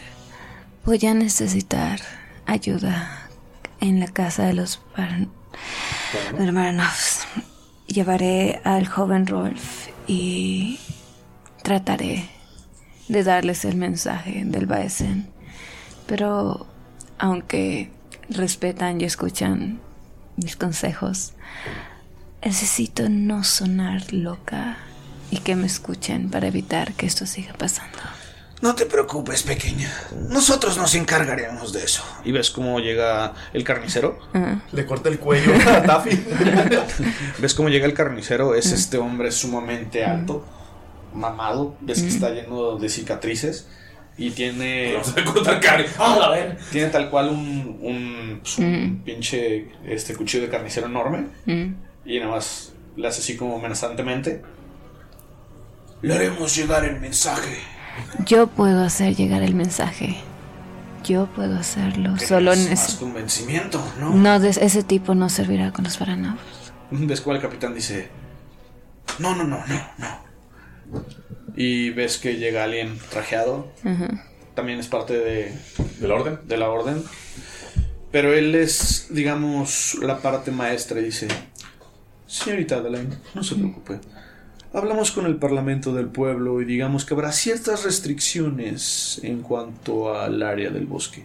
voy a necesitar ayuda en la casa de los Baranovs. Llevaré al joven Rolf y trataré de darles el mensaje del Baesen. Pero aunque respetan y escuchan mis consejos, necesito no sonar loca y que me escuchen para evitar que esto siga pasando. No te preocupes, pequeña. Nosotros nos encargaremos de eso. Y ves cómo llega el carnicero. Le corta el cuello a Taffy. ¿Ves cómo llega el carnicero? Es este hombre sumamente alto, mamado. Ves que está lleno de cicatrices. Y tiene. Vamos a cortar carne. ¡Ah, a ver! Tiene tal cual un. un, pues, un pinche este, cuchillo de carnicero enorme. Y nada más le hace así como amenazantemente. Le haremos llegar el mensaje. Yo puedo hacer llegar el mensaje. Yo puedo hacerlo. Solo Tienes más necesito... convencimiento, ¿no? No, de ese tipo no servirá con los Baranovs. Ves cuál el capitán dice. No, no, no, no, no. Y ves que llega alguien trajeado. También es parte de. ¿De la orden? De la orden. Pero él es, digamos, la parte maestra y dice. Señorita Adeline, no se preocupe. Hablamos con el Parlamento del Pueblo y digamos que habrá ciertas restricciones en cuanto al área del bosque.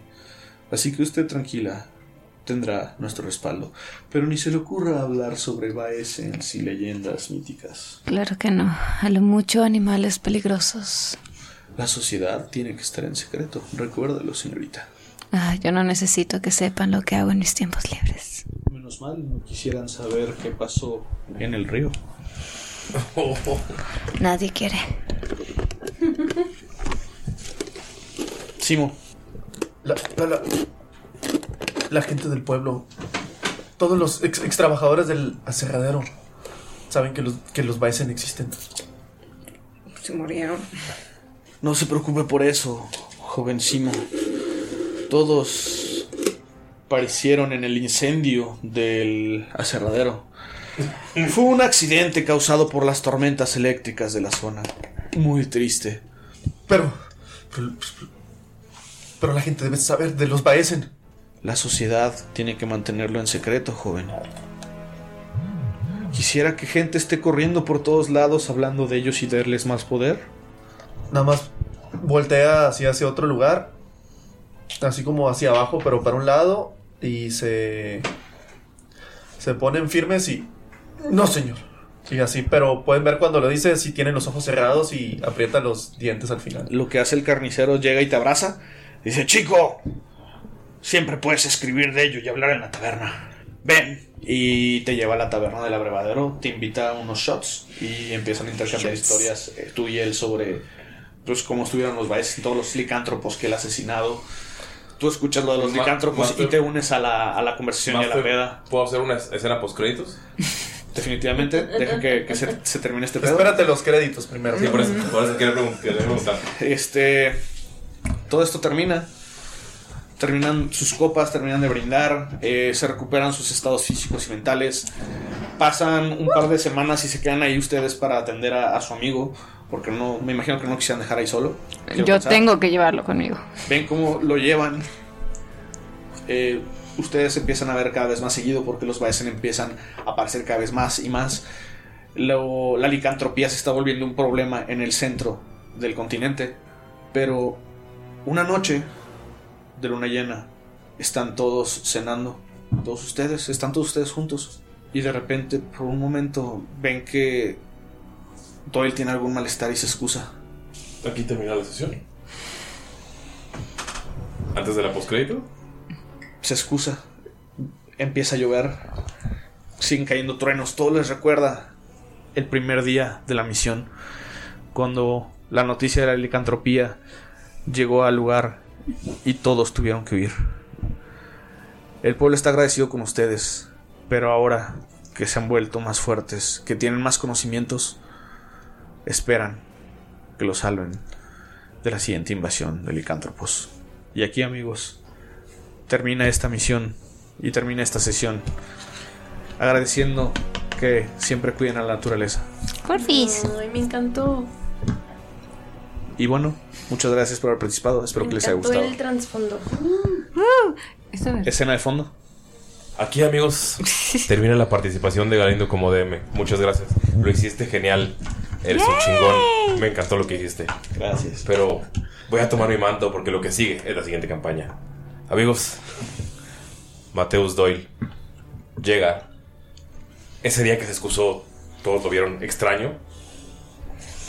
Así que usted tranquila, tendrá nuestro respaldo. Pero ni se le ocurra hablar sobre Baesens y leyendas míticas. Claro que no. A lo mucho animales peligrosos. La sociedad tiene que estar en secreto. Recuérdalo, señorita. Ah, yo no necesito que sepan lo que hago en mis tiempos libres. Menos mal, no quisieran saber qué pasó en el río. Nadie quiere. Simo. La, la- la- la gente del pueblo, todos los ex, ex trabajadores del aserradero, saben que los, que los Baesen existen. Se murieron. No se preocupe por eso, joven Simo. Todos parecieron en el incendio del aserradero. Fue un accidente causado por las tormentas eléctricas de la zona. Muy triste. Pero, pero, pero la gente debe saber de los Baesen. La sociedad tiene que mantenerlo en secreto, joven. Quisiera que gente esté corriendo por todos lados hablando de ellos y darles más poder. Nada más voltea hacia, hacia otro lugar, así como hacia abajo, pero para un lado, y se, se ponen firmes y... No, señor. Y así, pero pueden ver cuando lo dice si tienen los ojos cerrados y aprieta los dientes al final. Lo que hace el carnicero llega y te abraza. Dice, chico, siempre puedes escribir de ello y hablar en la taberna. Ven. Y te lleva a la taberna del abrevadero, te invita a unos shots y empiezan a intercambiar Shots. historias eh, tú y él sobre pues cómo estuvieron los Baes, todos los licántropos que él ha asesinado. Tú escuchas lo de los licántropos y te unes a la, a la conversación y a la peda. ¿Puedo hacer una escena post créditos? Definitivamente, deja que, que se, se termine este pedo. Espérate los créditos primero. Sí, por eso, por eso quería preguntar. Este. Todo esto termina. terminan sus copas, terminan de brindar, eh, se recuperan sus estados físicos y mentales. Pasan un par de semanas y se quedan ahí ustedes para atender a, a su amigo, porque no, me imagino que no quisieran dejar ahí solo. Quiero Yo pensar. tengo que llevarlo conmigo. Ven cómo lo llevan. Eh, ustedes empiezan a ver cada vez más seguido porque los Baesen empiezan a aparecer cada vez más y más. Lo- la licantropía se está volviendo un problema en el centro del continente. Pero una noche de luna llena están todos cenando. Todos ustedes, están todos ustedes juntos. Y de repente, por un momento, ven que Doyle tiene algún malestar y se excusa. Aquí termina la sesión. Antes de la postcrédito. Se excusa. Empieza a llover. Siguen cayendo truenos. Todo les recuerda el primer día de la misión. Cuando la noticia de la licantropía llegó al lugar y todos tuvieron que huir. El pueblo está agradecido con ustedes. Pero ahora que se han vuelto más fuertes, que tienen más conocimientos, esperan que los salven de la siguiente invasión de licántropos. Y aquí, amigos, termina esta misión y termina esta sesión agradeciendo que siempre cuiden a la naturaleza. Porfis. Ay, me encantó. Y bueno, muchas gracias por haber participado. Espero me que les haya gustado. el trasfondo. Escena de fondo. Aquí, amigos, termina la participación de Galindo como DM. Muchas gracias. Lo hiciste genial. Eres un chingón. Me encantó lo que hiciste. Gracias. Pero voy a tomar mi manto porque lo que sigue es la siguiente campaña. Amigos, Mateus Doyle llega. Ese día que se excusó, todos lo vieron extraño.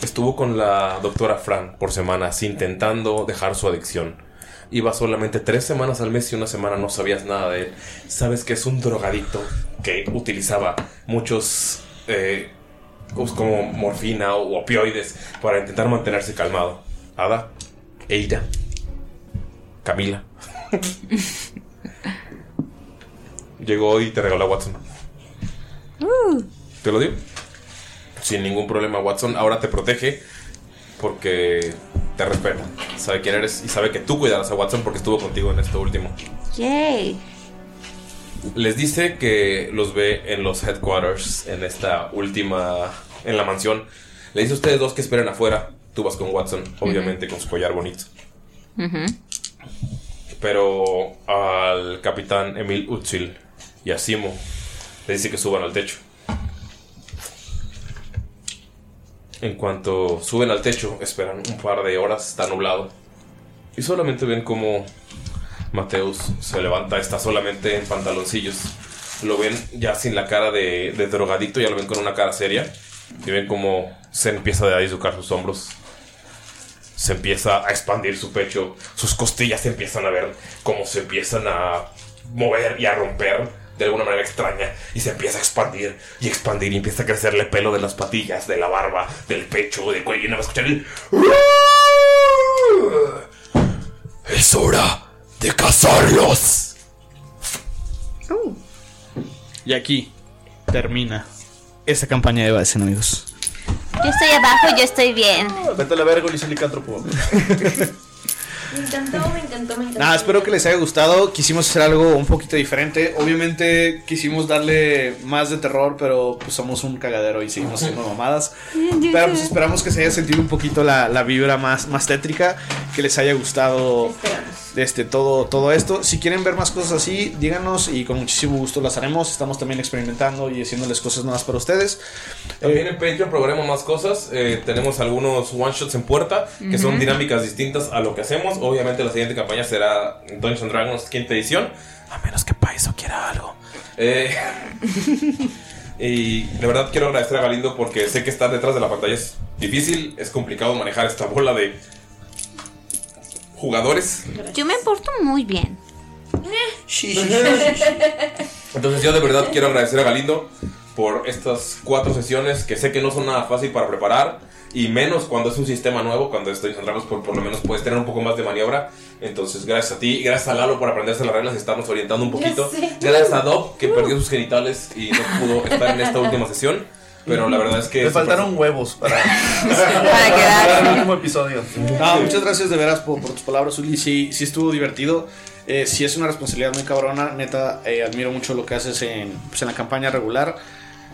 Estuvo con la doctora Fran por semanas intentando dejar su adicción. Iba solamente tres semanas al mes y una semana no sabías nada de él. Sabes que es un drogadicto que utilizaba muchos eh, pues, como morfina o opioides para intentar mantenerse calmado. Ada, Eira, Camila. Llegó y te regaló a Watson. ¿Te lo dio? Sin ningún problema, Watson. Ahora te protege porque te respeta. Sabe quién eres y sabe que tú cuidarás a Watson porque estuvo contigo en esto último. Yay. Les dice que los ve en los headquarters, en esta última, en la mansión. Le dice a ustedes dos que esperen afuera. Tú vas con Watson, obviamente con su collar bonito. Pero al capitán Emil Utzil y a Simo le dice que suban al techo. En cuanto suben al techo, esperan un par de horas, está nublado. Y solamente ven como Mateus se levanta, está solamente en pantaloncillos. Lo ven ya sin la cara de, de drogadicto, ya lo ven con una cara seria. Y ven como se empieza a dislocar sus hombros. Se empieza a expandir su pecho. Sus costillas se empiezan a ver cómo se empiezan a mover y a romper de alguna manera extraña. Y se empieza a expandir y expandir. Y empieza a crecerle pelo de las patillas, de la barba, del pecho, del cuello. Y no va a escuchar el. Es hora de cazarlos. Y aquí termina esta campaña de Baesen, amigos. Yo estoy abajo, yo estoy bien. Vete a la verga, Ulises Licántropo. Me encantó, me encantó, me encantó. Nada, espero que les haya gustado. Quisimos hacer algo un poquito diferente. Obviamente quisimos darle más de terror, pero pues somos un cagadero y seguimos haciendo mamadas. Pero pues esperamos que se haya sentido un poquito la, la vibra más, más tétrica, que les haya gustado este, todo, todo esto. Si quieren ver más cosas así, díganos y con muchísimo gusto las haremos. Estamos también experimentando y haciéndoles cosas nuevas para ustedes. También en Patreon programamos más cosas. Eh, tenemos algunos one shots en puerta que son Ujú. dinámicas distintas a lo que hacemos. Obviamente, la siguiente campaña será Dungeons and Dragons quinta edición. A menos que Paiso quiera algo. Eh, y de verdad quiero agradecer a Galindo porque sé que estar detrás de la pantalla es difícil, es complicado manejar esta bola de jugadores. Yo me porto muy bien. Entonces yo de verdad quiero agradecer a Galindo por estas cuatro sesiones que sé que no son nada fácil para preparar y menos cuando es un sistema nuevo, cuando estoy en Dragons por, por lo menos puedes tener un poco más de maniobra. Entonces gracias a ti y gracias a Lalo por aprenderse las reglas y estarnos orientando un poquito. Gracias a Doc que perdió sus genitales y no pudo estar en esta última sesión. pero la verdad es que... Le faltaron huevos para, Para quedar. el último episodio. No, muchas gracias de veras por, por tus palabras, Uli. Sí, sí estuvo divertido. Eh, sí es una responsabilidad muy cabrona. Neta, eh, admiro mucho lo que haces en, pues, en la campaña regular.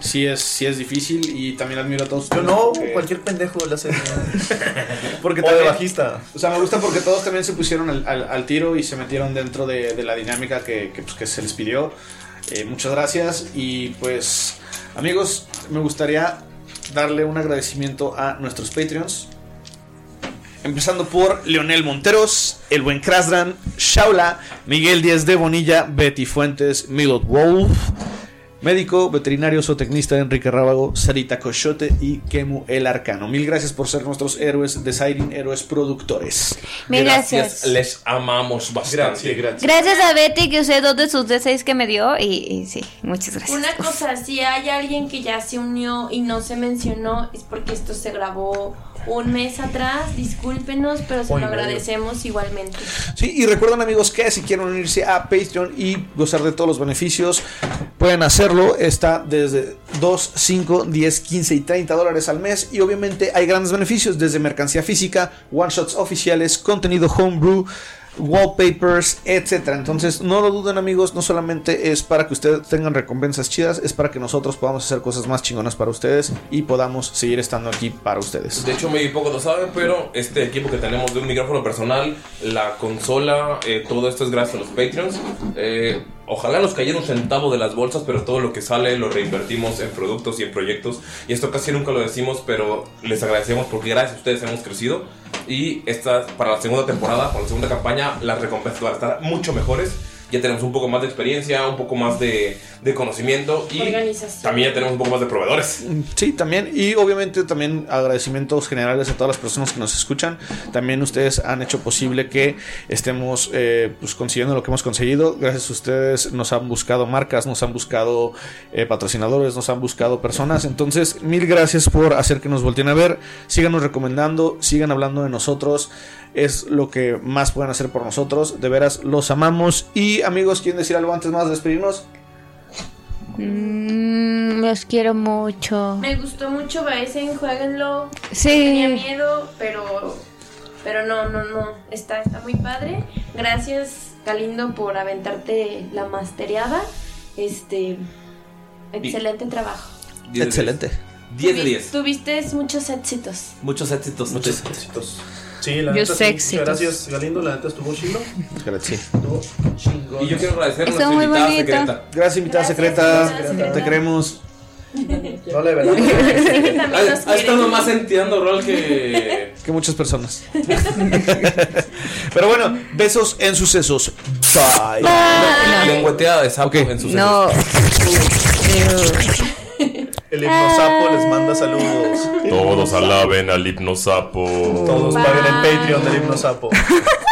Sí es, sí es difícil y también admiro a todos. Yo no, porque- cualquier pendejo le hace. Porque O de bajista. O sea, me gusta porque todos también se pusieron al, al- al tiro y se metieron dentro de, de la dinámica que, que, pues, que se les pidió. Eh, muchas gracias. Y pues, amigos, me gustaría darle un agradecimiento a nuestros Patreons. Empezando por Leonel Monteros, El Buen Krasdran, Shaula, Miguel Díaz de Bonilla, Betty Fuentes, Milot Wolf, Médico, veterinario, zootecnista Enrique Rábago, Sarita Cochote y Kemu el Arcano. Mil gracias por ser nuestros héroes de Siren, héroes productores. Mil gracias. Les amamos bastante. Gracias, Gracias a Betty que usé dos de sus D6 que me dio y, y sí, muchas gracias. Una cosa, si hay alguien que ya se unió y no se mencionó, es porque esto se grabó un mes atrás. Discúlpenos, pero se Hoy lo medio. agradecemos igualmente. Sí, y recuerden amigos que si quieren unirse a Patreon y gozar de todos los beneficios, pueden hacerlo. Está desde 2, 5, 10, 15 y 30 dólares al mes. Y obviamente hay grandes beneficios desde mercancía física, one shots oficiales, contenido homebrew. Wallpapers, etcétera. Entonces, no lo duden, amigos. No solamente es para que ustedes tengan recompensas chidas, es para que nosotros podamos hacer cosas más chingonas para ustedes y podamos seguir estando aquí para ustedes. De hecho, muy pocos lo saben, pero este equipo que tenemos de un micrófono personal, la consola, eh, todo esto es gracias a los Patreons. Eh, ojalá nos cayera un centavo de las bolsas, pero todo lo que sale lo reinvertimos en productos y en proyectos. Y esto casi nunca lo decimos, pero les agradecemos porque gracias a ustedes hemos crecido. Y esta, para la segunda temporada, para la segunda campaña, las recompensas van a estar mucho mejores. Ya tenemos un poco más de experiencia, un poco más de, de conocimiento y también ya tenemos un poco más de proveedores. Sí, también. Y obviamente también agradecimientos generales a todas las personas que nos escuchan. También ustedes han hecho posible que estemos eh, pues, consiguiendo lo que hemos conseguido. Gracias a ustedes nos han buscado marcas, nos han buscado eh, patrocinadores, nos han buscado personas. Entonces, mil gracias por hacer que nos volteen a ver. Síganos recomendando, sigan hablando de nosotros. Es lo que más pueden hacer por nosotros. De veras, los amamos. Y amigos, ¿quieren decir algo antes más de despedirnos? Mm, los quiero mucho. Me gustó mucho Baesen, jueguenlo. Sí. Tenía miedo, pero pero no, no, no, está, está muy padre. Gracias, Galindo, por aventarte la masteriada. Este, excelente trabajo. Excelente. 10 de 10. Tuviste muchos éxitos. Muchos éxitos. Muchos éxitos. Sí, la Yo neta, sé sí. éxitos. Gracias, Galindo. La neta estuvo chido. Gracias. Y yo quiero agradecer a Estuvo nuestra muy invitada bonito. secreta. Gracias, invitada secreta. Te queremos. No le velamos. Ha, ha estado más entiendo rol que. que muchas personas. Pero bueno, besos en sucesos. Bye. Lengüeteada de sapo en sus No. El hipnosapo les manda saludos. Todos alaben al hipnosapo. Todos paguen el Patreon del hipnosapo.